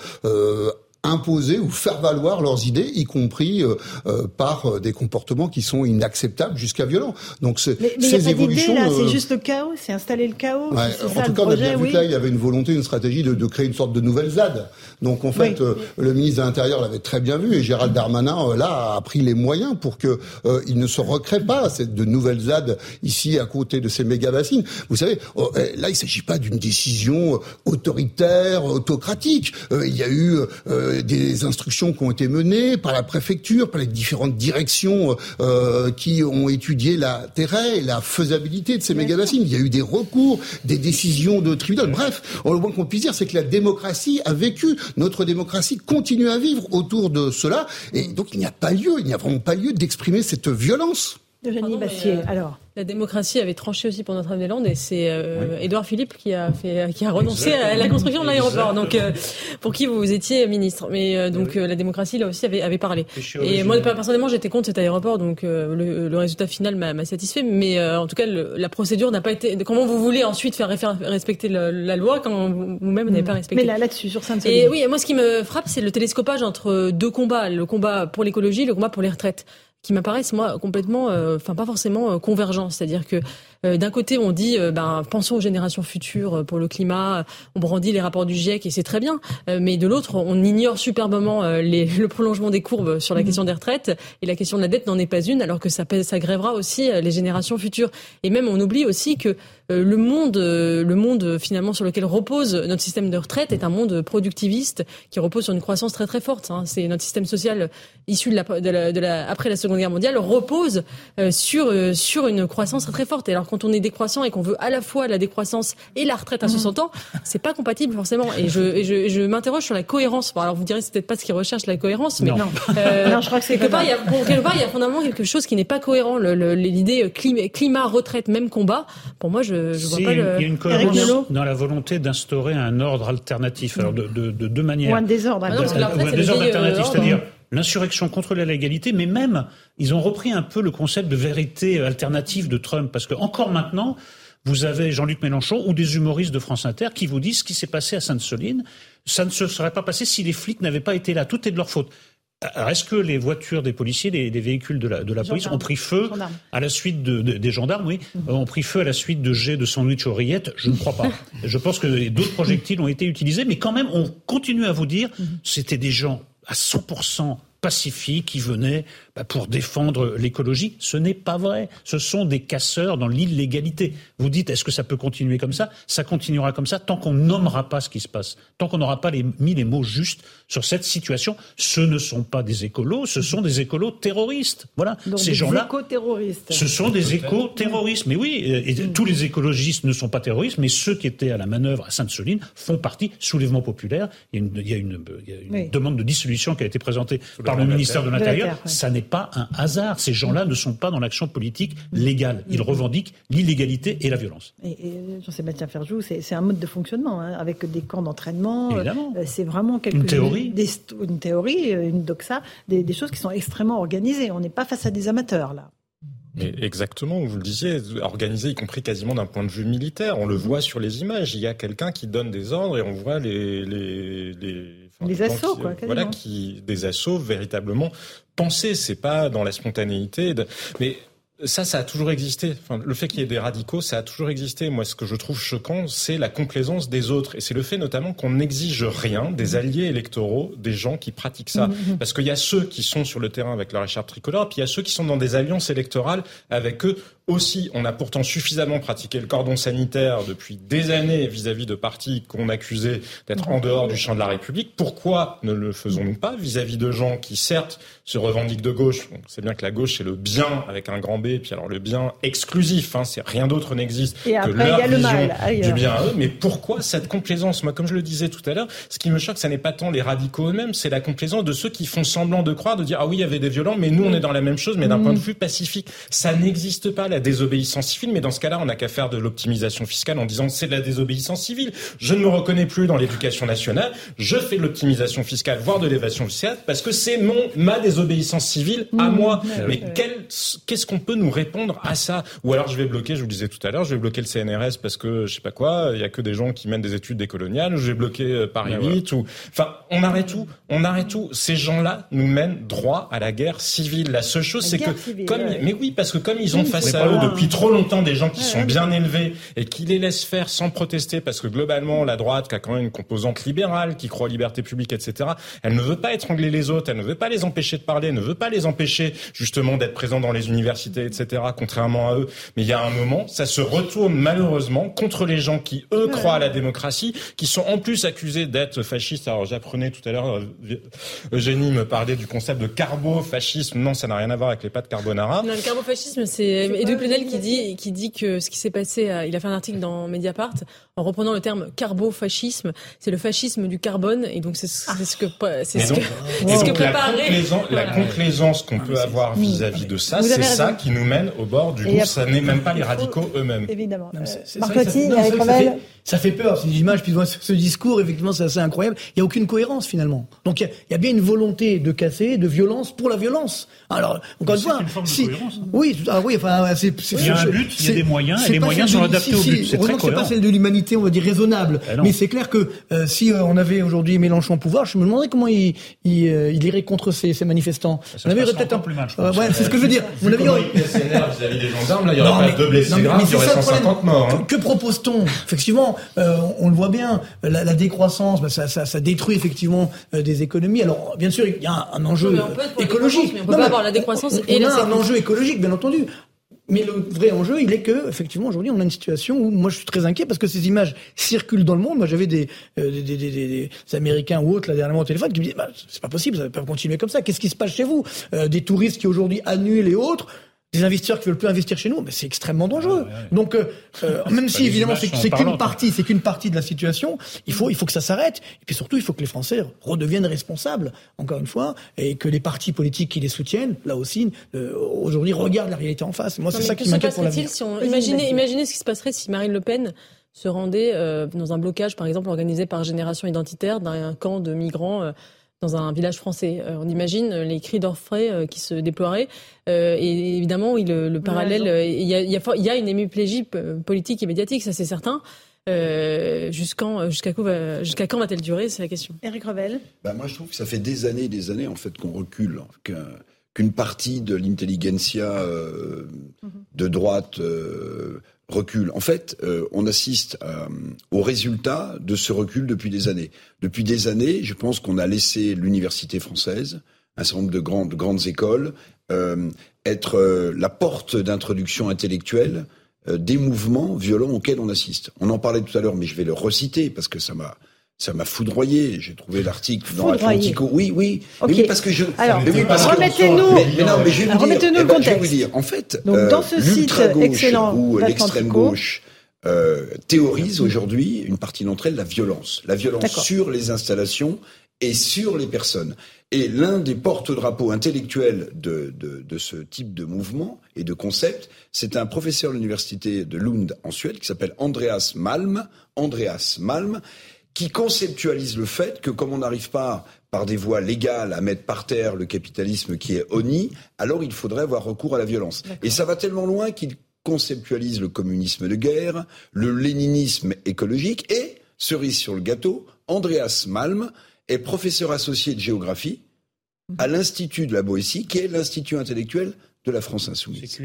imposer ou faire valoir leurs idées, y compris euh, euh, par euh, des comportements qui sont inacceptables jusqu'à violents. Donc ces, mais, mais ces y a évolutions, là, c'est juste le chaos, c'est installer le chaos. Ouais, en tout cas, on a bien vu que là, il y avait une volonté, une stratégie de, de créer une sorte de nouvelle ZAD. Donc en fait, le ministre de l'Intérieur l'avait très bien vu et Gérald Darmanin là a pris les moyens pour que il ne se recrée pas cette de nouvelles ZAD ici à côté de ces méga bassines. Vous savez, oh, eh, là, il s'agit pas d'une décision autoritaire, autocratique. il y a eu euh, des instructions qui ont été menées par la préfecture, par les différentes directions euh, qui ont étudié l'intérêt et la faisabilité de ces méga-bassines. Il y a eu des recours, des décisions de tribunal. Bref, le moins qu'on puisse dire, c'est que la démocratie a vécu. Notre démocratie continue à vivre autour de cela. Et donc, il n'y a pas lieu, il n'y a vraiment pas lieu d'exprimer cette violence. Eugénie Bassier, euh, alors. La démocratie avait tranché aussi pour Notre-Dame-des-Landes et c'est euh, Édouard Philippe qui a fait, qui a renoncé à la construction de l'aéroport. Donc, euh, pour qui vous étiez ministre. Mais donc la démocratie là aussi avait, avait parlé. Et moi personnellement, j'étais contre cet aéroport, donc le, résultat final m'a satisfait. Mais en tout cas, la procédure n'a pas été. Comment vous voulez ensuite faire respecter la, loi quand vous-même n'avez pas respecté? Mais là, là-dessus, sur sainte Et oui, moi, ce qui me frappe, c'est le télescopage entre deux combats le combat pour l'écologie, le combat pour les retraites qui m'apparaissent moi complètement, euh, enfin pas forcément euh, convergents. C'est-à-dire que d'un côté on dit, ben pensons aux générations futures pour le climat, on brandit les rapports du GIEC et c'est très bien, mais de l'autre on ignore superbement les, [laughs] le prolongement des courbes sur la mmh. question des retraites et la question de la dette n'en est pas une, alors que ça, ça grèvera aussi les générations futures. Et même on oublie aussi que le monde, le monde finalement sur lequel repose notre système de retraite est un monde productiviste qui repose sur une croissance très très forte. Hein. C'est notre système social issu de la, de la, de la après la Seconde Guerre mondiale repose euh, sur euh, sur une croissance très, très forte. Et alors quand on est décroissant et qu'on veut à la fois la décroissance et la retraite à 60 mhm. ans, c'est pas compatible forcément. Et je, et je, je m'interroge sur la cohérence. alors vous direz c'est peut-être pas ce qui recherche la cohérence, mais non, euh, non je crois que c'est quelque part il y a quelque part il y a fondamentalement quelque chose qui n'est pas cohérent. L'idée climat, climat, retraite, même combat. Pour moi, je, je vois pas le. Il y a une cohérence dans la volonté d'instaurer un ordre alternatif. Alors de, de, de deux manières. Ou un désordre. Ah un désordre alternatif, c'est-à-dire l'insurrection contre la légalité, mais même, ils ont repris un peu le concept de vérité alternative de Trump, parce que encore maintenant, vous avez Jean-Luc Mélenchon ou des humoristes de France Inter qui vous disent ce qui s'est passé à Sainte-Soline, ça ne se serait pas passé si les flics n'avaient pas été là. Tout est de leur faute. est-ce que les voitures des policiers, les, véhicules de la, de la police ont pris feu à la suite de, des gendarmes, oui, mhm. ont pris feu à la suite de jets de sandwich oreillettes Je ne crois pas. [laughs] Je pense que d'autres projectiles ont été utilisés, mais quand même, on continue à vous dire, mhm. c'était des gens à 100% pacifiques qui venaient bah, pour défendre l'écologie. Ce n'est pas vrai. Ce sont des casseurs dans l'illégalité. Vous dites, est-ce que ça peut continuer comme ça? Ça continuera comme ça tant qu'on nommera pas ce qui se passe, tant qu'on n'aura pas mis les mots justes sur cette situation. Ce ne sont pas des écolos, ce sont des écolos terroristes. Voilà. Donc Ces gens-là. terroristes Ce sont des éco-terroristes. Mais oui, et, mm. tous les écologistes ne sont pas terroristes, mais ceux qui étaient à la manœuvre à Sainte-Soline font partie soulèvement populaire. Il y a une, demande de dissolution qui a été présentée par le ministère de l'Intérieur. Ça n'est pas un hasard. Ces gens-là ne sont pas dans l'action politique légale. Ils revendiquent l'illégalité et la violence. Et, Jean-Sébastien Ferjou, c'est un mode de fonctionnement, hein, avec des camps d'entraînement. Euh, c'est vraiment quelque une théorie. Des, une théorie, euh, une doxa, des, des choses qui sont extrêmement organisées. On n'est pas face à des amateurs, là. Mais exactement, vous le disiez, organisé y compris quasiment d'un point de vue militaire. On le voit sur les images. Il y a quelqu'un qui donne des ordres et on voit les les les, assauts, quoi. Voilà, qui des assauts véritablement pensés. C'est pas dans la spontanéité. Mais ça, ça a toujours existé. Enfin, le fait qu'il y ait des radicaux, ça a toujours existé. Moi, ce que je trouve choquant, c'est la complaisance des autres. Et c'est le fait notamment qu'on n'exige rien des alliés électoraux, des gens qui pratiquent ça. Mm-hmm. Parce qu'il y a ceux qui sont sur le terrain avec leur écharpe tricolore, puis il y a ceux qui sont dans des alliances électorales avec eux aussi, on a pourtant suffisamment pratiqué le cordon sanitaire depuis des années vis-à-vis de partis qu'on accusait d'être en dehors du champ de la République. Pourquoi ne le faisons-nous pas vis-à-vis de gens qui, certes, se revendiquent de gauche? C'est bien que la gauche, c'est le bien avec un grand B, puis alors le bien exclusif, hein, c'est rien d'autre n'existe que leur vision du bien à eux. Mais pourquoi cette complaisance? Moi, comme je le disais tout à l'heure, ce qui me choque, ce n'est pas tant les radicaux eux-mêmes, c'est la complaisance de ceux qui font semblant de croire, de dire ah oui, il y avait des violents, mais nous on est dans la même chose, mais d'un point de vue pacifique. Ça n'existe pas désobéissance civile, mais dans ce cas-là, on n'a qu'à faire de l'optimisation fiscale en disant c'est de la désobéissance civile. Je ne me reconnais plus dans l'éducation nationale, je fais de l'optimisation fiscale, voire de l'évasion fiscale, parce que c'est mon ma désobéissance civile à mmh. moi. Mais qu'est-ce qu'on peut nous répondre à ça? Ou alors je vais bloquer, je vous le disais tout à l'heure, je vais bloquer le CNRS parce que je sais pas quoi, il y a que des gens qui mènent des études décoloniales, je vais bloquer euh, Paris 8 ou enfin on arrête tout, on arrête tout. Ces gens-là nous mènent droit à la guerre civile. La seule chose c'est que comme mais oui parce que comme ils ont face à eux depuis trop longtemps des gens qui sont bien élevés et qui les laissent faire sans protester parce que globalement la droite qui a quand même une composante libérale, qui croit aux libertés publiques, etc. Elle ne veut pas étrangler les autres, elle ne veut pas les empêcher de parler, elle ne veut pas les empêcher justement d'être présents dans les universités, etc. Contrairement à eux. Mais il y a un moment, ça se retourne malheureusement contre les gens qui eux croient à la démocratie, qui sont en plus accusés d'être fascistes. Alors j'apprenais tout à l'heure, euh, Eugénie me parlait du concept de carbo-fascisme. Non, ça n'a rien à voir avec les pâtes carbonara. Non, le carbo-fascisme, c'est qui dit, qui dit que ce qui s'est passé, il a fait un article dans Mediapart en reprenant le terme carbo-fascisme, c'est le fascisme du carbone, et donc c'est ce que c'est ce, que, ce que La, complaisance qu'on peut avoir vis-à-vis de ça, c'est ça qui nous mène au bord du gouffre. Ça n'est même pas les radicaux eux-mêmes. Évidemment. Ça fait peur, ces images, puis ce discours, effectivement, c'est assez incroyable. Il n'y a aucune cohérence, finalement. Donc, il y, a bien une volonté de casser, de violence pour la violence. Alors, encore une fois. si, oui, ah oui, enfin, c'est, il y a un but, il y a des moyens, et les moyens sont adaptés au but. C'est très c'est pas celle de l'humanité, on va dire, raisonnable. Eh mais c'est clair que euh, si euh, on avait aujourd'hui Mélenchon au pouvoir, je me demanderais comment il, il, euh, il irait contre ces, ces manifestants. Ça on avait peut-être un plus mal. ouais, c'est ce que je veux dire. Vous avis, aurait... vis-à-vis des gendarmes, là, il y aurait pas deux blessés graves, il y aurait 150 morts. Hein. Que propose-t-on? Effectivement, on le voit bien, la décroissance, bah, ça détruit effectivement des économies. Alors, bien sûr, il y a un enjeu écologique. On peut pas avoir la décroissance et la un enjeu écologique, bien entendu. Mais le vrai enjeu, il est que, effectivement, aujourd'hui, on a une situation où moi je suis très inquiet parce que ces images circulent dans le monde. Moi, j'avais des, euh, des, des, des, Américains ou autres, là, dernièrement au téléphone, qui me disaient, bah, c'est pas possible, ça va pas continuer comme ça. Qu'est-ce qui se passe chez vous? Euh, Des touristes qui aujourd'hui annulent et autres des investisseurs qui veulent plus investir chez nous, mais c'est extrêmement dangereux. Donc, euh, euh [laughs] même si évidemment c'est qu'une partie, c'est qu'une partie de la situation, il faut, il faut que ça s'arrête. Et puis surtout, il faut que les Français redeviennent responsables, encore une fois, et que les partis politiques qui les soutiennent, là aussi, euh, aujourd'hui, regardent la réalité en face. Moi, c'est ça qui m'inquiète pour l'avenir. Si on... imaginez, imaginez ce qui se passerait si Marine Le Pen se rendait euh, dans un blocage, par exemple, organisé par Génération Identitaire d'un camp de migrants dans un village français. Euh, on imagine les cris d'orfraie euh, qui se déploieraient. Euh, et évidemment, oui, le, parallèle, il y a, y, a, y a, une hémiplégie politique et médiatique, ça c'est certain. jusqu'à quand, va-t-elle durer C'est la question. Eric Revel bah, Moi, je trouve que ça fait des années et des années en fait, qu'on recule, qu'une partie de l'intelligentsia mhm. de droite recul. En fait, euh, on assiste euh, au résultat de ce recul depuis des années. Depuis des années, je pense qu'on a laissé l'université française, un certain nombre de grandes, grandes écoles, euh, être la porte d'introduction intellectuelle des mouvements violents auxquels on assiste. On en parlait tout à l'heure, mais je vais le reciter parce que ça m'a ça m'a foudroyé. J'ai trouvé l'article dans Atlantico. Oui, oui. oui, parce que je. Alors, remettez-nous. Mais, non, mais je vais vous dire. le contexte. Je vais vous dire. En fait, Donc, dans ce site excellent ou l'extrême gauche euh, théorise aujourd'hui une partie d'entre elles la violence, la violence sur les installations et sur les personnes. Et l'un des porte-drapeaux intellectuels de, de, de, ce type de mouvement et de concept, c'est un professeur de l'université de Lund en Suède qui s'appelle Andreas Malm. Andreas Malm qui conceptualise le fait que comme on n'arrive pas par des voies légales à mettre par terre le capitalisme qui est honni, alors il faudrait avoir recours à la violence. Et ça va tellement loin qu'il conceptualise le communisme de guerre, le léninisme écologique et, cerise sur le gâteau, Andreas Malm est professeur associé de géographie à l'Institut de la Boétie, qui est l'Institut intellectuel de la France insoumise.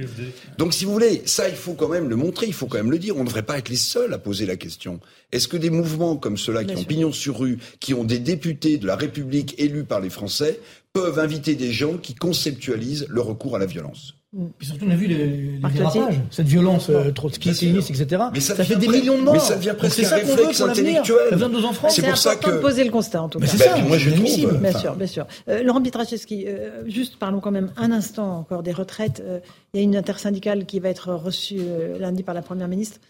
Donc, si vous voulez, ça, il faut quand même le montrer, il faut quand même le dire. On ne devrait pas être les seuls à poser la question. Est-ce que des mouvements comme ceux-là, qui ont pignon sur rue, qui ont des députés de la République élus par les Français, peuvent inviter des gens qui conceptualisent le recours à la violence? Puis surtout, on a vu les, les dérapages, cette violence euh, trotskiste, etc. Mais ça, fait des millions de morts. Mais ça devient presque un réflexe intellectuel. Ça vient de nos enfants. C'est pour ça que... de poser le constat, en tout cas. C'est ça, moi je trouve. Bien sûr, bien sûr. Euh, Laurent Pietraszewski, euh, juste parlons quand même un instant encore des retraites. Euh, il y a une intersyndicale qui va être reçue euh, lundi par la Première ministre.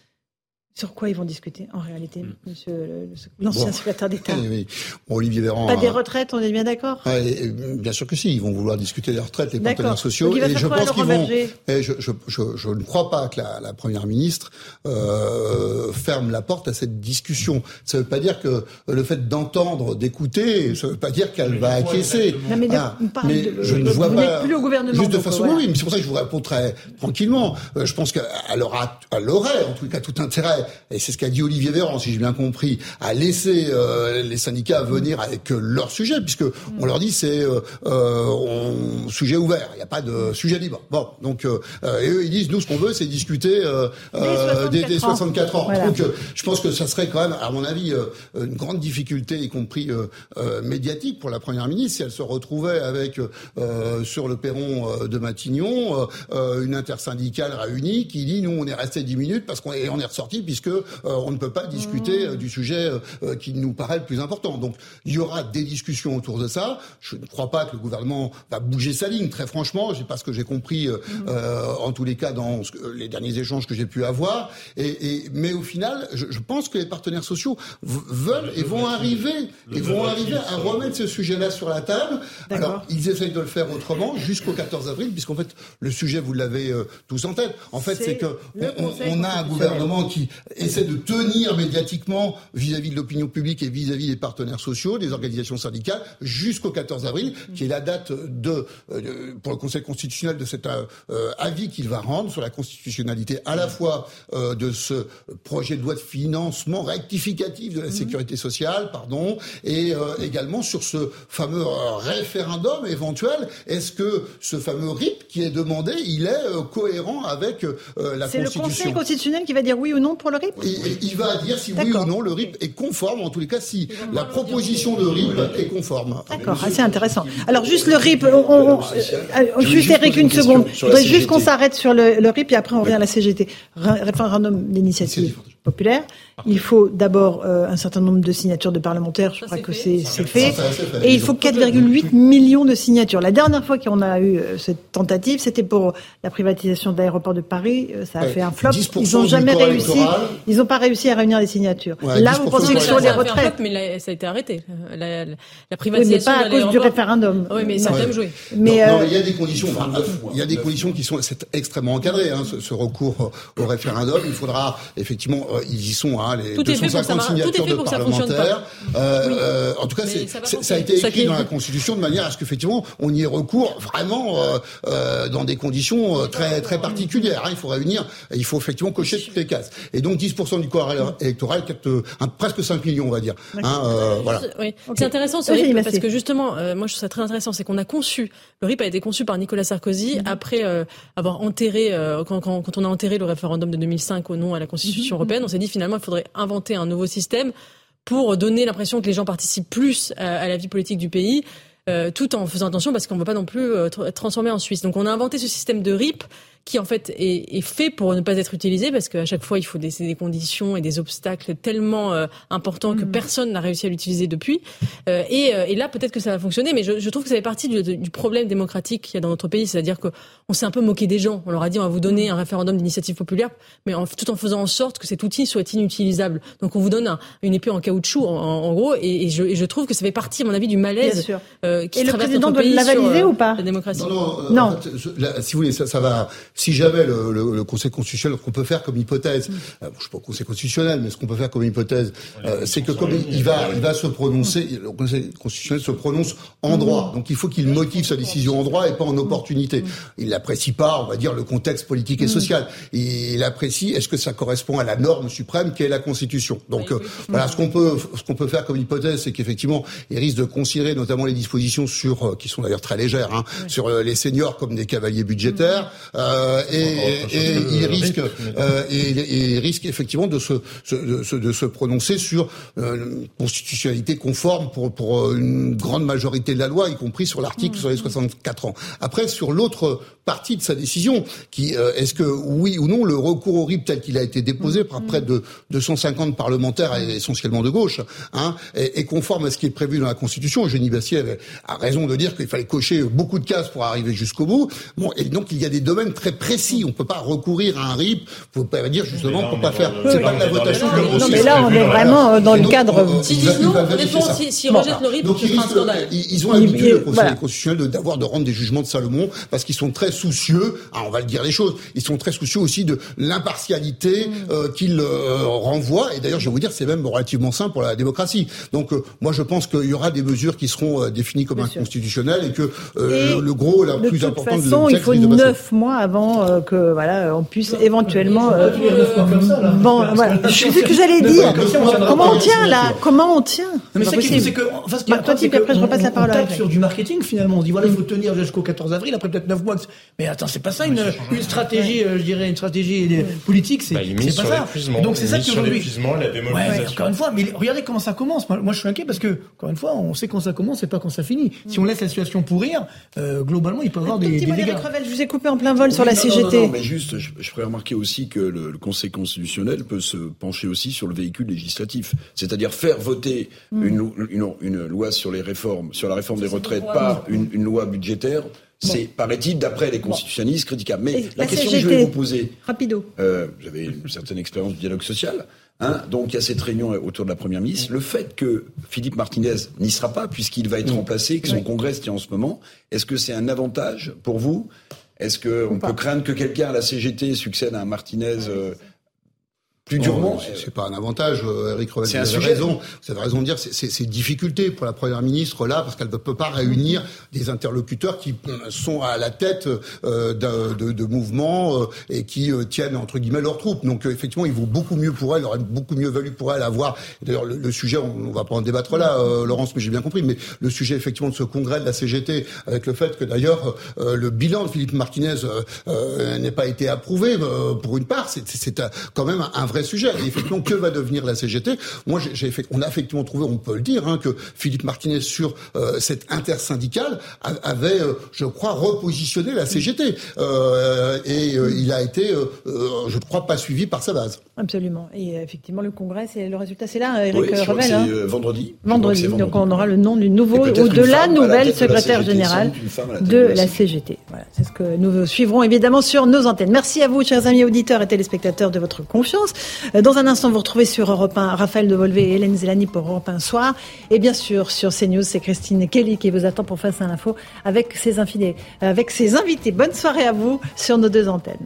Sur quoi ils vont discuter en réalité, mm. monsieur l'ancien secrétaire d'État? Oui, Olivier Véran. Pas des retraites, on est bien d'accord? Bien sûr que si, ils vont vouloir discuter des retraites, les partenaires sociaux. et je pense qu'ils vont. Et je, je, je, je, ne crois pas que la, la première ministre euh, ferme la porte à cette discussion. Ça ne veut pas dire que le fait d'entendre, d'écouter, ça ne veut pas dire qu'elle va acquiescer. Non, mais, ah, mais je ne vois pas. Plus au gouvernement. Juste de façon, oui, mais c'est pour ça que je vous réponds très tranquillement. Euh, je pense qu'elle aura, elle aurait en tout cas tout intérêt et c'est ce qu'a dit Olivier Véran, si j'ai bien compris, à laisser euh, les syndicats venir avec euh, leur sujet, puisque on leur dit c'est euh, euh sujet ouvert, il n'y a pas de sujet libre. Bon, donc et eux ils disent nous ce qu'on veut c'est discuter des, des, 64 ans. Donc je pense que ça serait quand même, à mon avis, une grande difficulté, y compris médiatique pour la première ministre, si elle se retrouvait avec sur le perron de Matignon une intersyndicale réunie qui dit nous on est resté 10 minutes parce qu'on est, on est ressorti puisque euh, on ne peut pas discuter euh, du sujet euh, qui nous paraît le plus important. Donc il y aura des discussions autour de ça. Je ne crois pas que le gouvernement va bouger sa ligne. Très franchement, c'est pas ce que j'ai compris en tous les cas dans les derniers échanges que j'ai pu avoir. Et, mais au final, je, pense que les partenaires sociaux veulent et vont arriver et vont arriver à remettre ce sujet-là sur la table. Alors ils essayent de le faire autrement jusqu'au 14 avril, puisqu'en fait le sujet vous l'avez tous en tête. En fait, c'est que on, a un gouvernement qui essaie de tenir médiatiquement vis-à-vis de l'opinion publique et vis-à-vis des partenaires sociaux, des organisations syndicales, jusqu'au 14 avril, qui est la date de, euh, pour le Conseil constitutionnel de cet euh, avis qu'il va rendre sur la constitutionnalité à la fois euh, de ce projet de loi de financement rectificatif de la mmh. sécurité sociale, pardon, et également sur ce fameux référendum éventuel. Est-ce que ce fameux RIP qui est demandé, il est cohérent avec la Constitution C'est le Conseil constitutionnel qui va dire oui ou non pour le RIP il va dire si oui ou non le RIP est conforme, en tous les cas si la proposition de RIP est conforme. D'accord, assez intéressant. Alors juste le RIP, on, euh, juste Eric une seconde. Je voudrais juste qu'on s'arrête sur le, le, RIP et après on revient à la CGT. Référendum d'initiative populaire. Il faut d'abord euh, un certain nombre de signatures de parlementaires, je crois que c'est fait. Et il faut 4,8 millions de signatures. La dernière fois qu'on a eu euh, cette tentative, c'était pour la privatisation de l'aéroport de Paris. Euh, ça a fait un flop. Ils n'ont jamais réussi. Ils n'ont pas réussi à réunir les signatures. Là, vous pensez que sur les retraites. mais ça a été arrêté. La, privatisation. mais pas à cause du référendum. Oui, mais ça a quand même joué. Mais il y a des conditions. il y a des conditions qui sont extrêmement encadrées. Hein, ce, recours au référendum, il faudra effectivement, ils y sont. Hein, les tout 250 signatures de parlementaires. Euh, euh, en tout cas, ça, ça, a été écrit dans la Constitution de manière à ce qu'effectivement on y ait recours vraiment euh, euh dans des conditions euh, très très particulières. Hein. Il faut réunir, il faut effectivement cocher toutes les cases. Et donc 10% du corps électoral, presque 5 millions, on va dire. Hein, voilà. C'est intéressant ce RIP parce que justement, moi je trouve ça très intéressant, c'est qu'on a conçu, le RIP a été conçu par Nicolas Sarkozy mm-hmm. après avoir enterré, quand, quand, quand, on a enterré le référendum de 2005 au nom à la Constitution mm-hmm. européenne, on s'est dit finalement il faudrait inventer un nouveau système pour donner l'impression que les gens participent plus à, la vie politique du pays. Euh, tout en faisant attention parce qu'on ne veut pas non plus euh, être transformé en Suisse. Donc on a inventé ce système de RIP qui en fait est, est, fait pour ne pas être utilisé parce qu'à chaque fois il faut des, des, conditions et des obstacles tellement euh, importants que mm. personne n'a réussi à l'utiliser depuis. Euh, et, euh, et, là peut-être que ça va fonctionner, mais je, je trouve que ça fait partie du, du problème démocratique qu'il y a dans notre pays, c'est-à-dire qu'on s'est un peu moqué des gens. On leur a dit on va vous donner mm. un référendum d'initiative populaire, mais en, tout en faisant en sorte que cet outil soit inutilisable. Donc on vous donne un, une épée en caoutchouc en, en gros, et, et, je, et, je, trouve que ça fait partie à mon avis du malaise euh, qui et le président doit la valider ou pas La démocratie. Non, non, En fait, si vous voulez, ça, ça va si jamais le, le, le Conseil constitutionnel, ce qu'on peut faire comme hypothèse, mm. euh, je ne suis pas au Conseil constitutionnel, mais ce qu'on peut faire comme hypothèse, euh, c'est que comme il, va, il va se prononcer, le Conseil constitutionnel se prononce en droit. Mm. Donc il faut qu'il motive sa décision en droit et pas en opportunité. Mm. Il n'apprécie pas, on va dire, le contexte politique et social. Il apprécie, est-ce que ça correspond à la norme suprême qui est la Constitution? Donc euh, voilà, ce qu'on peut, ce qu'on peut faire comme hypothèse, c'est qu'effectivement, il risque de considérer notamment les dispositions sur, qui sont d'ailleurs très légères, hein, sur les seniors comme des cavaliers budgétaires. Euh, et, et, il risque euh, et, il risque effectivement de se, de, de se prononcer sur euh, une constitutionnalité conforme pour pour euh, une grande majorité de la loi, y compris sur l'article sur les 64 ans. Après, sur l'autre partie de sa décision, qui est-ce que oui ou non le recours au RIP tel qu'il a été déposé par près de 250 parlementaires, essentiellement de gauche, hein, est, est, conforme à ce qui est prévu dans la Constitution. Eugénie Bassier a raison de dire qu'il fallait cocher beaucoup de cases pour arriver jusqu'au bout. Bon, et donc il y a des domaines très précis. On peut pas recourir à un RIP. Faut pas dire justement pour pas faire. C'est pas de la votation Non, mais là, on est vraiment euh, dans le cadre. Euh, si disent non, si, si rejettent le RIP, c'est un scandale. Ils ont l'habitude, le Conseil constitutionnel, d'avoir de rendre des jugements de Salomon parce qu'ils sont très soucieux. Ah, on va le dire les choses. Ils sont très soucieux aussi de l'impartialité mm. euh, qu'ils renvoient. Et d'ailleurs, je vais vous dire, c'est même relativement simple pour la démocratie. Donc, moi, je pense qu'il y aura des mesures qui seront définies comme inconstitutionnelles et que le gros, la plus importante de toute façon, il faut neuf mois avant que voilà, on puisse éventuellement. Euh, bon, voilà. C'est ce que j'allais dire. Comment on tient là Comment on tient? Mais c'est que, enfin, ce toi, tu après, je repasse la parole. On sur du marketing finalement. On dit voilà, il faut tenir jusqu'au 14 avril. Après peut-être 9 mois. Mais attends, c'est pas ça une, une stratégie, euh, je dirais, une stratégie politique. C'est bah, pas ça. Donc c'est ça qui aujourd'hui. Encore une fois, mais regardez comment ça commence. Moi, je suis inquiet parce que encore une fois, on sait quand ça commence et pas quand ça finit. Si on laisse la situation pourrir, euh, globalement, il peut y avoir des dégâts. Je vous ai coupé en plein vol sur la CGT. Non, mais juste, je, je ferais remarquer aussi que le, le, Conseil constitutionnel peut se pencher aussi sur le véhicule législatif, c'est-à-dire faire voter mm. une, une, une, loi sur les réformes, sur la réforme des retraites par une, une loi budgétaire. C'est, paraît-il, d'après les constitutionnalistes, critiquable. Mais la, question que je vais vous poser, rapido. Euh, j'avais une certaine expérience du dialogue social. Hein, donc il y a cette réunion autour de la première ministre. Le fait que Philippe Martinez n'y sera pas, puisqu'il va être remplacé, que son congrès se tient en ce moment, est-ce que c'est un avantage pour vous est-ce qu'on peut craindre que quelqu'un à la CGT succède à un Martinez euh, plus durement. c'est pas un avantage, euh, Eric Revel. Vous avez raison. Vous avez raison de dire, c'est une difficulté pour la première ministre là, parce qu'elle ne peut pas réunir des interlocuteurs qui euh, sont à la tête euh, de, de, de, mouvements euh, et qui tiennent entre guillemets leurs troupes. Donc effectivement, il vaut beaucoup mieux pour elle, il aurait beaucoup mieux valu pour elle avoir. D'ailleurs, le, sujet, on, on, va pas en débattre là, Laurence, mais j'ai bien compris. Mais le sujet effectivement de ce congrès de la CGT, avec le fait que d'ailleurs le bilan de Philippe Martinez n'ait pas été approuvé pour une part, c'est quand même un vrai vrai sujet. Et effectivement, que va devenir la CGT Moi, j'ai fait, on a effectivement trouvé, on peut le dire, hein, que Philippe Martinez sur euh, cette intersyndicale avait, euh, je crois, repositionné la CGT. Euh, et euh, il a été, je crois, pas suivi par sa base. Absolument. Et effectivement, le Congrès, c'est le résultat, c'est là, Eric oui, Revel. Hein. vendredi. Vendredi. Donc on aura le nom du nouveau ou de la nouvelle secrétaire générale de la CGT. Voilà, c'est ce que nous suivrons évidemment sur nos antennes. Merci à vous, chers amis auditeurs et téléspectateurs, de votre confiance. Euh, dans un instant, vous retrouvez sur Europe 1 Raphaël de Volvé et Hélène Zelani pour Europe 1 Soir. Et bien sûr, sur CNews, c'est Christine Kelly qui vous attend pour Face à l'info avec ses, infidèles, avec ses invités. Bonne soirée à vous sur nos deux antennes.